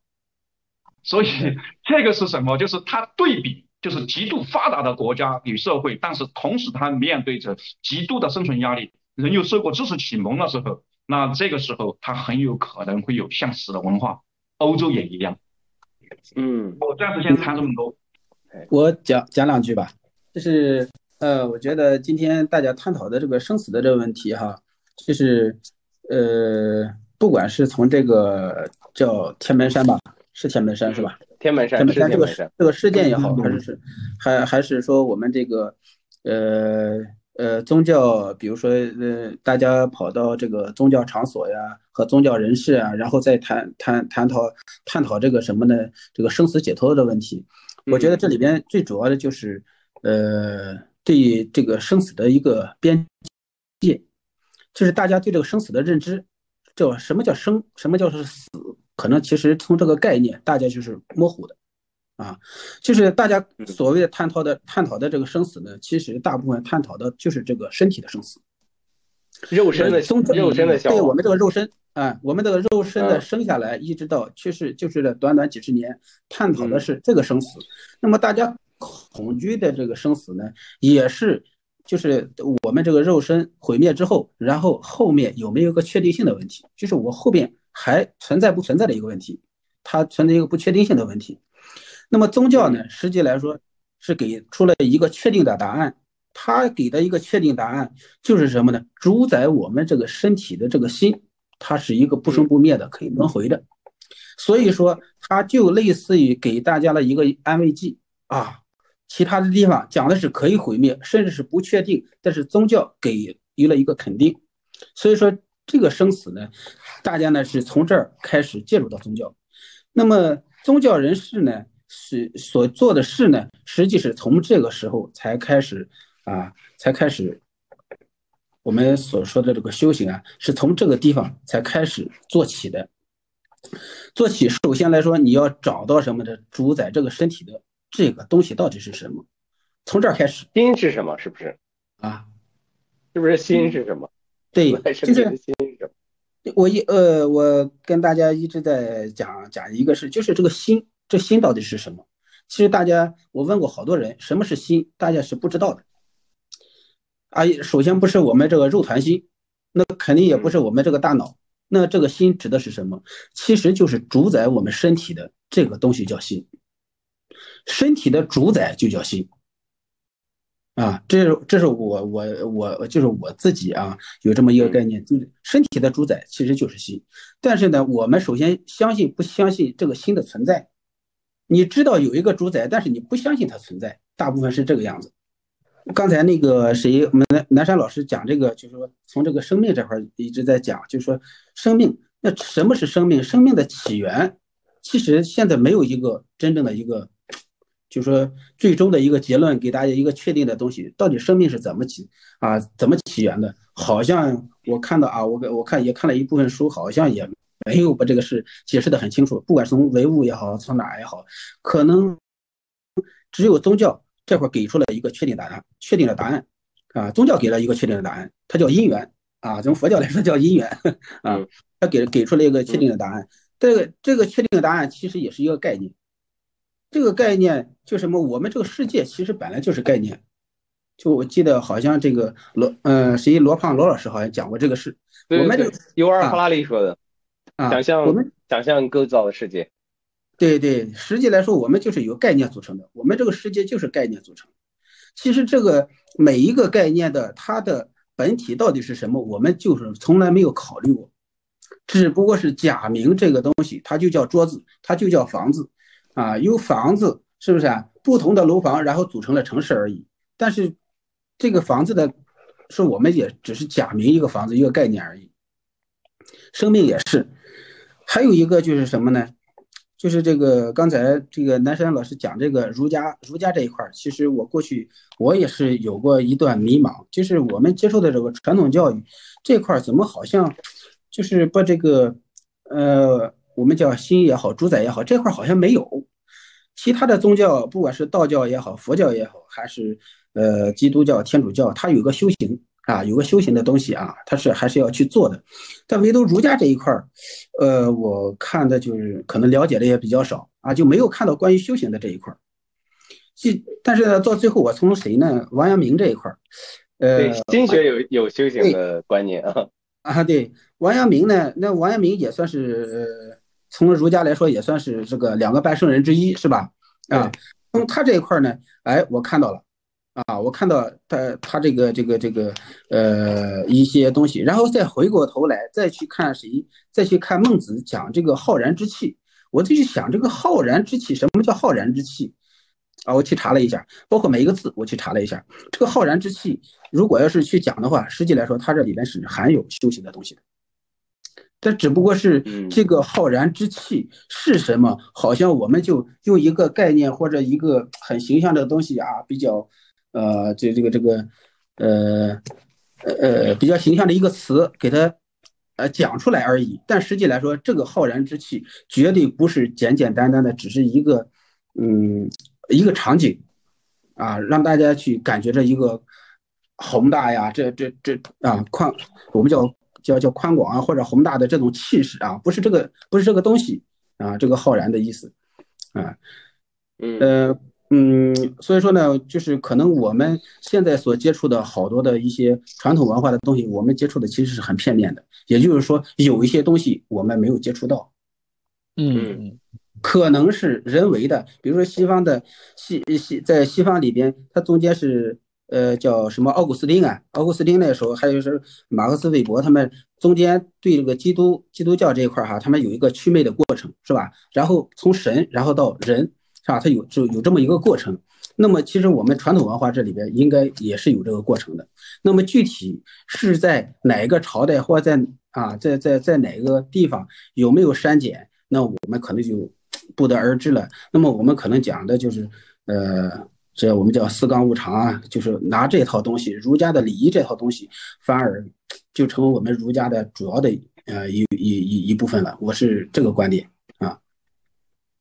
所以这个是什么？就是它对比，就是极度发达的国家与社会，但是同时它面对着极度的生存压力，人又受过知识启蒙的时候，那这个时候它很有可能会有向死的文化。欧洲也一样。嗯，我暂时先谈这么多。我讲讲两句吧，就是呃，我觉得今天大家探讨的这个生死的这个问题哈，就是呃，不管是从这个叫天门山吧，是天门山是吧？天门山天门山这个是天门山这个事件也好，还是是还还是说我们这个呃呃宗教，比如说呃大家跑到这个宗教场所呀和宗教人士啊，然后再谈谈探讨探讨这个什么呢？这个生死解脱的问题。我觉得这里边最主要的就是，呃，对这个生死的一个边界，就是大家对这个生死的认知，叫什么叫生，什么叫是死，可能其实从这个概念大家就是模糊的，啊，就是大家所谓的探讨的探讨的这个生死呢，其实大部分探讨的就是这个身体的生死，肉身的呃宗教肉身的消对我们这个肉身啊，我们这个肉身的嗯。生下来，一直到去世，就是这短短几十年，探讨的是这个生死。那么大家恐惧的这个生死呢，也是就是我们这个肉身毁灭之后，然后后面有没有个确定性的问题，就是我后边还存在不存在的一个问题，它存在一个不确定性的问题。那么宗教呢，实际来说是给出了一个确定的答案。它给的一个确定答案就是什么呢？主宰我们这个身体的这个心，它是一个不生不灭的，可以轮回的。所以说，它就类似于给大家了一个安慰剂啊。其他的地方讲的是可以毁灭，甚至是不确定，但是宗教给予了一个肯定。所以说，这个生死呢，大家呢是从这儿开始介入到宗教。那么宗教人士呢，是所做的事呢，实际是从这个时候才开始啊，才开始我们所说的这个修行啊，是从这个地方才开始做起的。做起，首先来说，你要找到什么的主宰这个身体的这个东西到底是什么，从这儿开始心是什么？是不是？啊，是不是心是什么？对 主宰我一呃，我跟大家一直在讲讲一个事，就是这个心，这心到底是什么？其实大家，我问过好多人，什么是心，大家是不知道的。啊，首先不是我们这个肉团心，那肯定也不是我们这个大脑。那这个心指的是什么？其实就是主宰我们身体的这个东西叫心，身体的主宰就叫心。啊，这是这是我我我就是我自己啊，有这么一个概念，就是身体的主宰其实就是心。但是呢，我们首先相信不相信这个心的存在？你知道有一个主宰，但是你不相信它存在，大部分是这个样子。刚才那个谁，我们南南山老师讲这个，就是说从这个生命这块儿一直在讲，就是说生命，那什么是生命？生命的起源，其实现在没有一个真正的一个，就是说最终的一个结论，给大家一个确定的东西，到底生命是怎么起啊？怎么起源的？好像我看到啊，我我看也看了一部分书，好像也没有把这个事解释的很清楚。不管是从唯物也好，从哪也好，可能只有宗教。这块给出了一个确定答案，确定的答案，啊，宗教给了一个确定的答案，它叫因缘啊，从佛教来说叫因缘 啊，它给给出了一个确定的答案。这个这个确定的答案其实也是一个概念，这个概念就什么？我们这个世界其实本来就是概念。就我记得好像这个罗，呃，谁罗胖罗老师好像讲过这个事。对我们这个尤尔赫拉利说的，啊，想象我们想象构造的世界。对对，实际来说，我们就是由概念组成的，我们这个世界就是概念组成。其实这个每一个概念的它的本体到底是什么，我们就是从来没有考虑过，只不过是假名这个东西，它就叫桌子，它就叫房子，啊，由房子是不是啊？不同的楼房然后组成了城市而已。但是这个房子的，是我们也只是假名一个房子一个概念而已。生命也是，还有一个就是什么呢？就是这个刚才这个南山老师讲这个儒家儒家这一块儿，其实我过去我也是有过一段迷茫，就是我们接受的这个传统教育这块怎么好像就是把这个呃我们叫心也好主宰也好这块儿好像没有，其他的宗教不管是道教也好佛教也好还是呃基督教天主教，它有个修行。啊，有个修行的东西啊，它是还是要去做的，但唯独儒家这一块儿，呃，我看的就是可能了解的也比较少啊，就没有看到关于修行的这一块儿。即但是呢，到最后我从谁呢？王阳明这一块儿，呃，对，心学有有修行的观念啊。啊，对，王阳明呢，那王阳明也算是从儒家来说也算是这个两个半圣人之一，是吧？啊，从他这一块呢，哎，我看到了，啊，我看到他他这个这个这个呃一些东西，然后再回过头来再去看谁，再去看孟子讲这个浩然之气，我就去想这个浩然之气，什么叫浩然之气？啊，我去查了一下，包括每一个字，我去查了一下，这个浩然之气，如果要是去讲的话，实际来说，它这里面是含有修行的东西的。这只不过是这个浩然之气是什么？好像我们就用一个概念或者一个很形象的东西啊，比较，呃，这这个这个，呃，呃比较形象的一个词给它，呃，讲出来而已。但实际来说，这个浩然之气绝对不是简简单单的，只是一个，嗯，一个场景，啊，让大家去感觉这一个宏大呀，这这这啊宽，我们叫。叫叫宽广啊，或者宏大的这种气势啊，不是这个，不是这个东西啊，这个浩然的意思啊，嗯呃嗯，所以说呢，就是可能我们现在所接触的好多的一些传统文化的东西，我们接触的其实是很片面的，也就是说，有一些东西我们没有接触到，嗯，可能是人为的，比如说西方的西西在西方里边，它中间是。呃，叫什么奥古斯丁啊？奥古斯丁那时候，还有是马克思韦伯他们中间对这个基督基督教这一块哈，他们有一个祛魅的过程，是吧？然后从神，然后到人，是吧？他有就有这么一个过程。那么其实我们传统文化这里边应该也是有这个过程的。那么具体是在哪一个朝代或在啊，在在在哪个地方有没有删减？那我们可能就不得而知了。那么我们可能讲的就是呃。这我们叫四纲五常啊，就是拿这套东西，儒家的礼仪这套东西，反而就成为我们儒家的主要的呃一一一一部分了。我是这个观点啊。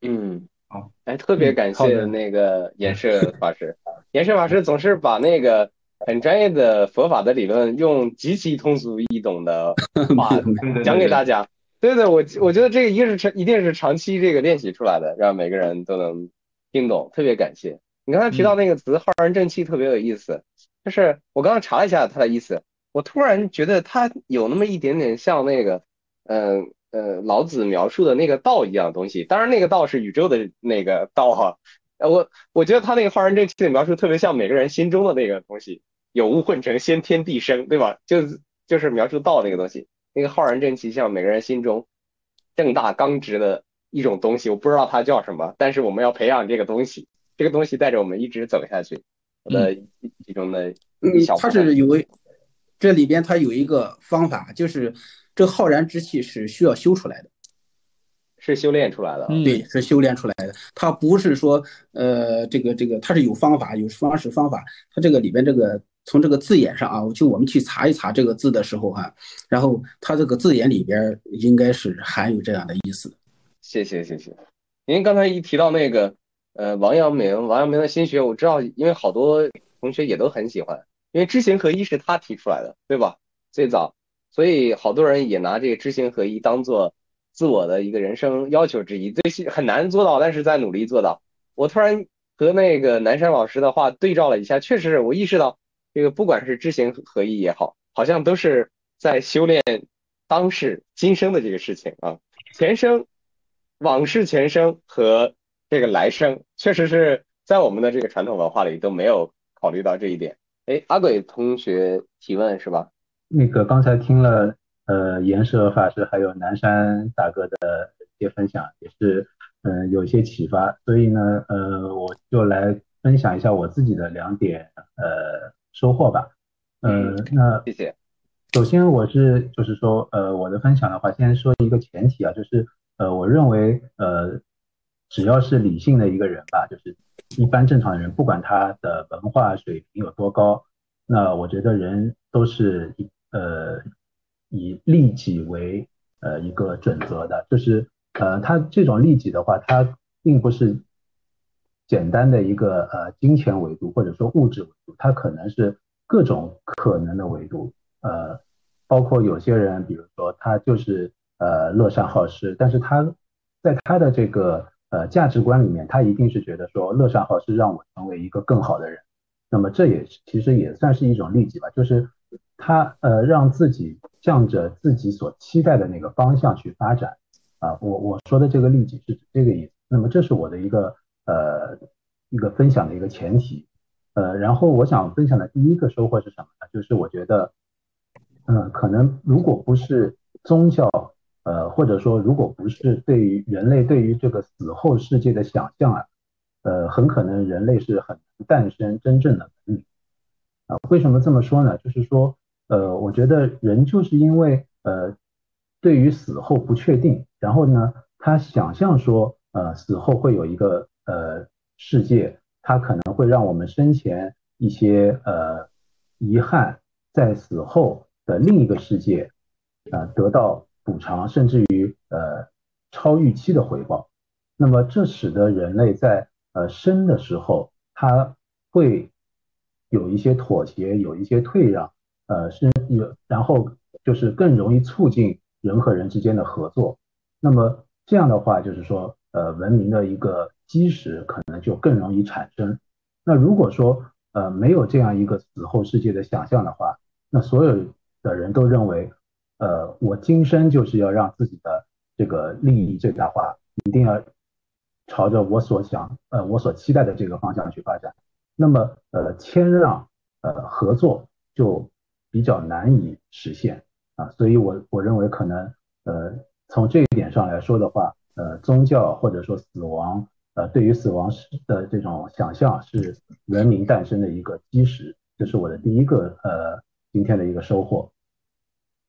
嗯，好，哎，特别感谢那个严社法师，严社法师总是把那个很专业的佛法的理论用极其通俗易懂的 话讲给大家。对对，我我觉得这个一个是长，一定是长期这个练习出来的，让每个人都能听懂。特别感谢。你刚才提到那个词“浩然正气”特别有意思，就是我刚刚查了一下它的意思，我突然觉得它有那么一点点像那个，嗯呃，老子描述的那个道一样的东西。当然，那个道是宇宙的那个道哈。我我觉得他那个“浩然正气”的描述特别像每个人心中的那个东西，有物混成，先天地生，对吧？就就是描述道那个东西，那个“浩然正气”像每个人心中正大刚直的一种东西，我不知道它叫什么，但是我们要培养这个东西。这个东西带着我们一直走下去，我的其中的嗯，它是有这里边它有一个方法，就是这浩然之气是需要修出来的，是修炼出来的，对，是修炼出来的。它不是说呃这个这个它是有方法有方式方法，它这个里边这个从这个字眼上啊，就我们去查一查这个字的时候哈，然后它这个字眼里边应该是含有这样的意思。谢谢谢谢，您刚才一提到那个。呃，王阳明，王阳明的心学我知道，因为好多同学也都很喜欢，因为知行合一是他提出来的，对吧？最早，所以好多人也拿这个知行合一当做自我的一个人生要求之一，最很难做到，但是在努力做到。我突然和那个南山老师的话对照了一下，确实是我意识到，这个不管是知行合一也好，好像都是在修炼当世今生的这个事情啊，前生、往事前生和。这个来生确实是在我们的这个传统文化里都没有考虑到这一点。哎，阿鬼同学提问是吧？那个刚才听了呃岩舍法师还有南山大哥的一些分享，也是嗯有一些启发，所以呢呃我就来分享一下我自己的两点呃收获吧。嗯，那谢谢。首先我是就是说呃我的分享的话，先说一个前提啊，就是呃我认为呃。只要是理性的一个人吧，就是一般正常人，不管他的文化水平有多高，那我觉得人都是以呃以利己为呃一个准则的，就是呃他这种利己的话，他并不是简单的一个呃金钱维度或者说物质维度，他可能是各种可能的维度，呃，包括有些人，比如说他就是呃乐善好施，但是他在他的这个呃，价值观里面，他一定是觉得说乐善好施让我成为一个更好的人，那么这也是其实也算是一种利己吧，就是他呃让自己向着自己所期待的那个方向去发展，啊，我我说的这个利己是指这个意思。那么这是我的一个呃一个分享的一个前提。呃，然后我想分享的第一个收获是什么呢？就是我觉得，嗯，可能如果不是宗教，呃，或者说如果不是对于人类对于这个死后世界的想象啊，呃，很可能人类是很难诞生真正的文明。啊，为什么这么说呢？就是说，呃，我觉得人就是因为呃对于死后不确定，然后呢，他想象说，呃，死后会有一个呃世界。它可能会让我们生前一些呃遗憾，在死后的另一个世界，啊得到补偿，甚至于呃超预期的回报。那么这使得人类在呃生的时候，他会有一些妥协，有一些退让，呃是有，然后就是更容易促进人和人之间的合作。那么这样的话，就是说呃文明的一个。基石可能就更容易产生。那如果说呃没有这样一个死后世界的想象的话，那所有的人都认为，呃我今生就是要让自己的这个利益最大化，一定要朝着我所想呃我所期待的这个方向去发展。那么呃谦让呃合作就比较难以实现啊。所以我我认为可能呃从这一点上来说的话，呃宗教或者说死亡。呃，对于死亡的这种想象是文明诞生的一个基石，这是我的第一个呃今天的一个收获。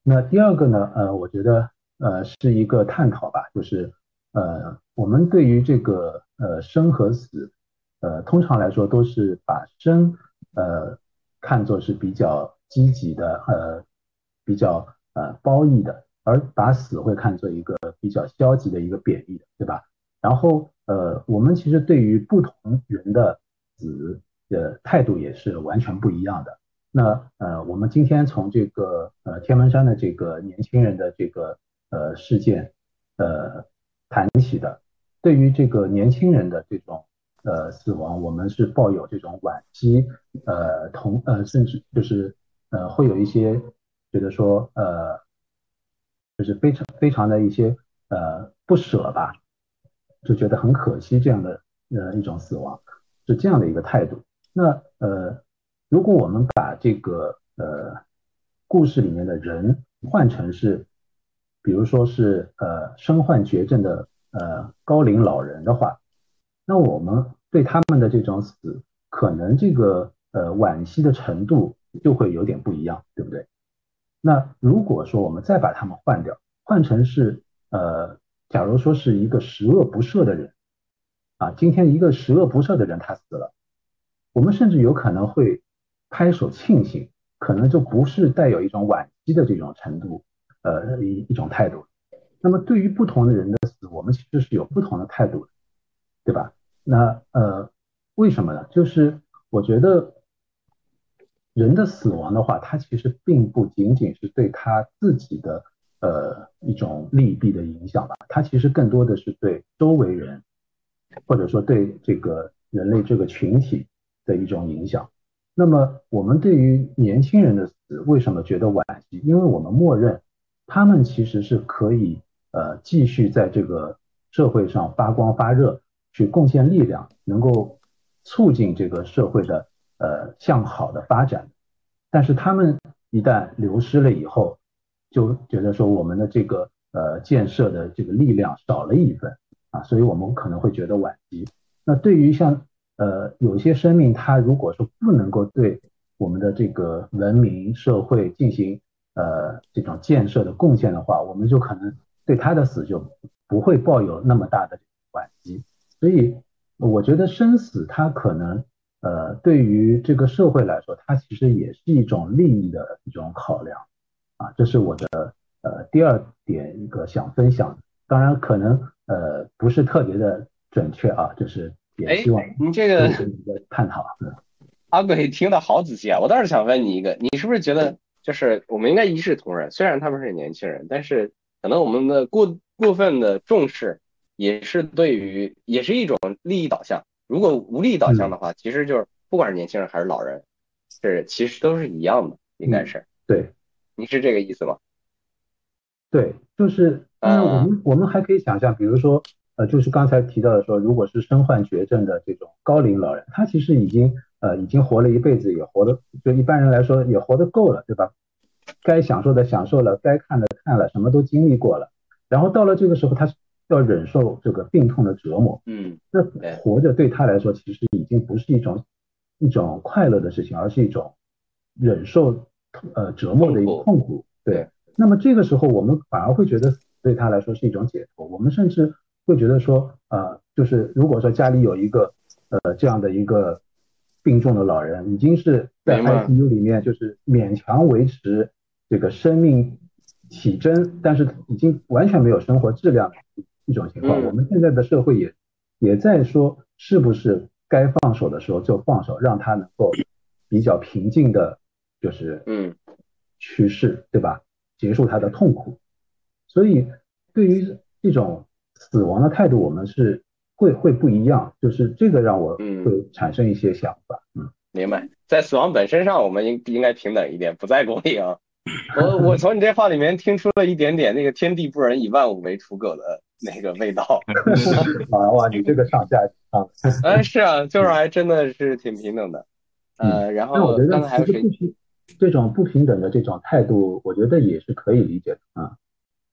那第二个呢，呃，我觉得呃是一个探讨吧，就是呃我们对于这个呃生和死，呃通常来说都是把生呃看作是比较积极的，呃比较呃褒义的，而把死会看作一个比较消极的一个贬义的，对吧？然后。呃，我们其实对于不同人的死的态度也是完全不一样的。那呃，我们今天从这个呃天门山的这个年轻人的这个呃事件呃谈起的，对于这个年轻人的这种呃死亡，我们是抱有这种惋惜呃同呃甚至就是呃会有一些觉得说呃就是非常非常的一些呃不舍吧。就觉得很可惜，这样的呃一种死亡是这样的一个态度。那呃，如果我们把这个呃故事里面的人换成是，比如说是呃身患绝症的呃高龄老人的话，那我们对他们的这种死，可能这个呃惋惜的程度就会有点不一样，对不对？那如果说我们再把他们换掉，换成是呃。假如说是一个十恶不赦的人，啊，今天一个十恶不赦的人他死了，我们甚至有可能会拍手庆幸，可能就不是带有一种惋惜的这种程度，呃，一一种态度。那么对于不同的人的死，我们其实是有不同的态度，对吧？那呃，为什么呢？就是我觉得人的死亡的话，他其实并不仅仅是对他自己的。呃，一种利弊的影响吧，它其实更多的是对周围人，或者说对这个人类这个群体的一种影响。那么，我们对于年轻人的死，为什么觉得惋惜？因为我们默认他们其实是可以呃继续在这个社会上发光发热，去贡献力量，能够促进这个社会的呃向好的发展。但是他们一旦流失了以后，就觉得说我们的这个呃建设的这个力量少了一份啊，所以我们可能会觉得惋惜。那对于像呃有些生命，它如果说不能够对我们的这个文明社会进行呃这种建设的贡献的话，我们就可能对他的死就不会抱有那么大的惋惜。所以我觉得生死它可能呃对于这个社会来说，它其实也是一种利益的一种考量。啊，这是我的呃第二点一个想分享，当然可能呃不是特别的准确啊，就是也希望你这个探讨。阿鬼听得好仔细啊，我倒是想问你一个，你是不是觉得就是我们应该一视同仁？虽然他们是年轻人，但是可能我们的过过分的重视也是对于也是一种利益导向。如果无利益导向的话，其实就是不管是年轻人还是老人，是其实都是一样的，应该是对。你是这个意思吗？对，就是那我们我们还可以想象，比如说，呃，就是刚才提到的说，如果是身患绝症的这种高龄老人，他其实已经呃已经活了一辈子，也活得就一般人来说也活得够了，对吧？该享受的享受了，该看的看了，什么都经历过了。然后到了这个时候，他要忍受这个病痛的折磨。嗯，那活着对他来说，其实已经不是一种一种快乐的事情，而是一种忍受呃折磨的一个痛苦。对。那么这个时候，我们反而会觉得对他来说是一种解脱。我们甚至会觉得说，呃，就是如果说家里有一个呃这样的一个病重的老人，已经是在 ICU 里面，就是勉强维持这个生命体征，但是已经完全没有生活质量一种情况。我们现在的社会也也在说，是不是该放手的时候就放手，让他能够比较平静的，就是嗯去世，对吧？结束他的痛苦，所以对于这种死亡的态度，我们是会会不一样，就是这个让我会产生一些想法。嗯，明白，在死亡本身上，我们应应该平等一点，不在功利啊。我我从你这话里面听出了一点点那个天地不仁，以万物为刍狗的那个味道。啊哇，你这个上下啊，哎是啊，就是还真的是挺平等的。呃，然后刚才还有谁？这种不平等的这种态度，我觉得也是可以理解的啊。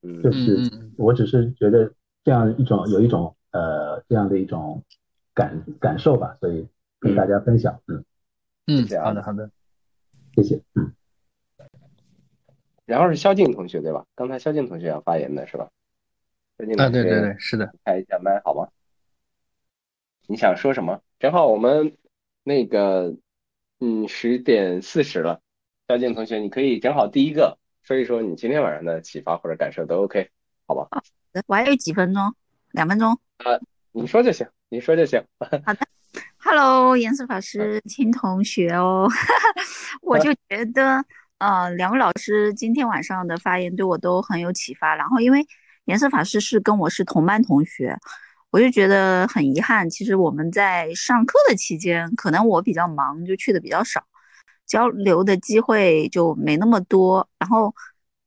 嗯，就是我只是觉得这样一种有一种呃这样的一种感感受吧，所以跟大家分享。嗯嗯，好的好的，谢谢。嗯。然后是肖静同学对吧？刚才肖静同学要发言的是吧？啊，对对对，是的。开一下麦好吗？你想说什么？正好我们那个嗯十点四十了。肖静同学，你可以正好第一个说一说你今天晚上的启发或者感受都 OK，好吧？我还有几分钟，两分钟。呃，你说就行，你说就行。好的，Hello，严师法师，亲同学哦，我就觉得，呃，两位老师今天晚上的发言对我都很有启发。然后，因为颜色法师是跟我是同班同学，我就觉得很遗憾。其实我们在上课的期间，可能我比较忙，就去的比较少。交流的机会就没那么多。然后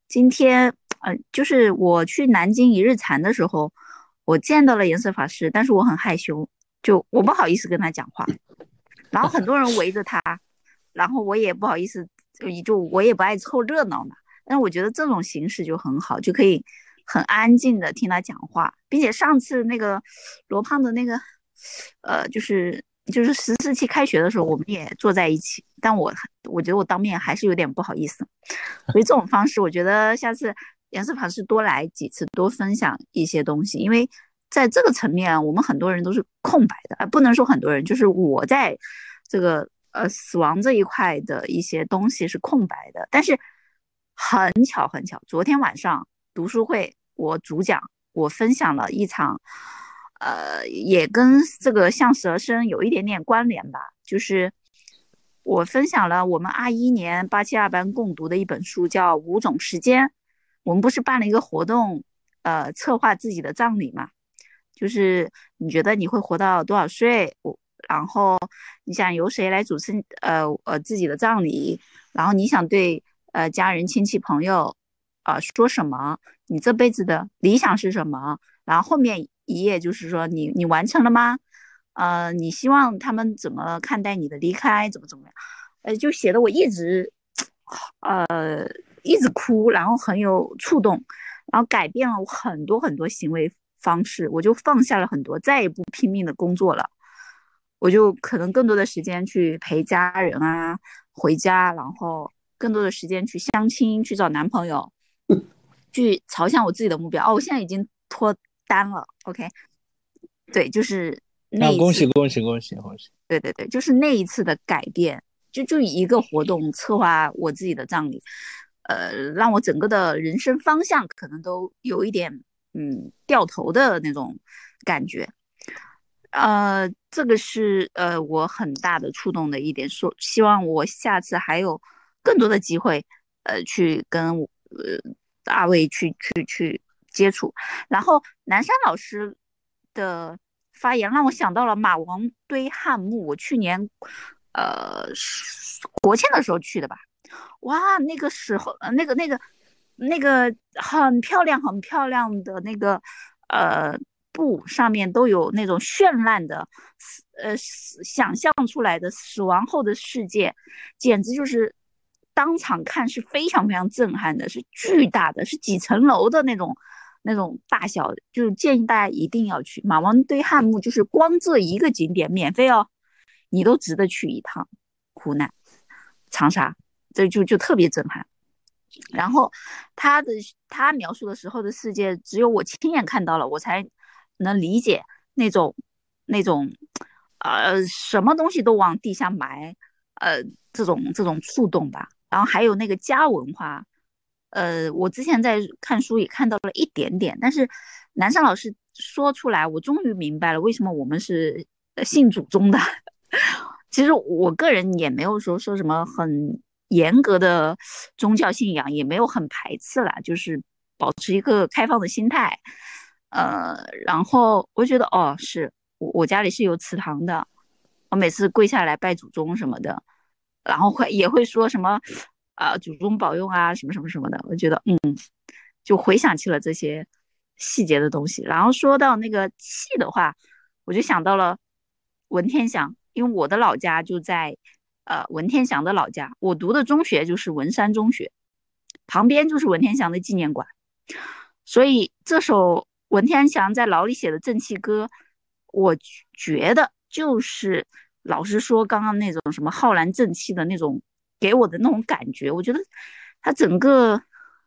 今天，呃，就是我去南京一日禅的时候，我见到了颜色法师，但是我很害羞，就我不好意思跟他讲话。然后很多人围着他，然后我也不好意思，就就我也不爱凑热闹嘛。但是我觉得这种形式就很好，就可以很安静的听他讲话，并且上次那个罗胖的那个，呃，就是。就是十四期开学的时候，我们也坐在一起，但我我觉得我当面还是有点不好意思，所以这种方式，我觉得下次颜色法师多来几次，多分享一些东西，因为在这个层面，我们很多人都是空白的，啊，不能说很多人，就是我在这个呃死亡这一块的一些东西是空白的，但是很巧很巧，昨天晚上读书会我主讲，我分享了一场。呃，也跟这个像蛇身有一点点关联吧。就是我分享了我们二一年八七二班共读的一本书，叫《五种时间》。我们不是办了一个活动，呃，策划自己的葬礼嘛？就是你觉得你会活到多少岁？我，然后你想由谁来主持？呃呃，自己的葬礼？然后你想对呃家人、亲戚、朋友啊说什么？你这辈子的理想是什么？然后后面。一页就是说你你完成了吗？呃，你希望他们怎么看待你的离开？怎么怎么样？呃，就写的我一直 呃一直哭，然后很有触动，然后改变了我很多很多行为方式，我就放下了很多，再也不拼命的工作了，我就可能更多的时间去陪家人啊，回家，然后更多的时间去相亲，去找男朋友，去朝向我自己的目标。哦，我现在已经脱。单了，OK，对，就是那恭喜恭喜恭喜恭喜，对对对，就是那一次的改变，就就一个活动策划我自己的葬礼，呃，让我整个的人生方向可能都有一点嗯掉头的那种感觉，呃，这个是呃我很大的触动的一点，说希望我下次还有更多的机会，呃，去跟呃大卫去去去。接触，然后南山老师的发言让我想到了马王堆汉墓。我去年，呃，国庆的时候去的吧。哇，那个时候，呃，那个那个那个很漂亮、很漂亮的那个呃布上面都有那种绚烂的呃想象出来的死亡后的世界，简直就是当场看是非常非常震撼的，是巨大的，是几层楼的那种那种大小，就建议大家一定要去马王堆汉墓，就是光这一个景点免费哦，你都值得去一趟。湖南长沙，这就就特别震撼。然后他的他描述的时候的世界，只有我亲眼看到了，我才能理解那种那种呃什么东西都往地下埋，呃这种这种触动吧。然后还有那个家文化，呃我之前在看书也看到了一点点，但是南山老师说出来，我终于明白了为什么我们是信祖宗的。其实我个人也没有说说什么很。严格的宗教信仰也没有很排斥啦，就是保持一个开放的心态。呃，然后我觉得哦，是我我家里是有祠堂的，我每次跪下来拜祖宗什么的，然后会也会说什么啊祖宗保佑啊什么什么什么的。我觉得嗯，就回想起了这些细节的东西。然后说到那个气的话，我就想到了文天祥，因为我的老家就在。呃，文天祥的老家，我读的中学就是文山中学，旁边就是文天祥的纪念馆，所以这首文天祥在牢里写的《正气歌》，我觉得就是老师说，刚刚那种什么浩然正气的那种给我的那种感觉，我觉得他整个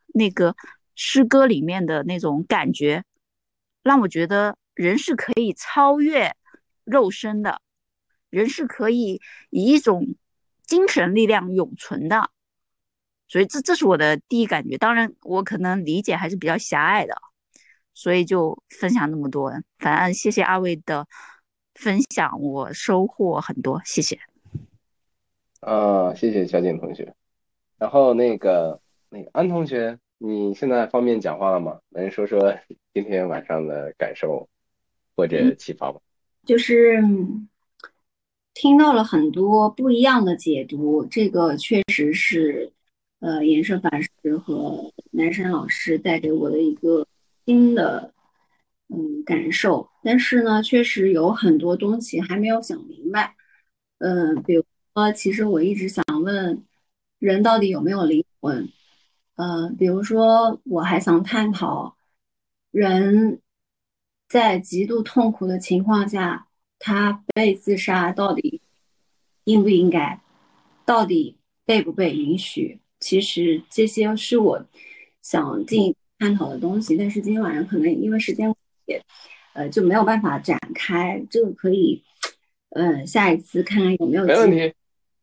那个诗歌里面的那种感觉，让我觉得人是可以超越肉身的，人是可以以一种。精神力量永存的，所以这这是我的第一感觉。当然，我可能理解还是比较狭隘的，所以就分享那么多。反正谢谢二位的分享，我收获很多，谢谢。啊，谢谢小景同学。然后那个那个安同学，你现在方便讲话了吗？能说说今天晚上的感受或者启发吗？就是。听到了很多不一样的解读，这个确实是，呃，颜色法师和南山老师带给我的一个新的，嗯，感受。但是呢，确实有很多东西还没有想明白，嗯，比如说，其实我一直想问，人到底有没有灵魂？嗯，比如说，我还想探讨，人在极度痛苦的情况下。他被自杀到底应不应该？到底被不被允许？其实这些是我想进探讨的东西，但是今天晚上可能因为时间也呃就没有办法展开。这个可以，呃，下一次看看有没有。没问题，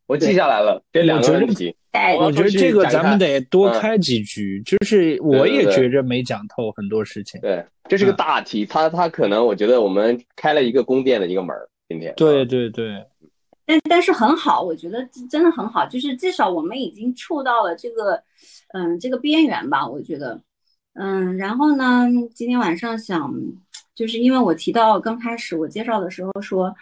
我记下来了。这两个问题，我觉得这个咱们得多开几局。就是我也觉着没讲透很多事情。对。这是个大题，他他可能我觉得我们开了一个宫殿的一个门儿，今天。对对对，但但是很好，我觉得真的很好，就是至少我们已经触到了这个，嗯，这个边缘吧，我觉得，嗯，然后呢，今天晚上想，就是因为我提到刚开始我介绍的时候说，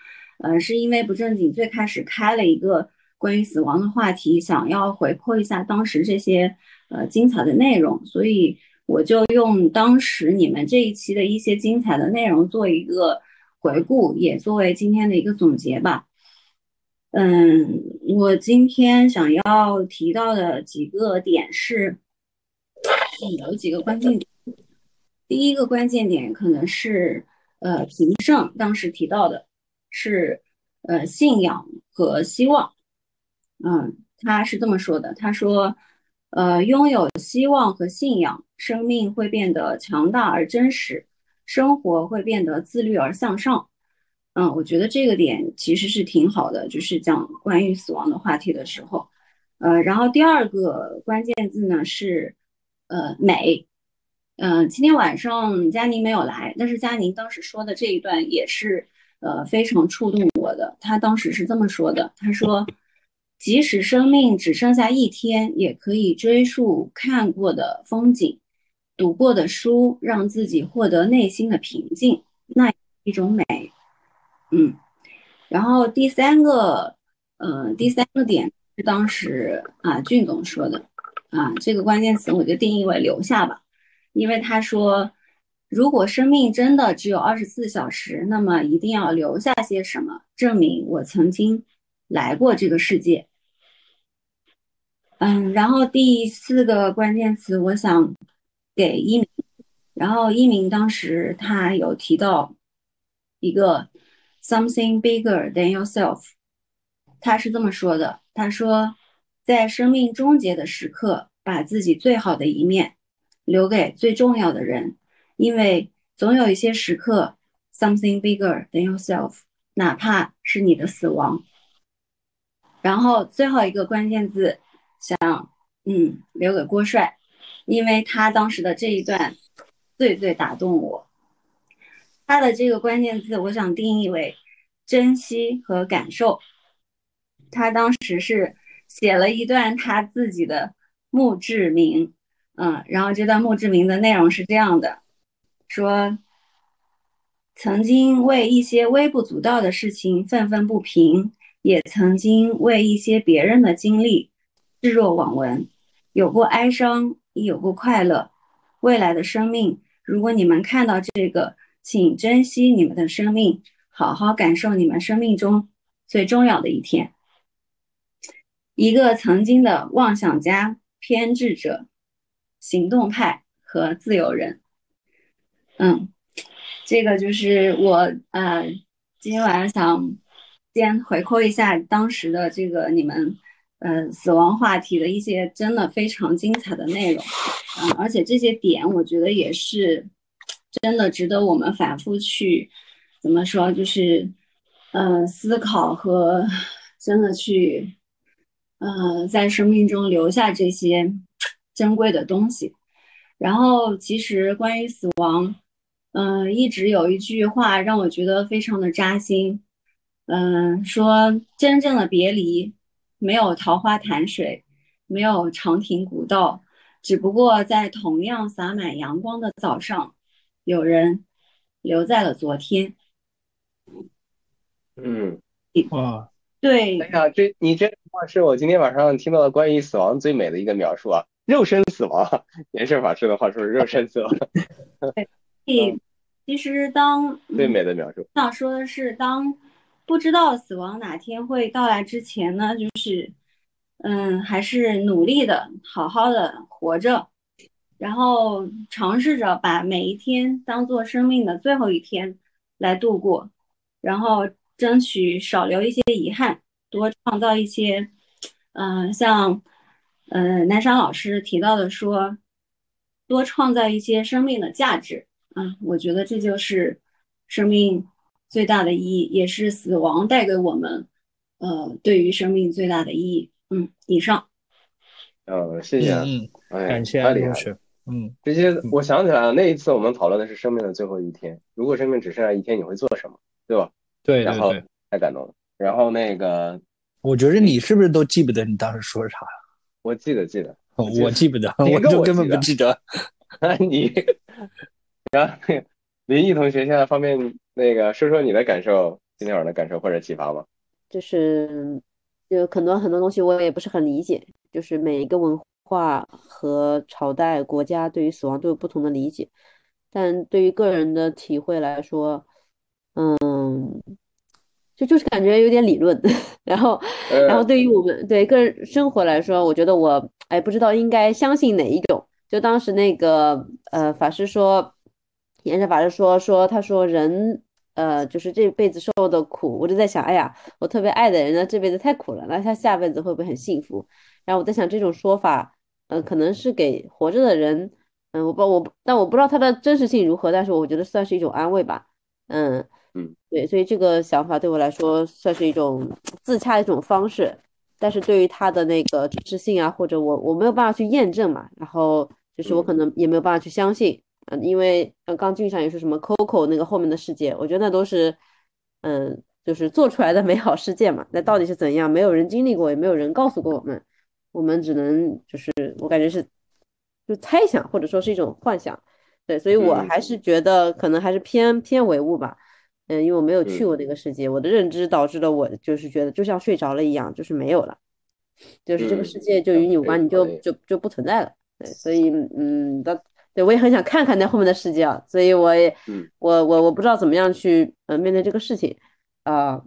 呃，是因为不正经最开始开了一个关于死亡的话题，想要回扣一下当时这些呃精彩的内容，所以。我就用当时你们这一期的一些精彩的内容做一个回顾，也作为今天的一个总结吧。嗯，我今天想要提到的几个点是，有几个关键点。第一个关键点可能是，呃，平胜当时提到的是，呃，信仰和希望。嗯，他是这么说的，他说。呃，拥有希望和信仰，生命会变得强大而真实，生活会变得自律而向上。嗯，我觉得这个点其实是挺好的，就是讲关于死亡的话题的时候。呃，然后第二个关键字呢是呃美。嗯，今天晚上佳宁没有来，但是佳宁当时说的这一段也是呃非常触动我的。他当时是这么说的，他说。即使生命只剩下一天，也可以追溯看过的风景、读过的书，让自己获得内心的平静，那一种美。嗯，然后第三个，呃，第三个点是当时啊，俊总说的，啊，这个关键词我就定义为留下吧，因为他说，如果生命真的只有二十四小时，那么一定要留下些什么，证明我曾经来过这个世界。嗯，然后第四个关键词，我想给一鸣，然后一鸣当时他有提到一个 something bigger than yourself，他是这么说的，他说。在生命终结的时刻，把自己最好的一面留给最重要的人，因为总有一些时刻，something bigger than yourself，哪怕是你的死亡。然后最后一个关键字，想，嗯，留给郭帅，因为他当时的这一段最最打动我。他的这个关键字，我想定义为珍惜和感受。他当时是。写了一段他自己的墓志铭，嗯，然后这段墓志铭的内容是这样的：说曾经为一些微不足道的事情愤愤不平，也曾经为一些别人的经历置若罔闻，有过哀伤，也有过快乐。未来的生命，如果你们看到这个，请珍惜你们的生命，好好感受你们生命中最重要的一天。一个曾经的妄想家、偏执者、行动派和自由人，嗯，这个就是我呃，今天晚上想先回扣一下当时的这个你们呃死亡话题的一些真的非常精彩的内容，嗯，而且这些点我觉得也是真的值得我们反复去怎么说，就是呃思考和真的去。呃，在生命中留下这些珍贵的东西。然后，其实关于死亡，嗯，一直有一句话让我觉得非常的扎心。嗯，说真正的别离，没有桃花潭水，没有长亭古道，只不过在同样洒满阳光的早上，有人留在了昨天。嗯，哇。对，哎呀，这你这话是我今天晚上听到的关于死亡最美的一个描述啊，肉身死亡。延世法师的话说是肉身死亡。对，其实当最美的描述，想说的是，当不知道死亡哪天会到来之前呢，就是嗯，还是努力的好好的活着，然后尝试着把每一天当做生命的最后一天来度过，然后。争取少留一些遗憾，多创造一些，嗯，像，嗯，南山老师提到的说，多创造一些生命的价值啊，我觉得这就是生命最大的意义，也是死亡带给我们，呃，对于生命最大的意义。嗯，以上。嗯，谢谢。嗯，感谢太厉害了。嗯，这些我想起来了，那一次我们讨论的是生命的最后一天，如果生命只剩下一天，你会做什么？对吧？对，然后太感动了。然后那个，我觉得你是不是都记不得你当时说啥了？我记得，记得，我记不得，我就根本不记得。那 你，然后林毅同学，现在方便那个说说你的感受，今天晚上的感受或者启发吗？就是有很多很多东西我也不是很理解，就是每一个文化和朝代、国家对于死亡都有不同的理解，但对于个人的体会来说。嗯，就就是感觉有点理论，然后，然后对于我们对个人生活来说，我觉得我哎不知道应该相信哪一种。就当时那个呃法师说，延伸法师说说他说人呃就是这辈子受的苦，我就在想，哎呀，我特别爱的人呢这辈子太苦了，那他下辈子会不会很幸福？然后我在想这种说法，嗯，可能是给活着的人，嗯，我不我但我不知道它的真实性如何，但是我觉得算是一种安慰吧，嗯。嗯，对，所以这个想法对我来说算是一种自洽的一种方式，但是对于他的那个真实性啊，或者我我没有办法去验证嘛，然后就是我可能也没有办法去相信，嗯，因为刚刚俊上也是什么 Coco 那个后面的世界，我觉得那都是，嗯，就是做出来的美好世界嘛，那到底是怎样，没有人经历过，也没有人告诉过我们，我们只能就是我感觉是就猜想或者说是一种幻想，对，所以我还是觉得可能还是偏偏唯物吧。嗯，因为我没有去过那个世界，我的认知导致了我就是觉得就像睡着了一样，就是没有了。就是这个嗯世界就与你无关，你就就就不存在了。对，所以嗯，到对我也很想看看那后面的世界啊，所以我也嗯我我我不知道怎么样去呃面对这个事情啊、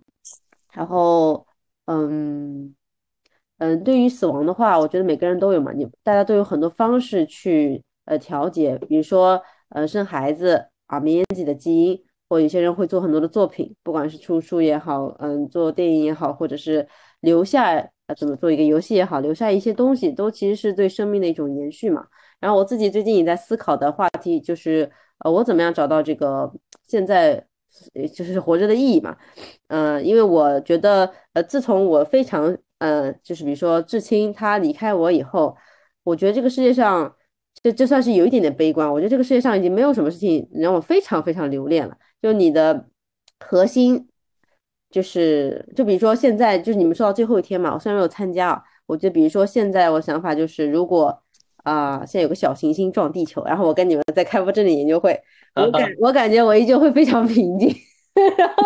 然后嗯。嗯，对于死亡的话，我觉得每个人都有嘛，你大家都有很多方式去呃调节，比如说呃生孩子啊，绵延自己的基因，或有些人会做很多的作品，不管是出书也好，嗯，做电影也好，或者是留下呃怎么做一个游戏也好，留下一些东西，都其实是对生命的一种延续嘛。然后我自己最近也在思考的话题就是，呃，我怎么样找到这个现在就是活着的意义嘛。嗯，因为我觉得，呃，自从我非常，呃，就是比如说至亲他离开我以后，我觉得这个世界上，这这算是有一点点悲观。我觉得这个世界上已经没有什么事情让我非常非常留恋了。就你的核心，就是就比如说现在，就是你们说到最后一天嘛，我虽然没有参加啊，我觉得比如说现在我想法就是，如果啊、现在有个小行星撞地球，然后我跟你们在开播真理研究会，我感我感觉我依旧会非常平静。然后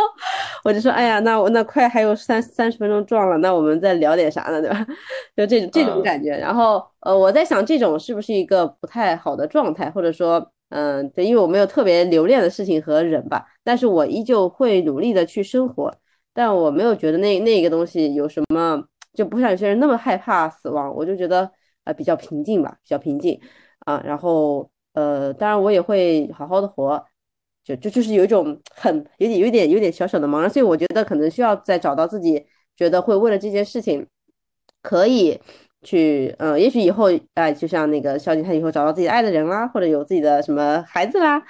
我就说，哎呀，那我那快还有三三十分钟撞了，那我们再聊点啥呢，对吧？就这种这种感觉。然后呃，我在想这种是不是一个不太好的状态，或者说，嗯，对，因为我没有特别留恋的事情和人吧，但是我依旧会努力的去生活，但我没有觉得那那个东西有什么，就不像有些人那么害怕死亡，我就觉得呃比较平静吧，比较平静啊。然后呃，当然我也会好好的活。就就就是有一种很有点有点有点小小的茫然，所以我觉得可能需要再找到自己觉得会为了这件事情可以去，嗯，也许以后哎、就像那个萧景，他以后找到自己爱的人啦，或者有自己的什么孩子啦，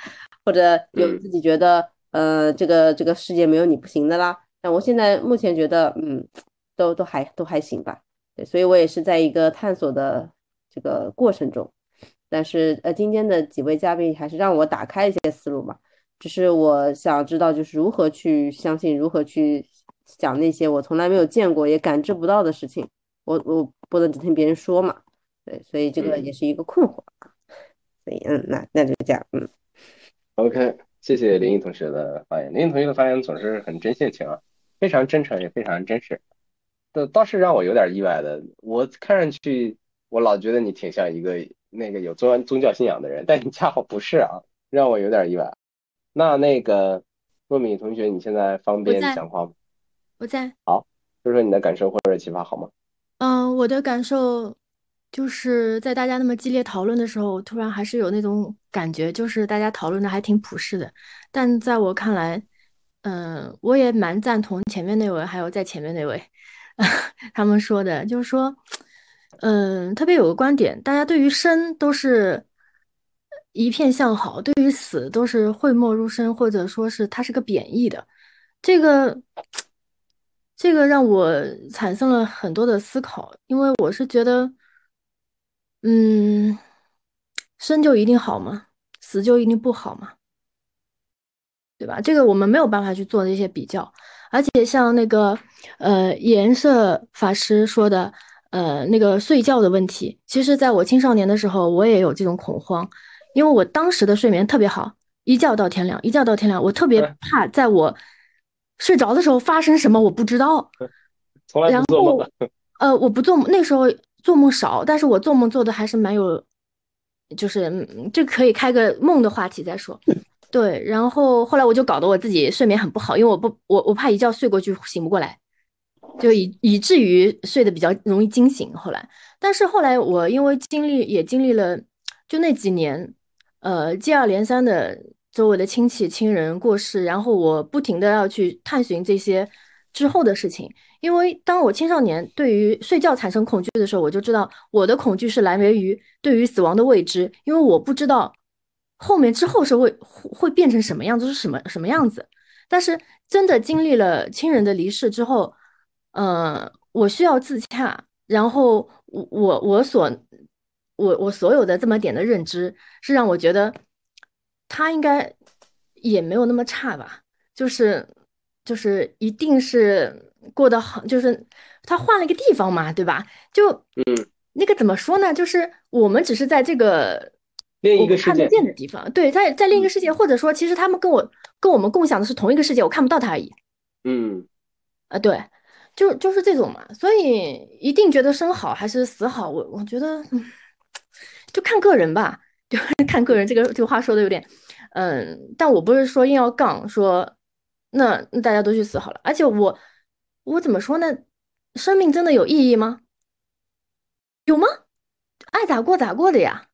或者有自己觉得呃这个这个世界没有你不行的啦。但我现在目前觉得嗯都都还都还行吧，对，所以我也是在一个探索的这个过程中。但是呃，今天的几位嘉宾还是让我打开一些思路吧。只是我想知道，就是如何去相信，如何去讲那些我从来没有见过也感知不到的事情。我我不能只听别人说嘛，对，所以这个也是一个困惑。所以嗯，那那就这样，嗯。OK，谢谢林毅同学的发言。林毅同学的发言总是很真性情啊，非常真诚，也非常真实。倒倒是让我有点意外的，我看上去我老觉得你挺像一个那个有宗宗教信仰的人，但你恰好不是啊，让我有点意外。那那个糯米同学，你现在方便讲话吗？我在，好，说说你的感受或者启发好吗？嗯，我的感受就是在大家那么激烈讨论的时候，我突然还是有那种感觉，就是大家讨论的还挺普世的。但在我看来，嗯，我也蛮赞同前面那位，还有在前面那位，他们说的，就是说，嗯，特别有个观点，大家对于生都是一片向好，对于死都是讳莫如深，或者说是它是个贬义的。这个这个让我产生了很多的思考，因为我是觉得，嗯，生就一定好吗？死就一定不好吗？对吧？这个我们没有办法去做这些比较，而且像那个呃颜色法师说的，呃那个睡觉的问题，其实在我青少年的时候，我也有这种恐慌，因为我当时的睡眠特别好，一觉到天亮，一觉到天亮，我特别怕在我睡着的时候发生什么，我不知道。从来做梦后，呃，我不做梦，那时候做梦少，但是我做梦做的还是蛮有，就是嗯这可以开个梦的话题再说。对，然后后来我就搞得我自己睡眠很不好，因为我不我我怕一觉睡过去醒不过来，就以以至于睡得比较容易惊醒。后来，但是后来我因为经历也经历了，就那几年，呃，接二连三的周围的亲戚亲人过世，然后我不停的要去探寻这些之后的事情。因为当我青少年对于睡觉产生恐惧的时候，我就知道我的恐惧是来源于对于死亡的未知，因为我不知道后面之后是会会变成什么样子，是什么什么样子。但是真的经历了亲人的离世之后，呃，我需要自洽，然后我我我所我我所有的这么点的认知，是让我觉得他应该也没有那么差吧，就是就是一定是过得好，就是他换了一个地方嘛，对吧？就嗯，那个怎么说呢？就是我们只是在这个另一我们看得个世界，见的地方，对，在在另一个世界，或者说其实他们跟我跟我们共享的是同一个世界，我看不到他而已。嗯啊，对，就就是这种嘛，所以一定觉得生好还是死好，我我觉得，嗯，就看个人吧，就 看个人。这个这个话说的有点，嗯，但我不是说硬要杠，说那那大家都去死好了。而且我我怎么说呢？生命真的有意义吗？有吗？爱咋过咋过的呀。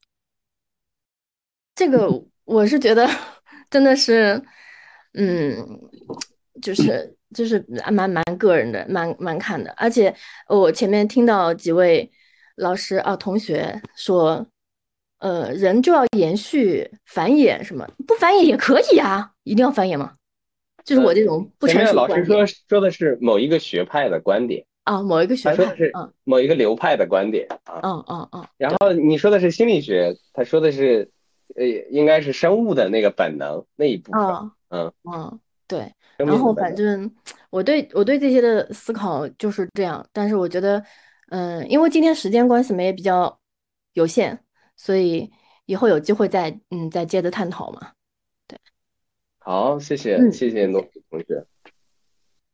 这个我是觉得 真的是，嗯，就是就是蛮蛮个人的，蛮蛮看的。而且我前面听到几位老师啊同学说，呃，人就要延续繁衍，什么不繁衍也可以啊，一定要繁衍吗？就是我这种不成熟老师说说的是某一个学派的观点啊，某一个学派是某一个流派的观点啊，嗯嗯嗯。然后你说的是心理学，他说的是。呃，应该是生物的那个本能那一部分，嗯嗯，对。然后反正我对我对这些的思考就是这样，但是我觉得，嗯，因为今天时间关系嘛也比较有限，所以以后有机会再嗯再接着探讨嘛。对，好，谢谢谢谢糯米同学，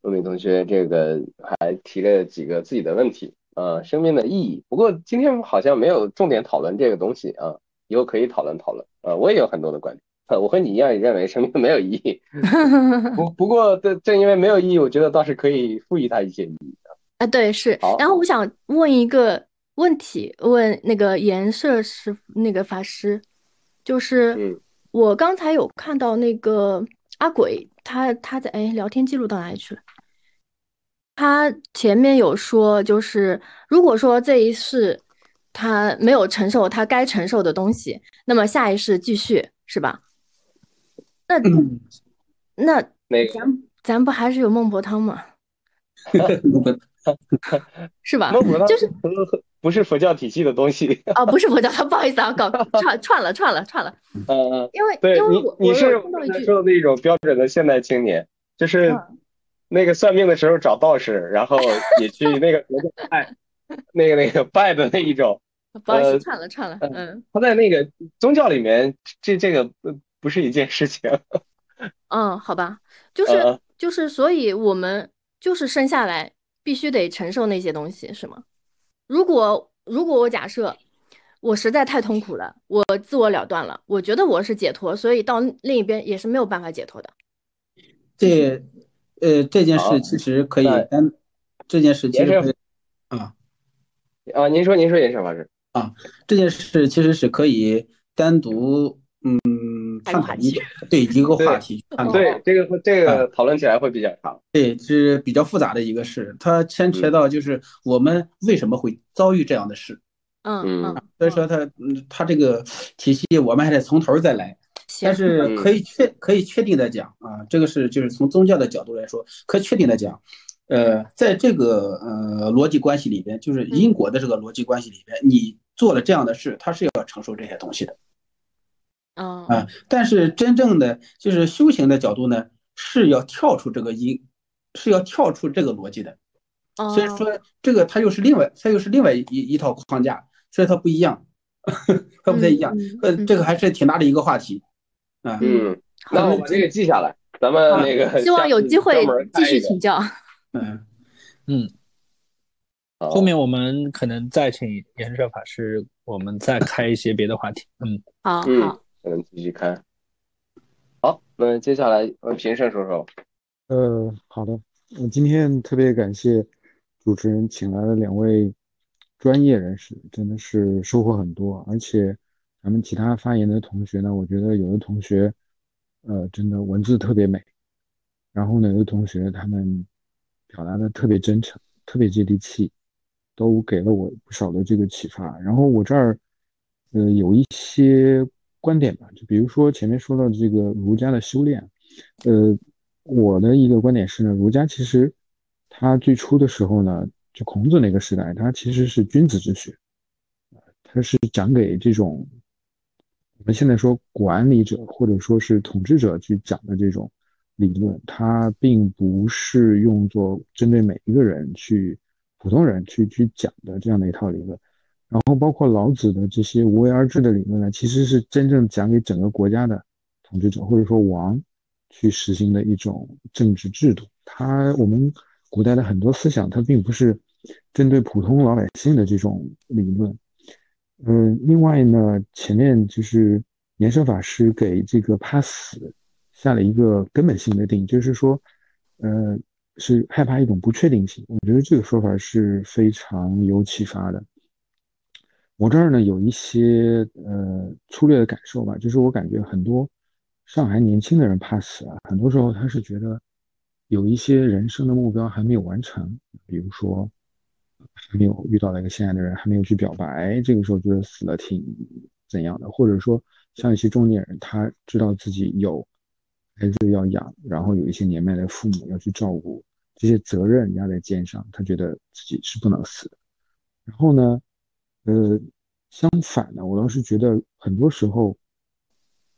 糯米同学这个还提了几个自己的问题，呃，生命的意义。不过今天好像没有重点讨论这个东西啊。以后可以讨论讨论，呃，我也有很多的观点，呃，我和你一样也认为生命没有意义，不不过正正因为没有意义，我觉得倒是可以赋予它一些意义的。啊，对，是。然后我想问一个问题，问那个颜色师那个法师，就是我刚才有看到那个阿鬼，他他在哎聊天记录到哪里去了？他前面有说，就是如果说这一世。他没有承受他该承受的东西，那么下一世继续是吧？那那咱咱不还是有孟婆汤吗？是吧？孟婆汤就是不是佛教体系的东西啊，不是佛教，不好意思啊，搞 串串了串了串了。嗯嗯，因为对你你是说的那种标准的现代青年，就是那个算命的时候找道士，然后也去那个拜那个那个拜的那一种。不好意思，串了串了，嗯，他在那个宗教里面，这这个不是一件事情。嗯，好吧，就是就是，所以我们就是生下来必须得承受那些东西，是吗？如果如果我假设我实在太痛苦了，我自我了断了，我觉得我是解脱，所以到另一边也是没有办法解脱的。这呃，这件事其实可以单，这件事其实可以啊啊，您说您说，严生老师。啊，这件事其实是可以单独嗯探讨一对一个话题。对这个这个讨论起来会比较长。对，是比较复杂的一个事，它牵扯到就是我们为什么会遭遇这样的事。嗯嗯。所以说它嗯它这个体系我们还得从头再来。但是可以确可以确定的讲啊，这个是就是从宗教的角度来说，可以确定的讲。呃，在这个呃逻辑关系里边，就是因果的这个逻辑关系里边，你做了这样的事，他是要承受这些东西的。啊啊，但是真正的就是修行的角度呢，是要跳出这个因，是要跳出这个逻辑的。所以说，这个它又是另外，它又是另外一一套框架，所以它不一样，它不太一样。呃，这个还是挺大的一个话题。啊，嗯，那我把这个记下来，咱们那个 希望有机会继续请教。嗯嗯，后面我们可能再请延生法师，我们再开一些别的话题。嗯，好，好，才能继续开。好，那接下来呃，平胜说说。呃，好的，我今天特别感谢主持人请来了两位专业人士，真的是收获很多。而且咱们其他发言的同学呢，我觉得有的同学呃，真的文字特别美，然后呢，有的同学他们。表达的特别真诚，特别接地气，都给了我不少的这个启发。然后我这儿，呃，有一些观点吧，就比如说前面说到这个儒家的修炼，呃，我的一个观点是呢，儒家其实他最初的时候呢，就孔子那个时代，他其实是君子之学，他是讲给这种我们现在说管理者或者说是统治者去讲的这种。理论它并不是用作针对每一个人去普通人去去讲的这样的一套理论，然后包括老子的这些无为而治的理论呢，其实是真正讲给整个国家的统治者或者说王去实行的一种政治制度。它我们古代的很多思想，它并不是针对普通老百姓的这种理论。嗯，另外呢，前面就是延寿法师给这个怕死下了一个根本性的定义，就是说，呃，是害怕一种不确定性。我觉得这个说法是非常有启发的。我这儿呢有一些呃粗略的感受吧，就是我感觉很多上海年轻的人怕死啊，很多时候他是觉得有一些人生的目标还没有完成，比如说。还没有遇到了一个心爱的人，还没有去表白，这个时候觉得死了挺怎样的？或者说，像一些中年人，他知道自己有孩子要养，然后有一些年迈的父母要去照顾，这些责任压在肩上，他觉得自己是不能死的。然后呢，呃，相反呢，我倒是觉得很多时候，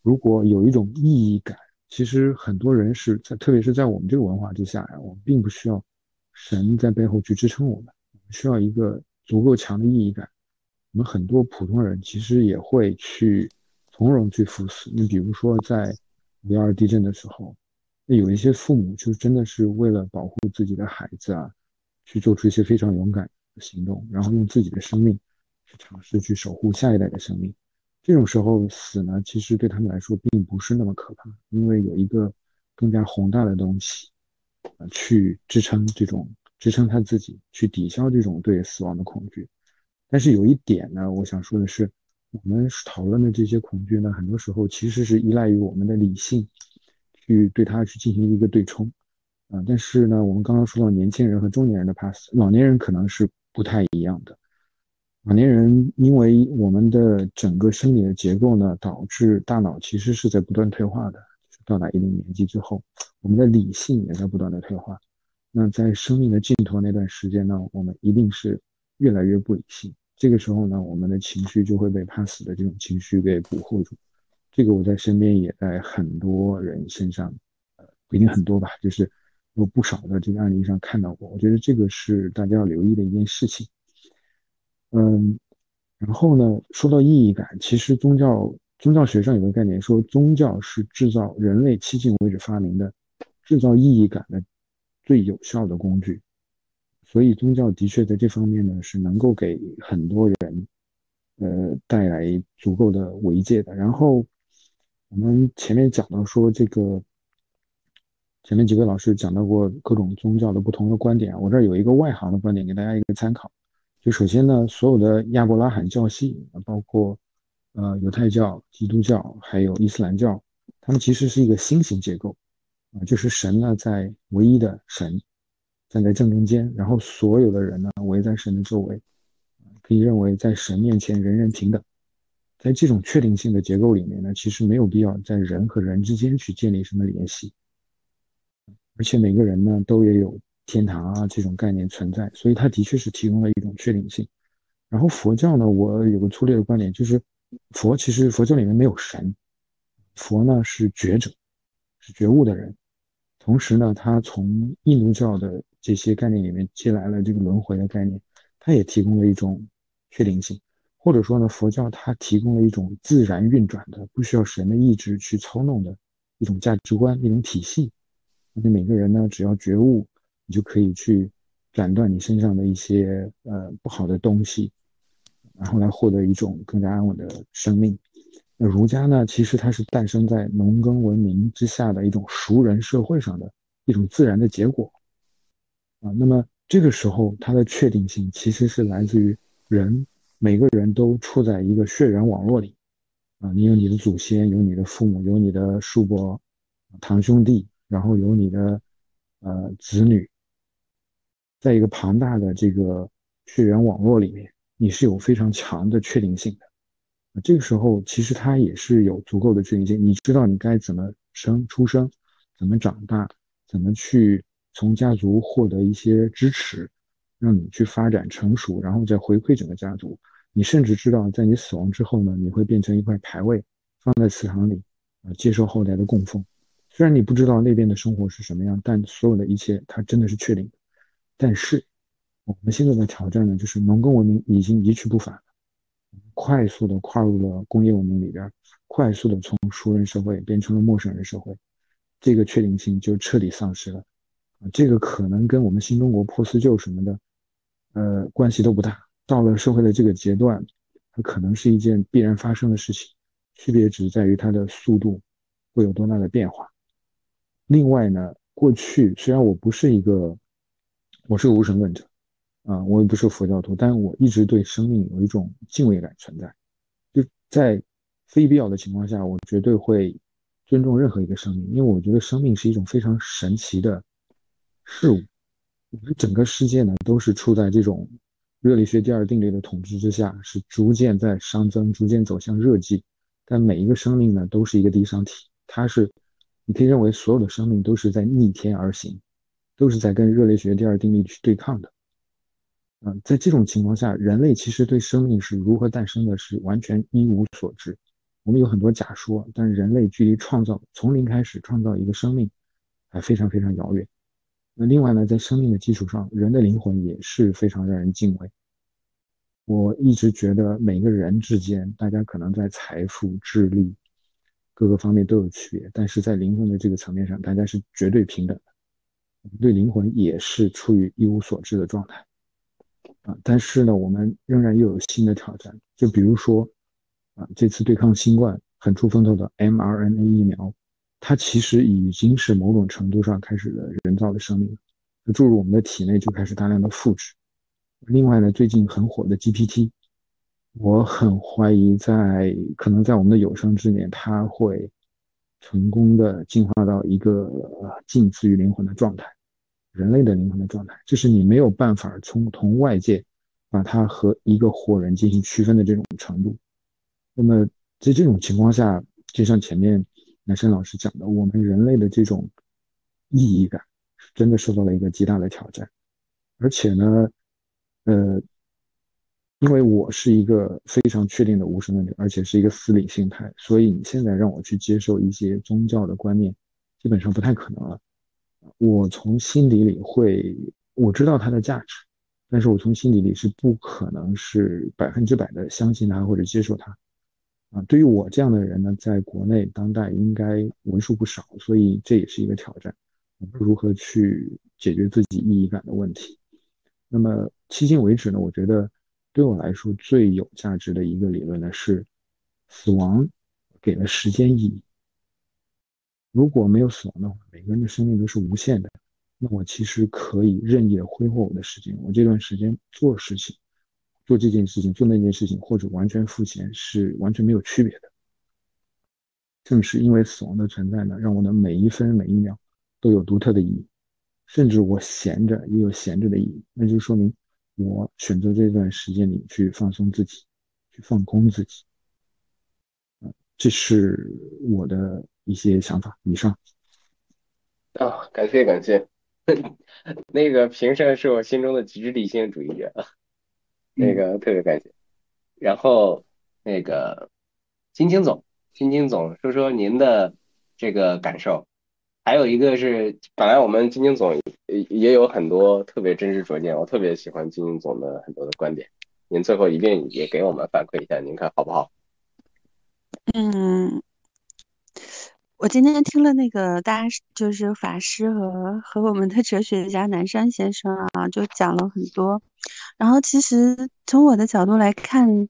如果有一种意义感，其实很多人是在，特别是在我们这个文化之下呀，我们并不需要神在背后去支撑我们。需要一个足够强的意义感。我们很多普通人其实也会去从容去赴死。你比如说，在五幺二地震的时候，那有一些父母就真的是为了保护自己的孩子啊，去做出一些非常勇敢的行动，然后用自己的生命尝试去守护下一代的生命。这种时候死呢，其实对他们来说并不是那么可怕，因为有一个更加宏大的东西啊去支撑这种。支撑他自己去抵消这种对死亡的恐惧，但是有一点呢，我想说的是，我们讨论的这些恐惧呢，很多时候其实是依赖于我们的理性，去对它去进行一个对冲，啊，但是呢，我们刚刚说到年轻人和中年人的怕死，老年人可能是不太一样的。老年人因为我们的整个生理的结构呢，导致大脑其实是在不断退化的，到达一定年纪之后，我们的理性也在不断的退化。那在生命的尽头那段时间呢，我们一定是越来越不理性。这个时候呢，我们的情绪就会被怕死的这种情绪给捕获住。这个我在身边也在很多人身上，呃，不一定很多吧，就是有不少的这个案例上看到过。我觉得这个是大家要留意的一件事情。嗯，然后呢，说到意义感，其实宗教宗教学上有个概念，说宗教是制造人类迄今为止发明的制造意义感的。最有效的工具，所以宗教的确在这方面呢是能够给很多人，呃带来足够的慰藉的。然后我们前面讲到说这个，前面几位老师讲到过各种宗教的不同的观点，我这儿有一个外行的观点给大家一个参考。首先呢，所有的亚伯拉罕教系，包括呃犹太教、基督教还有伊斯兰教，他们其实是一个星形结构。啊，就是神呢，在唯一的神站在正中间，然后所有的人呢围在神的周围，可以认为在神面前人人平等。在这种确定性的结构里面呢，其实没有必要在人和人之间去建立什么联系，而且每个人呢都也有天堂啊这种概念存在，所以它的确是提供了一种确定性。然后佛教呢，我有个粗略的观点，就是佛其实佛教里面没有神，佛呢是觉者，是觉悟的人。同时呢，他从印度教的这些概念里面借来了这个轮回的概念，它也提供了一种确定性，或者说呢，佛教它提供了一种自然运转的、不需要神的意志去操弄的一种价值观、一种体系。那每个人呢，只要觉悟，你就可以去斩断你身上的一些呃不好的东西，然后来获得一种更加安稳的生命。那儒家呢，其实它是诞生在农耕文明之下的一种熟人社会上的一种自然的结果啊。那么这个时候，它的确定性其实是来自于人，每个人都处在一个血缘网络里啊。你有你的祖先，有你的父母，有你的叔伯、堂兄弟，然后有你的呃子女，在一个庞大的这个血缘网络里面，你是有非常强的确定性的。这个时候，其实他也是有足够的确定性。你知道你该怎么生出生，怎么长大，怎么去从家族获得一些支持，让你去发展成熟，然后再回馈整个家族。你甚至知道，在你死亡之后呢，你会变成一块牌位，放在祠堂里，啊，接受后代的供奉。虽然你不知道那边的生活是什么样，但所有的一切，它真的是确定的。但是，我们现在的挑战呢，就是农耕文明已经一去不返了。快速的跨入了工业文明里边，快速的从熟人社会变成了陌生人社会，这个确定性就彻底丧失了。啊，这个可能跟我们新中国破四旧什么的，呃，关系都不大。到了社会的这个阶段，它可能是一件必然发生的事情，区别只在于它的速度会有多大的变化。另外呢，过去虽然我不是一个，我是个无神论者，啊，我也不是佛教徒，但我一直对生命有一种敬畏感存在。就在非必要的情况下，我绝对会尊重任何一个生命，因为我觉得生命是一种非常神奇的事物。我们整个世界呢，都是处在这种。热力学第二定律的统治之下，是逐渐在熵增，逐渐走向热寂。但每一个生命呢，都是一个低熵体，它是，你可以认为所有的生命都是在逆天而行，都是在跟热力学第二定律去对抗的。嗯，在这种情况下，人类其实对生命是如何诞生的，是完全一无所知。我们有很多假说，但人类距离创造从零开始创造一个生命，还非常非常遥远。那另外呢，在生命的基础上，人的灵魂也是非常让人敬畏。我一直觉得每个人之间，大家可能在财富、智力各个方面都有区别，但是在灵魂的这个层面上，大家是绝对平等的。我们对灵魂也是处于一无所知的状态啊。但是呢，我们仍然又有新的挑战，就比如说啊，这次对抗新冠很出风头的 mRNA 疫苗。它其实已经是某种程度上开始了人造的生命，注入我们的体内就开始大量的复制。另外呢，最近很火的 GPT，我很怀疑在可能在我们的有生之年，它会成功的进化到一个近似于灵魂的状态，人类的灵魂的状态，就是你没有办法从同外界把它和一个活人进行区分的这种程度。那么在这种情况下，就像前面。南山老师讲的，我们人类的这种意义感，真的受到了一个极大的挑战。而且呢，呃，因为我是一个非常确定的无神论者，而且是一个死理性派，所以你现在让我去接受一些宗教的观念，基本上不太可能了。我从心底里会，我知道它的价值，但是我从心底里是不可能是百分之百的相信它或者接受它。啊，对于我这样的人呢，在国内当代应该为数不少，所以这也是一个挑战，如何去解决自己意义感的问题？那么迄今为止呢，我觉得对我来说最有价值的一个理论呢是，死亡给了时间意义。如果没有死亡的话，每个人的生命都是无限的，那我其实可以任意的挥霍我的时间，我这段时间做事情。做这件事情，做那件事情，或者完全付钱，是完全没有区别的。正是因为死亡的存在呢，让我的每一分每一秒都有独特的意义。甚至我闲着也有闲着的意义，那就说明我选择这段时间里去放松自己，去放空自己。这是我的一些想法。以上。啊，感谢感谢。那个平生是我心中的极致理性主义者。那个特别感谢，然后那个金青总，金青总说说您的这个感受，还有一个是，本来我们金晶总也也有很多特别真知灼见，我特别喜欢金晶总的很多的观点，您最后一定也给我们反馈一下，您看好不好？嗯。我今天听了那个大师就是法师和和我们的哲学家南山先生啊，就讲了很多。然后其实从我的角度来看，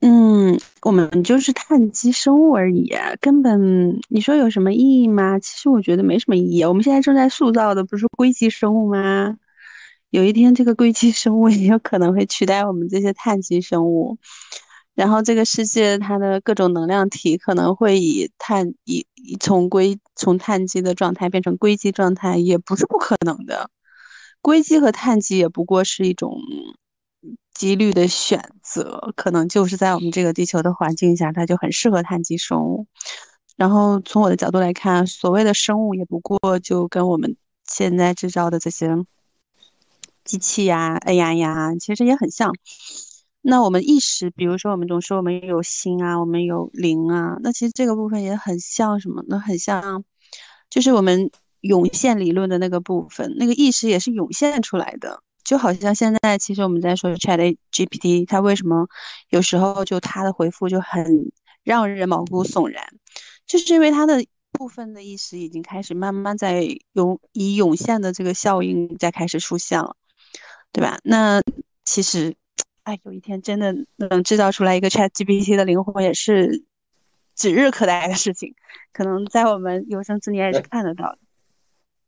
嗯，我们就是碳基生物而已，根本你说有什么意义吗？其实我觉得没什么意义。我们现在正在塑造的不是硅基生物吗？有一天这个硅基生物也有可能会取代我们这些碳基生物。然后这个世界它的各种能量体可能会以碳以从硅从碳基的状态变成硅基状态，也不是不可能的。硅基和碳基也不过是一种几率的选择，可能就是在我们这个地球的环境下，它就很适合碳基生物。然后从我的角度来看，所谓的生物也不过就跟我们现在制造的这些机器呀、AI 呀，其实也很像。那我们意识，比如说我们总说我们有心啊，我们有灵啊，那其实这个部分也很像什么？那很像，就是我们涌现理论的那个部分，那个意识也是涌现出来的。就好像现在，其实我们在说 Chat GPT，它为什么有时候就它的回复就很让人毛骨悚然，就是因为它的部分的意识已经开始慢慢在涌以涌现的这个效应在开始出现了，对吧？那其实，哎，有一天真的能制造出来一个 Chat GPT 的灵魂，也是指日可待的事情，可能在我们有生之年也是看得到的。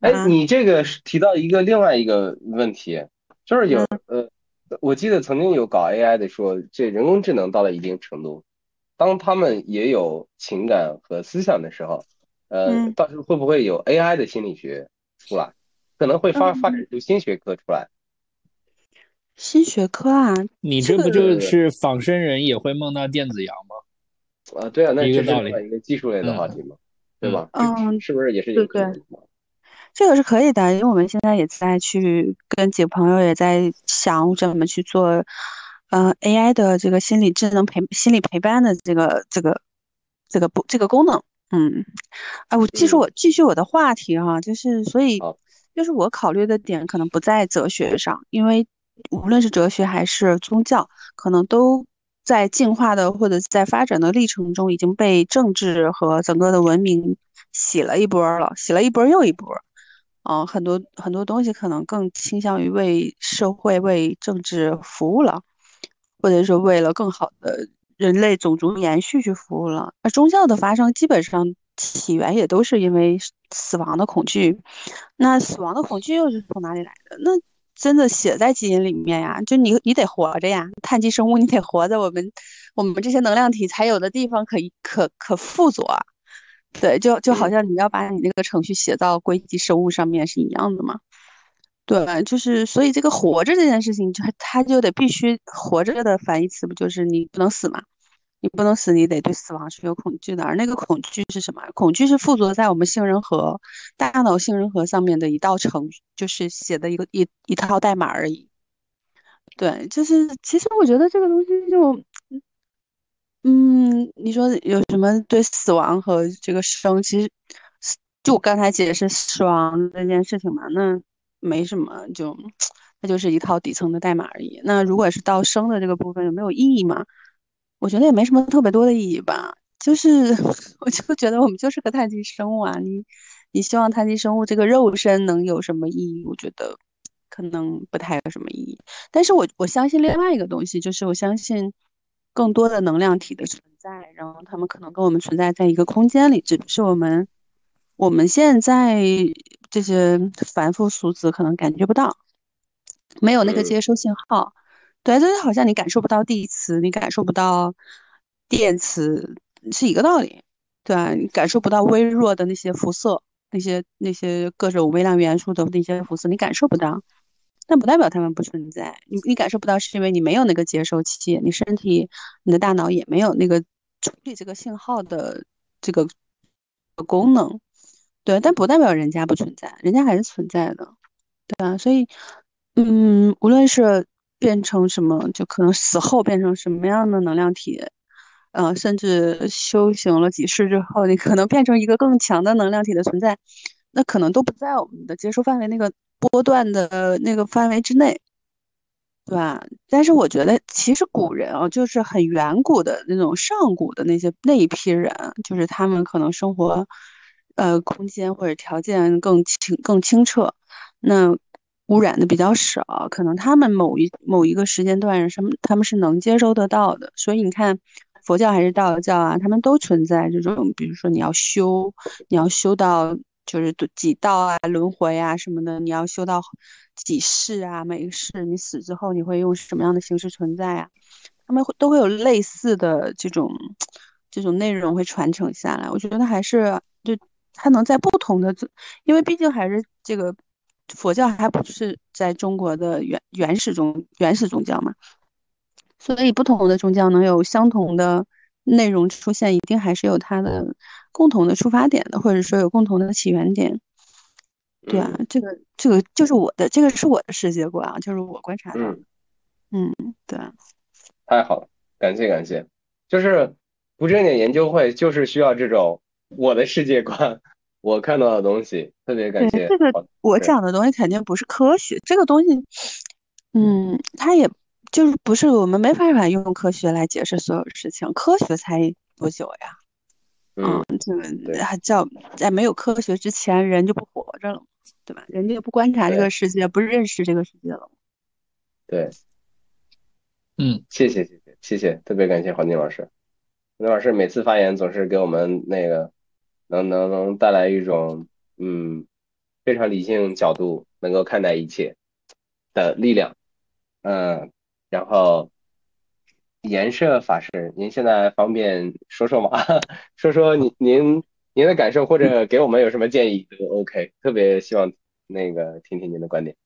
哎，你这个是提到一个另外一个问题，就是有呃，我记得曾经有搞 AI 的说，这人工智能到了一定程度，当他们也有情感和思想的时候，呃，到时候会不会有 AI 的心理学出来？可能会发发展出新学科出来。新学科啊？你这不就是仿生人也会梦到电子羊吗？啊，对啊，那一个道理，一个技术类的话题嘛，对吧？嗯，是不是也是有可能？这个是可以的，因为我们现在也在去跟几个朋友也在想怎么去做，呃，AI 的这个心理智能陪心理陪伴的这个这个这个不这个功能，嗯，啊，我继续我继续我的话题哈，就是所以就是我考虑的点可能不在哲学上，因为无论是哲学还是宗教，可能都在进化的或者在发展的历程中已经被政治和整个的文明洗了一波了，洗了一波又一波。嗯，很多很多东西可能更倾向于为社会、为政治服务了，或者说为了更好的人类种族延续去服务了。而宗教的发生基本上起源也都是因为死亡的恐惧。那死亡的恐惧又是从哪里来的？那真的写在基因里面呀，就你你得活着呀，碳基生物你得活在我们我们这些能量体才有的地方可以可可附着。对，就就好像你要把你那个程序写到硅基生物上面是一样的嘛？对，就是所以这个活着这件事情，就它就得必须活着的反义词不就是你不能死嘛？你不能死，你得对死亡是有恐惧的。而那个恐惧是什么？恐惧是附着在我们杏仁核、大脑杏仁核上面的一道程序，就是写的一个一一套代码而已。对，就是其实我觉得这个东西就。嗯，你说有什么对死亡和这个生，其实就我刚才解释死亡这件事情嘛，那没什么，就那就是一套底层的代码而已。那如果是到生的这个部分，有没有意义嘛？我觉得也没什么特别多的意义吧。就是 我就觉得我们就是个碳基生物啊，你你希望碳基生物这个肉身能有什么意义？我觉得可能不太有什么意义。但是我我相信另外一个东西，就是我相信。更多的能量体的存在，然后他们可能跟我们存在在一个空间里，只是我们我们现在这些凡夫俗子可能感觉不到，没有那个接收信号。对，就是好像你感受不到地磁，你感受不到电磁，是一个道理。对啊，你感受不到微弱的那些辐射，那些那些各种微量元素的那些辐射，你感受不到。但不代表他们不存在，你你感受不到，是因为你没有那个接收器，你身体、你的大脑也没有那个处理这个信号的这个功能，对，但不代表人家不存在，人家还是存在的，对啊，所以，嗯，无论是变成什么，就可能死后变成什么样的能量体，呃，甚至修行了几世之后，你可能变成一个更强的能量体的存在，那可能都不在我们的接收范围那个。波段的那个范围之内，对吧？但是我觉得，其实古人啊，就是很远古的那种上古的那些那一批人，就是他们可能生活，呃，空间或者条件更清更清澈，那污染的比较少，可能他们某一某一个时间段什么他们是能接收得到的。所以你看，佛教还是道教啊，他们都存在这种，比如说你要修，你要修到。就是几道啊，轮回啊什么的，你要修到几世啊？每个世你死之后，你会用什么样的形式存在啊？他们会都会有类似的这种这种内容会传承下来。我觉得还是就它能在不同的，因为毕竟还是这个佛教还不是在中国的原原始宗原始宗教嘛，所以不同的宗教能有相同的。内容出现一定还是有它的共同的出发点的，或者说有共同的起源点。对啊，这个这个就是我的，这个是我的世界观啊，就是我观察到的。嗯，对。太好了，感谢感谢。就是不正经研究会就是需要这种我的世界观，我看到的东西，特别感谢。这个我讲的东西肯定不是科学，这个东西，嗯，它也。就是不是我们没办法用科学来解释所有事情，科学才多久呀？嗯，这个还叫在没有科学之前，人就不活着了，对吧？人就不观察这个世界，不认识这个世界了。对，嗯，谢谢谢谢谢谢，特别感谢黄金老师。黄金老师每次发言总是给我们那个能能能带来一种嗯非常理性角度能够看待一切的力量，嗯，然后颜社法师，您现在方便说说吗？说说您您您的感受或者给我们有什么建议都 OK，特别希望那个听听您的观点。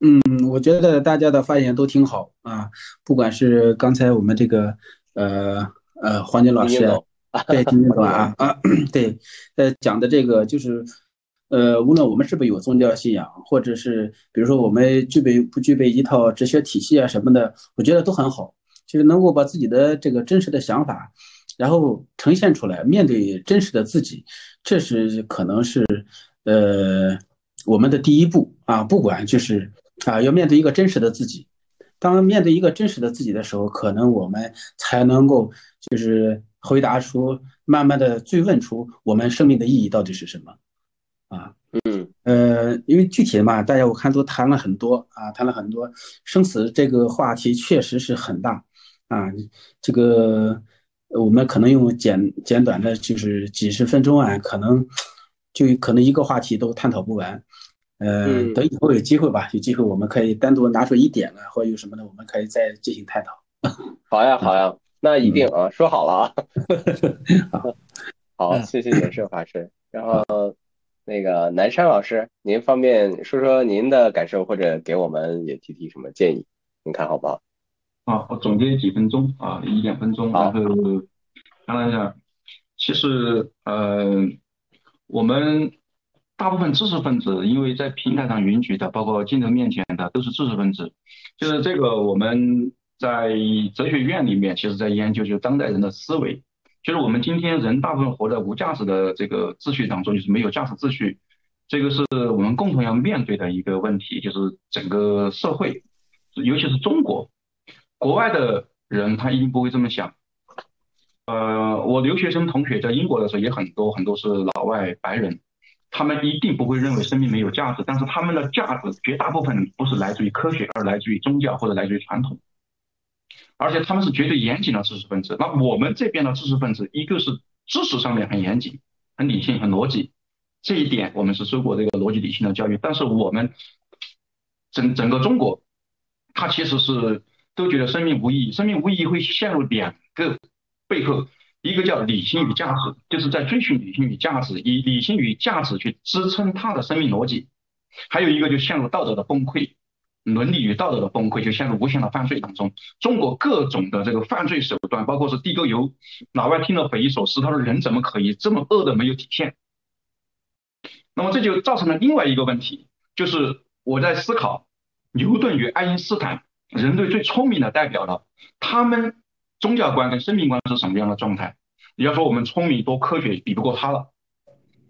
嗯，我觉得大家的发言都挺好啊，不管是刚才我们这个呃呃黄金老师，对金金总啊 啊 对，呃讲的这个就是呃无论我们是不是有宗教信仰，或者是比如说我们具备不具备一套哲学体系啊什么的，我觉得都很好，就是能够把自己的这个真实的想法，然后呈现出来，面对真实的自己，这是可能是呃我们的第一步啊，不管就是。啊，要面对一个真实的自己。当面对一个真实的自己的时候，可能我们才能够就是回答出，慢慢的追问出我们生命的意义到底是什么。啊，嗯，呃，因为具体的嘛，大家我看都谈了很多啊，谈了很多生死这个话题确实是很大啊。这个我们可能用简简短的，就是几十分钟啊，可能就可能一个话题都探讨不完。呃，等以后有机会吧，有机会我们可以单独拿出一点来，或者有什么的，我们可以再进行探讨。好呀，好呀，那一定啊，说好了啊。好，谢谢颜社法师。然后那个南山老师，您方便说说您的感受，或者给我们也提提什么建议？您看好不好？啊，我总结几分钟啊，一两分钟，然后看了一下，其实呃，我们。大部分知识分子，因为在平台上允许的，包括镜头面前的，都是知识分子。就是这个，我们在哲学院里面，其实在研究就是当代人的思维。就是我们今天人大部分活在无价值的这个秩序当中，就是没有价值秩序。这个是我们共同要面对的一个问题，就是整个社会，尤其是中国，国外的人他一定不会这么想。呃，我留学生同学在英国的时候也很多，很多是老外白人。他们一定不会认为生命没有价值，但是他们的价值绝大部分不是来自于科学，而来自于宗教或者来自于传统，而且他们是绝对严谨的知识分子。那我们这边的知识分子，一个是知识上面很严谨、很理性、很逻辑，这一点我们是受过这个逻辑理性的教育。但是我们整整个中国，他其实是都觉得生命无意义，生命无意义会陷入两个背后。一个叫理性与价值，就是在追寻理性与价值，以理性与价值去支撑他的生命逻辑；还有一个就陷入道德的崩溃，伦理与道德的崩溃，就陷入无限的犯罪当中。中国各种的这个犯罪手段，包括是地沟油，老外听了匪夷所思，他说人怎么可以这么恶的没有底线？那么这就造成了另外一个问题，就是我在思考牛顿与爱因斯坦，人类最聪明的代表了，他们。宗教观跟生命观是什么样的状态？你要说我们聪明多科学，比不过他了。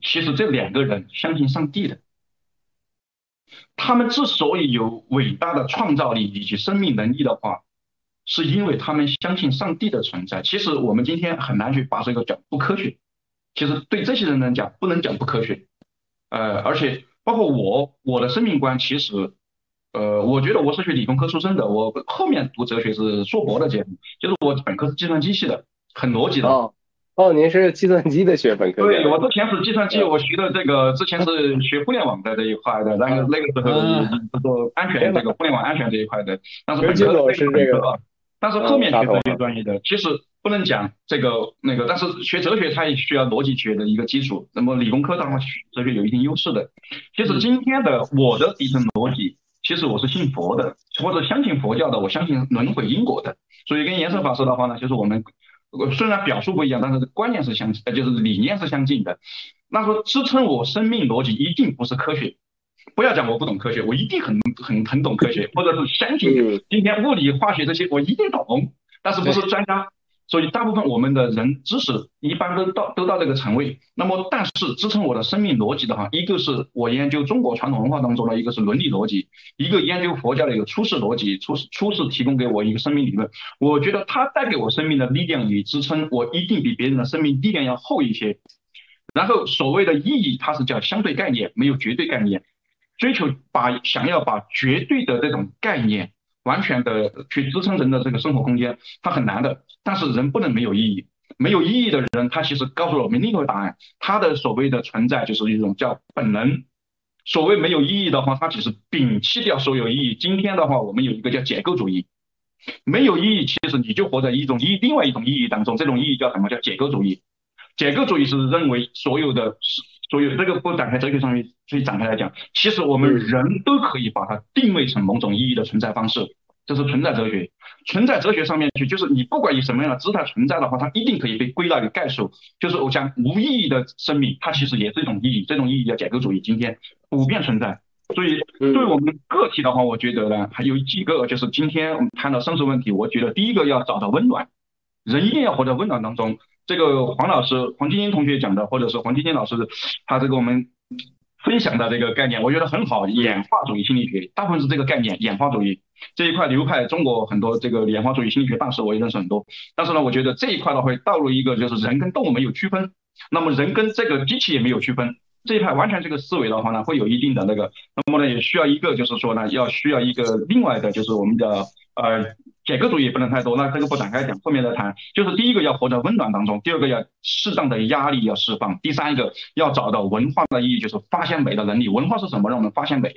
其实这两个人相信上帝的，他们之所以有伟大的创造力以及生命能力的话，是因为他们相信上帝的存在。其实我们今天很难去把这个讲不科学。其实对这些人来讲，不能讲不科学。呃，而且包括我，我的生命观其实。呃，我觉得我是学理工科出身的，我后面读哲学是硕博的阶段，就是我本科是计算机系的，很逻辑的。哦，哦，您是计算机的学本科？对，我之前是计算机，我学的这个之前是学互联网的这一块的，然后那个时候是做安全这个互联网安全这一块的，但是本科是这个，但是后面学哲学专业的，其实不能讲这个那个，但是学哲学它也需要逻辑学的一个基础，那么理工科的话学哲学有一定优势的。其实今天的我的底层逻辑。其实我是信佛的，或者相信佛教的，我相信轮回因果的。所以跟颜色法师的话呢，就是我们虽然表述不一样，但是观念是相，呃，就是理念是相近的。那说支撑我生命逻辑一定不是科学，不要讲我不懂科学，我一定很很很懂科学，或者是相信今天物理化学这些我一定懂，但是不是专家。所以大部分我们的人知识一般都到都到这个层位。那么，但是支撑我的生命逻辑的哈，一个是我研究中国传统文化当中的一个是伦理逻辑，一个研究佛教的一个出世逻辑，出世出世提供给我一个生命理论。我觉得它带给我生命的力量与支撑，我一定比别人的生命力量要厚一些。然后所谓的意义，它是叫相对概念，没有绝对概念。追求把想要把绝对的这种概念。完全的去支撑人的这个生活空间，它很难的。但是人不能没有意义，没有意义的人，他其实告诉了我们另一个答案。他的所谓的存在就是一种叫本能。所谓没有意义的话，他只是摒弃掉所有意义。今天的话，我们有一个叫解构主义，没有意义，其实你就活在一种意另外一种意义当中。这种意义叫什么？叫解构主义。解构主义是认为所有的。所有这个不展开哲学上面去展开来讲，其实我们人都可以把它定位成某种意义的存在方式，这是存在哲学。存在哲学上面去，就是你不管以什么样的姿态存在的话，它一定可以被归纳为概述。就是我讲无意义的生命，它其实也是一种意义，这种意义叫解构主义。今天普遍存在。所以对我们个体的话，我觉得呢，还有几个就是今天我们谈到生存问题，我觉得第一个要找到温暖，人一定要活在温暖当中。这个黄老师、黄晶晶同学讲的，或者是黄晶晶老师他这个我们分享的这个概念，我觉得很好。演化主义心理学大部分是这个概念，演化主义这一块流派，中国很多这个演化主义心理学大师我也认识很多。但是呢，我觉得这一块的会导入一个就是人跟动物没有区分，那么人跟这个机器也没有区分。这一派完全这个思维的话呢，会有一定的那个，那么呢也需要一个就是说呢，要需要一个另外的就是我们的呃。解构主义不能太多，那这个不展开讲，后面再谈。就是第一个要活在温暖当中，第二个要适当的压力要释放，第三个要找到文化的意义，就是发现美的能力。文化是什么？让我们发现美。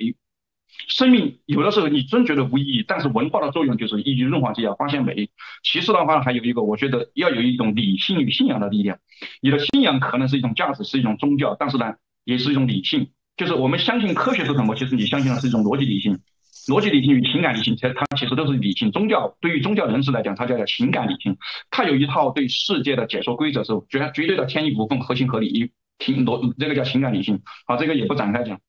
生命有的时候你真觉得无意义，但是文化的作用就是一句润滑剂，啊发现美。其次的话还有一个，我觉得要有一种理性与信仰的力量。你的信仰可能是一种价值，是一种宗教，但是呢，也是一种理性。就是我们相信科学是什么？其实你相信的是一种逻辑理性。逻辑理性与情感理性，它它其实都是理性。宗教对于宗教人士来讲，它叫做情感理性。它有一套对世界的解说规则，是绝绝对的天衣无缝、合情合理。听逻这个叫情感理性。好，这个也不展开讲。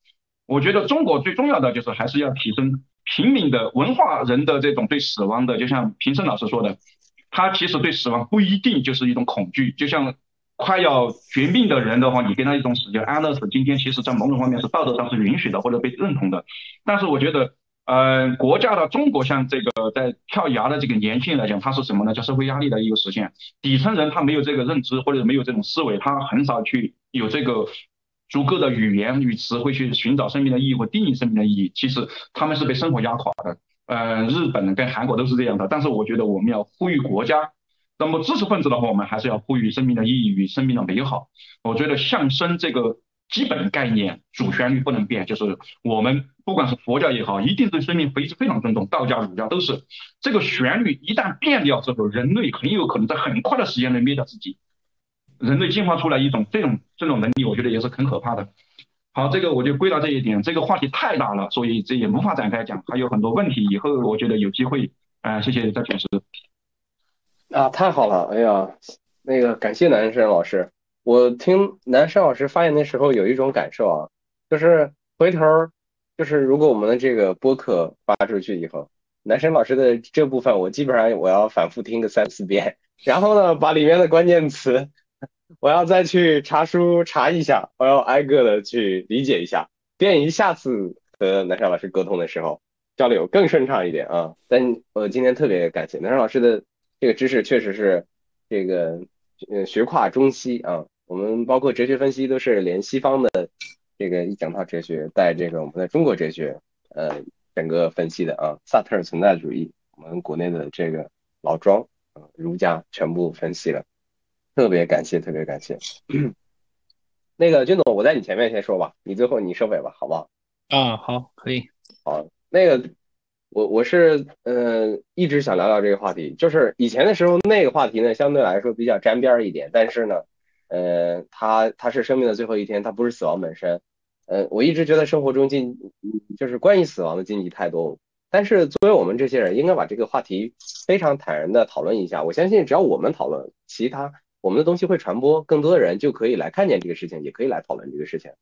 我觉得中国最重要的就是还是要提升平民的文化人的这种对死亡的，就像平生老师说的，他其实对死亡不一定就是一种恐惧。就像快要绝命的人的话，你给他一种死叫安乐死，今天其实在某种方面是道德上是允许的或者被认同的。但是我觉得。呃，国家的中国像这个在跳崖的这个年轻人来讲，他是什么呢？叫社会压力的一个实现。底层人他没有这个认知，或者没有这种思维，他很少去有这个足够的语言与词汇去寻找生命的意义或定义生命的意义。其实他们是被生活压垮的。呃，日本跟韩国都是这样的。但是我觉得我们要呼吁国家，那么知识分子的话，我们还是要呼吁生命的意义与生命的美好。我觉得向生这个。基本概念主旋律不能变，就是我们不管是佛教也好，一定对生命非非常尊重，道家、儒家都是。这个旋律一旦变掉之后，人类很有可能在很快的时间内灭掉自己。人类进化出来一种这种这种能力，我觉得也是很可怕的。好，这个我就归到这一点。这个话题太大了，所以这也无法展开讲，还有很多问题，以后我觉得有机会，啊，谢谢再解释。啊，太好了，哎呀，那个感谢南山老师。我听南山老师发言的时候，有一种感受啊，就是回头就是如果我们的这个播客发出去以后，南山老师的这部分，我基本上我要反复听个三四遍，然后呢，把里面的关键词，我要再去查书查一下，我要挨个的去理解一下，便于下次和南山老师沟通的时候交流更顺畅一点啊。但我今天特别感谢南山老师的这个知识，确实是这个呃学跨中西啊。我们包括哲学分析都是连西方的这个一整套哲学带这个我们的中国哲学，呃，整个分析的啊，萨特尔存在主义，我们国内的这个老庄，啊，儒家全部分析了，特别感谢，特别感谢。那个军总，我在你前面先说吧，你最后你收尾吧，好不好？啊，好，可以。好，那个我我是呃一直想聊聊这个话题，就是以前的时候那个话题呢相对来说比较沾边一点，但是呢。呃，它它是生命的最后一天，它不是死亡本身。呃，我一直觉得生活中禁就是关于死亡的禁忌太多，但是作为我们这些人，应该把这个话题非常坦然的讨论一下。我相信，只要我们讨论，其他我们的东西会传播，更多的人就可以来看见这个事情，也可以来讨论这个事情。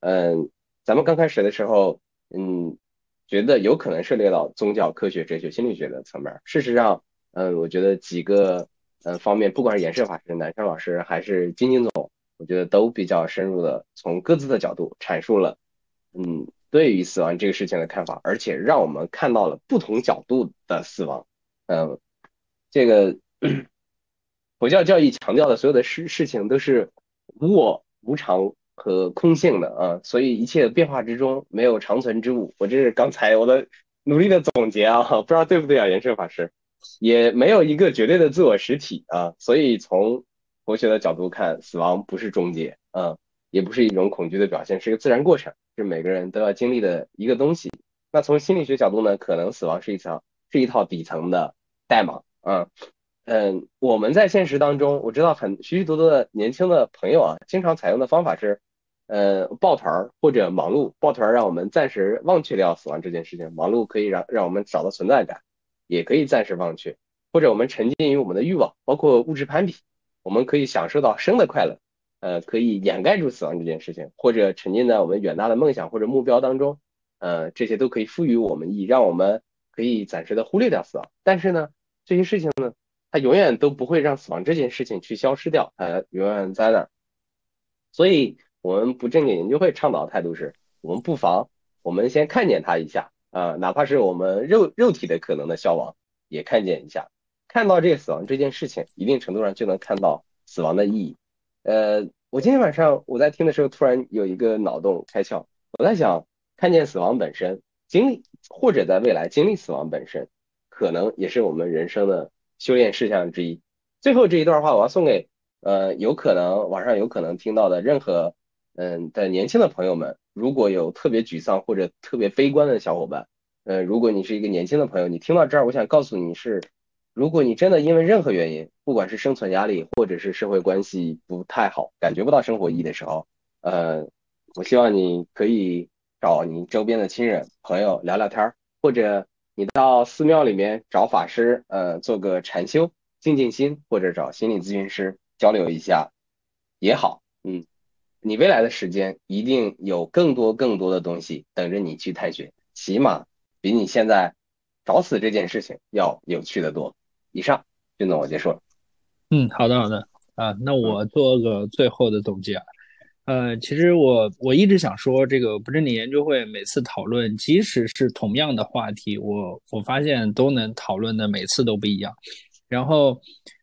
嗯，咱们刚开始的时候，嗯，觉得有可能涉猎到宗教、科学、哲学、心理学的层面。事实上，嗯，我觉得几个。呃方面，不管是颜社法师、南山老师还是金金总，我觉得都比较深入的从各自的角度阐述了，嗯，对于死亡这个事情的看法，而且让我们看到了不同角度的死亡。嗯，这个佛教教义强调的所有的事事情都是无我、无常和空性的啊，所以一切变化之中没有长存之物。我这是刚才我的努力的总结啊，不知道对不对啊，延社法师，也没有一个绝对的自我实体啊，所以从佛学的角度看，死亡不是终结啊，也不是一种恐惧的表现，是一个自然过程，是每个人都要经历的一个东西。那从心理学角度呢，可能死亡是一层是一套底层的代码啊。嗯，我们在现实当中，我知道很许许多多的年轻的朋友啊，经常采用的方法是，呃，抱团儿或者忙碌。抱团儿让我们暂时忘却掉死亡这件事情，忙碌可以让让我们找到存在感，也可以暂时忘却，或者我们沉浸于我们的欲望，包括物质攀比，我们可以享受到生的快乐，呃，可以掩盖住死亡这件事情，或者沉浸在我们远大的梦想或者目标当中，呃，这些都可以赋予我们意义，让我们可以暂时的忽略掉死亡。但是呢，这些事情呢？它永远都不会让死亡这件事情去消失掉，它永远在那儿。所以，我们不正经研究会倡导的态度是，我们不妨我们先看见它一下啊，哪怕是我们肉肉体的可能的消亡，也看见一下。看到这个死亡这件事情，一定程度上就能看到死亡的意义。呃，我今天晚上我在听的时候，突然有一个脑洞开窍，我在想，看见死亡本身，经历或者在未来经历死亡本身，可能也是我们人生的。修炼事项之一。最后这一段话，我要送给呃，有可能网上有可能听到的任何嗯的年轻的朋友们。如果有特别沮丧或者特别悲观的小伙伴，呃，如果你是一个年轻的朋友，你听到这儿，我想告诉你是，如果你真的因为任何原因，不管是生存压力或者是社会关系不太好，感觉不到生活意义的时候，呃，我希望你可以找你周边的亲人朋友聊聊天儿，或者。你到寺庙里面找法师，呃，做个禅修，静静心，或者找心理咨询师交流一下也好。嗯，你未来的时间一定有更多更多的东西等着你去探寻，起码比你现在找死这件事情要有趣的多。以上，俊总，我结束了。嗯，好的，好的啊，那我做个最后的总结。呃，其实我我一直想说，这个不正经研究会每次讨论，即使是同样的话题，我我发现都能讨论的每次都不一样。然后，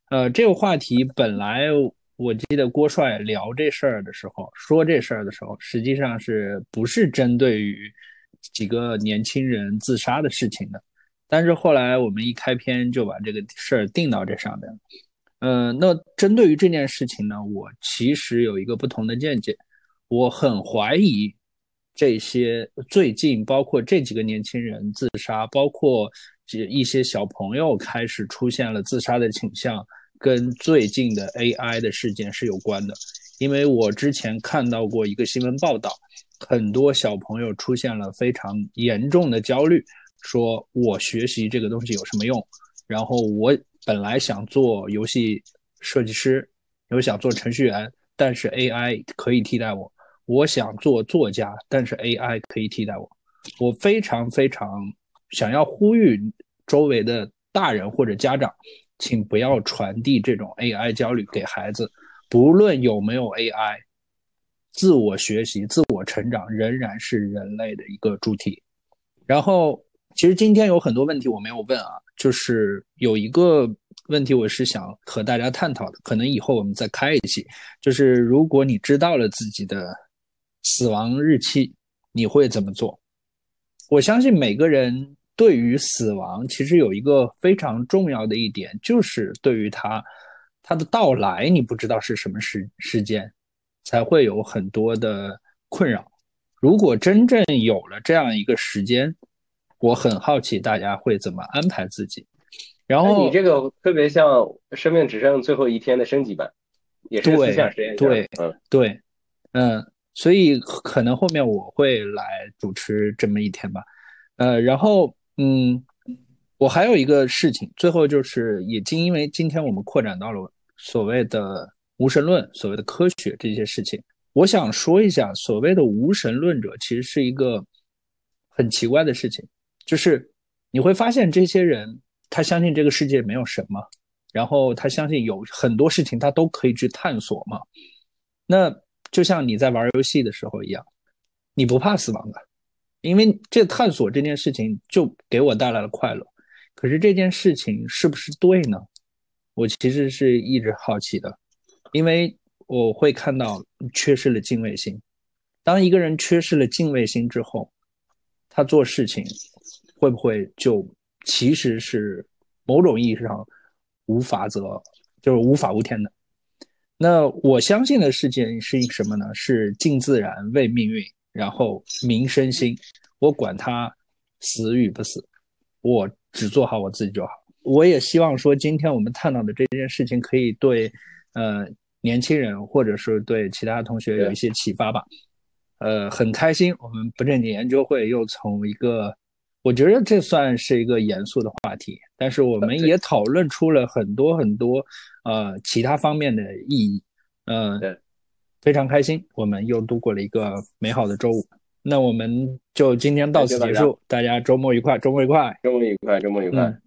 呃，这个话题本来我记得郭帅聊这事儿的时候，说这事儿的时候，实际上是不是针对于几个年轻人自杀的事情的？但是后来我们一开篇就把这个事儿定到这上面了。嗯，那针对于这件事情呢，我其实有一个不同的见解。我很怀疑这些最近，包括这几个年轻人自杀，包括这一些小朋友开始出现了自杀的倾向，跟最近的 AI 的事件是有关的。因为我之前看到过一个新闻报道，很多小朋友出现了非常严重的焦虑，说我学习这个东西有什么用？然后我。本来想做游戏设计师，有想做程序员，但是 AI 可以替代我。我想做作家，但是 AI 可以替代我。我非常非常想要呼吁周围的大人或者家长，请不要传递这种 AI 焦虑给孩子。不论有没有 AI，自我学习、自我成长仍然是人类的一个主体。然后，其实今天有很多问题我没有问啊。就是有一个问题，我是想和大家探讨的，可能以后我们再开一期。就是如果你知道了自己的死亡日期，你会怎么做？我相信每个人对于死亡，其实有一个非常重要的一点，就是对于他他的到来，你不知道是什么时时间，才会有很多的困扰。如果真正有了这样一个时间，我很好奇大家会怎么安排自己，然后你这个特别像《生命只剩最后一天》的升级版，也是思想实验。对，嗯，对，嗯，所以可能后面我会来主持这么一天吧，呃，然后嗯，我还有一个事情，最后就是也经因为今天我们扩展到了所谓的无神论、所谓的科学这些事情，我想说一下，所谓的无神论者其实是一个很奇怪的事情。就是你会发现，这些人他相信这个世界没有什么，然后他相信有很多事情他都可以去探索嘛。那就像你在玩游戏的时候一样，你不怕死亡的，因为这探索这件事情就给我带来了快乐。可是这件事情是不是对呢？我其实是一直好奇的，因为我会看到缺失了敬畏心。当一个人缺失了敬畏心之后，他做事情会不会就其实是某种意义上无法则，就是无法无天的？那我相信的事情是什么呢？是敬自然，为命运，然后明身心。我管他死与不死，我只做好我自己就好。我也希望说，今天我们探讨的这件事情，可以对呃年轻人，或者是对其他同学有一些启发吧。呃，很开心，我们不正经研究会又从一个，我觉得这算是一个严肃的话题，但是我们也讨论出了很多很多呃其他方面的意义。嗯，非常开心，我们又度过了一个美好的周五。那我们就今天到此结束，大家周末愉快，周末愉快，周末愉快，周末愉快。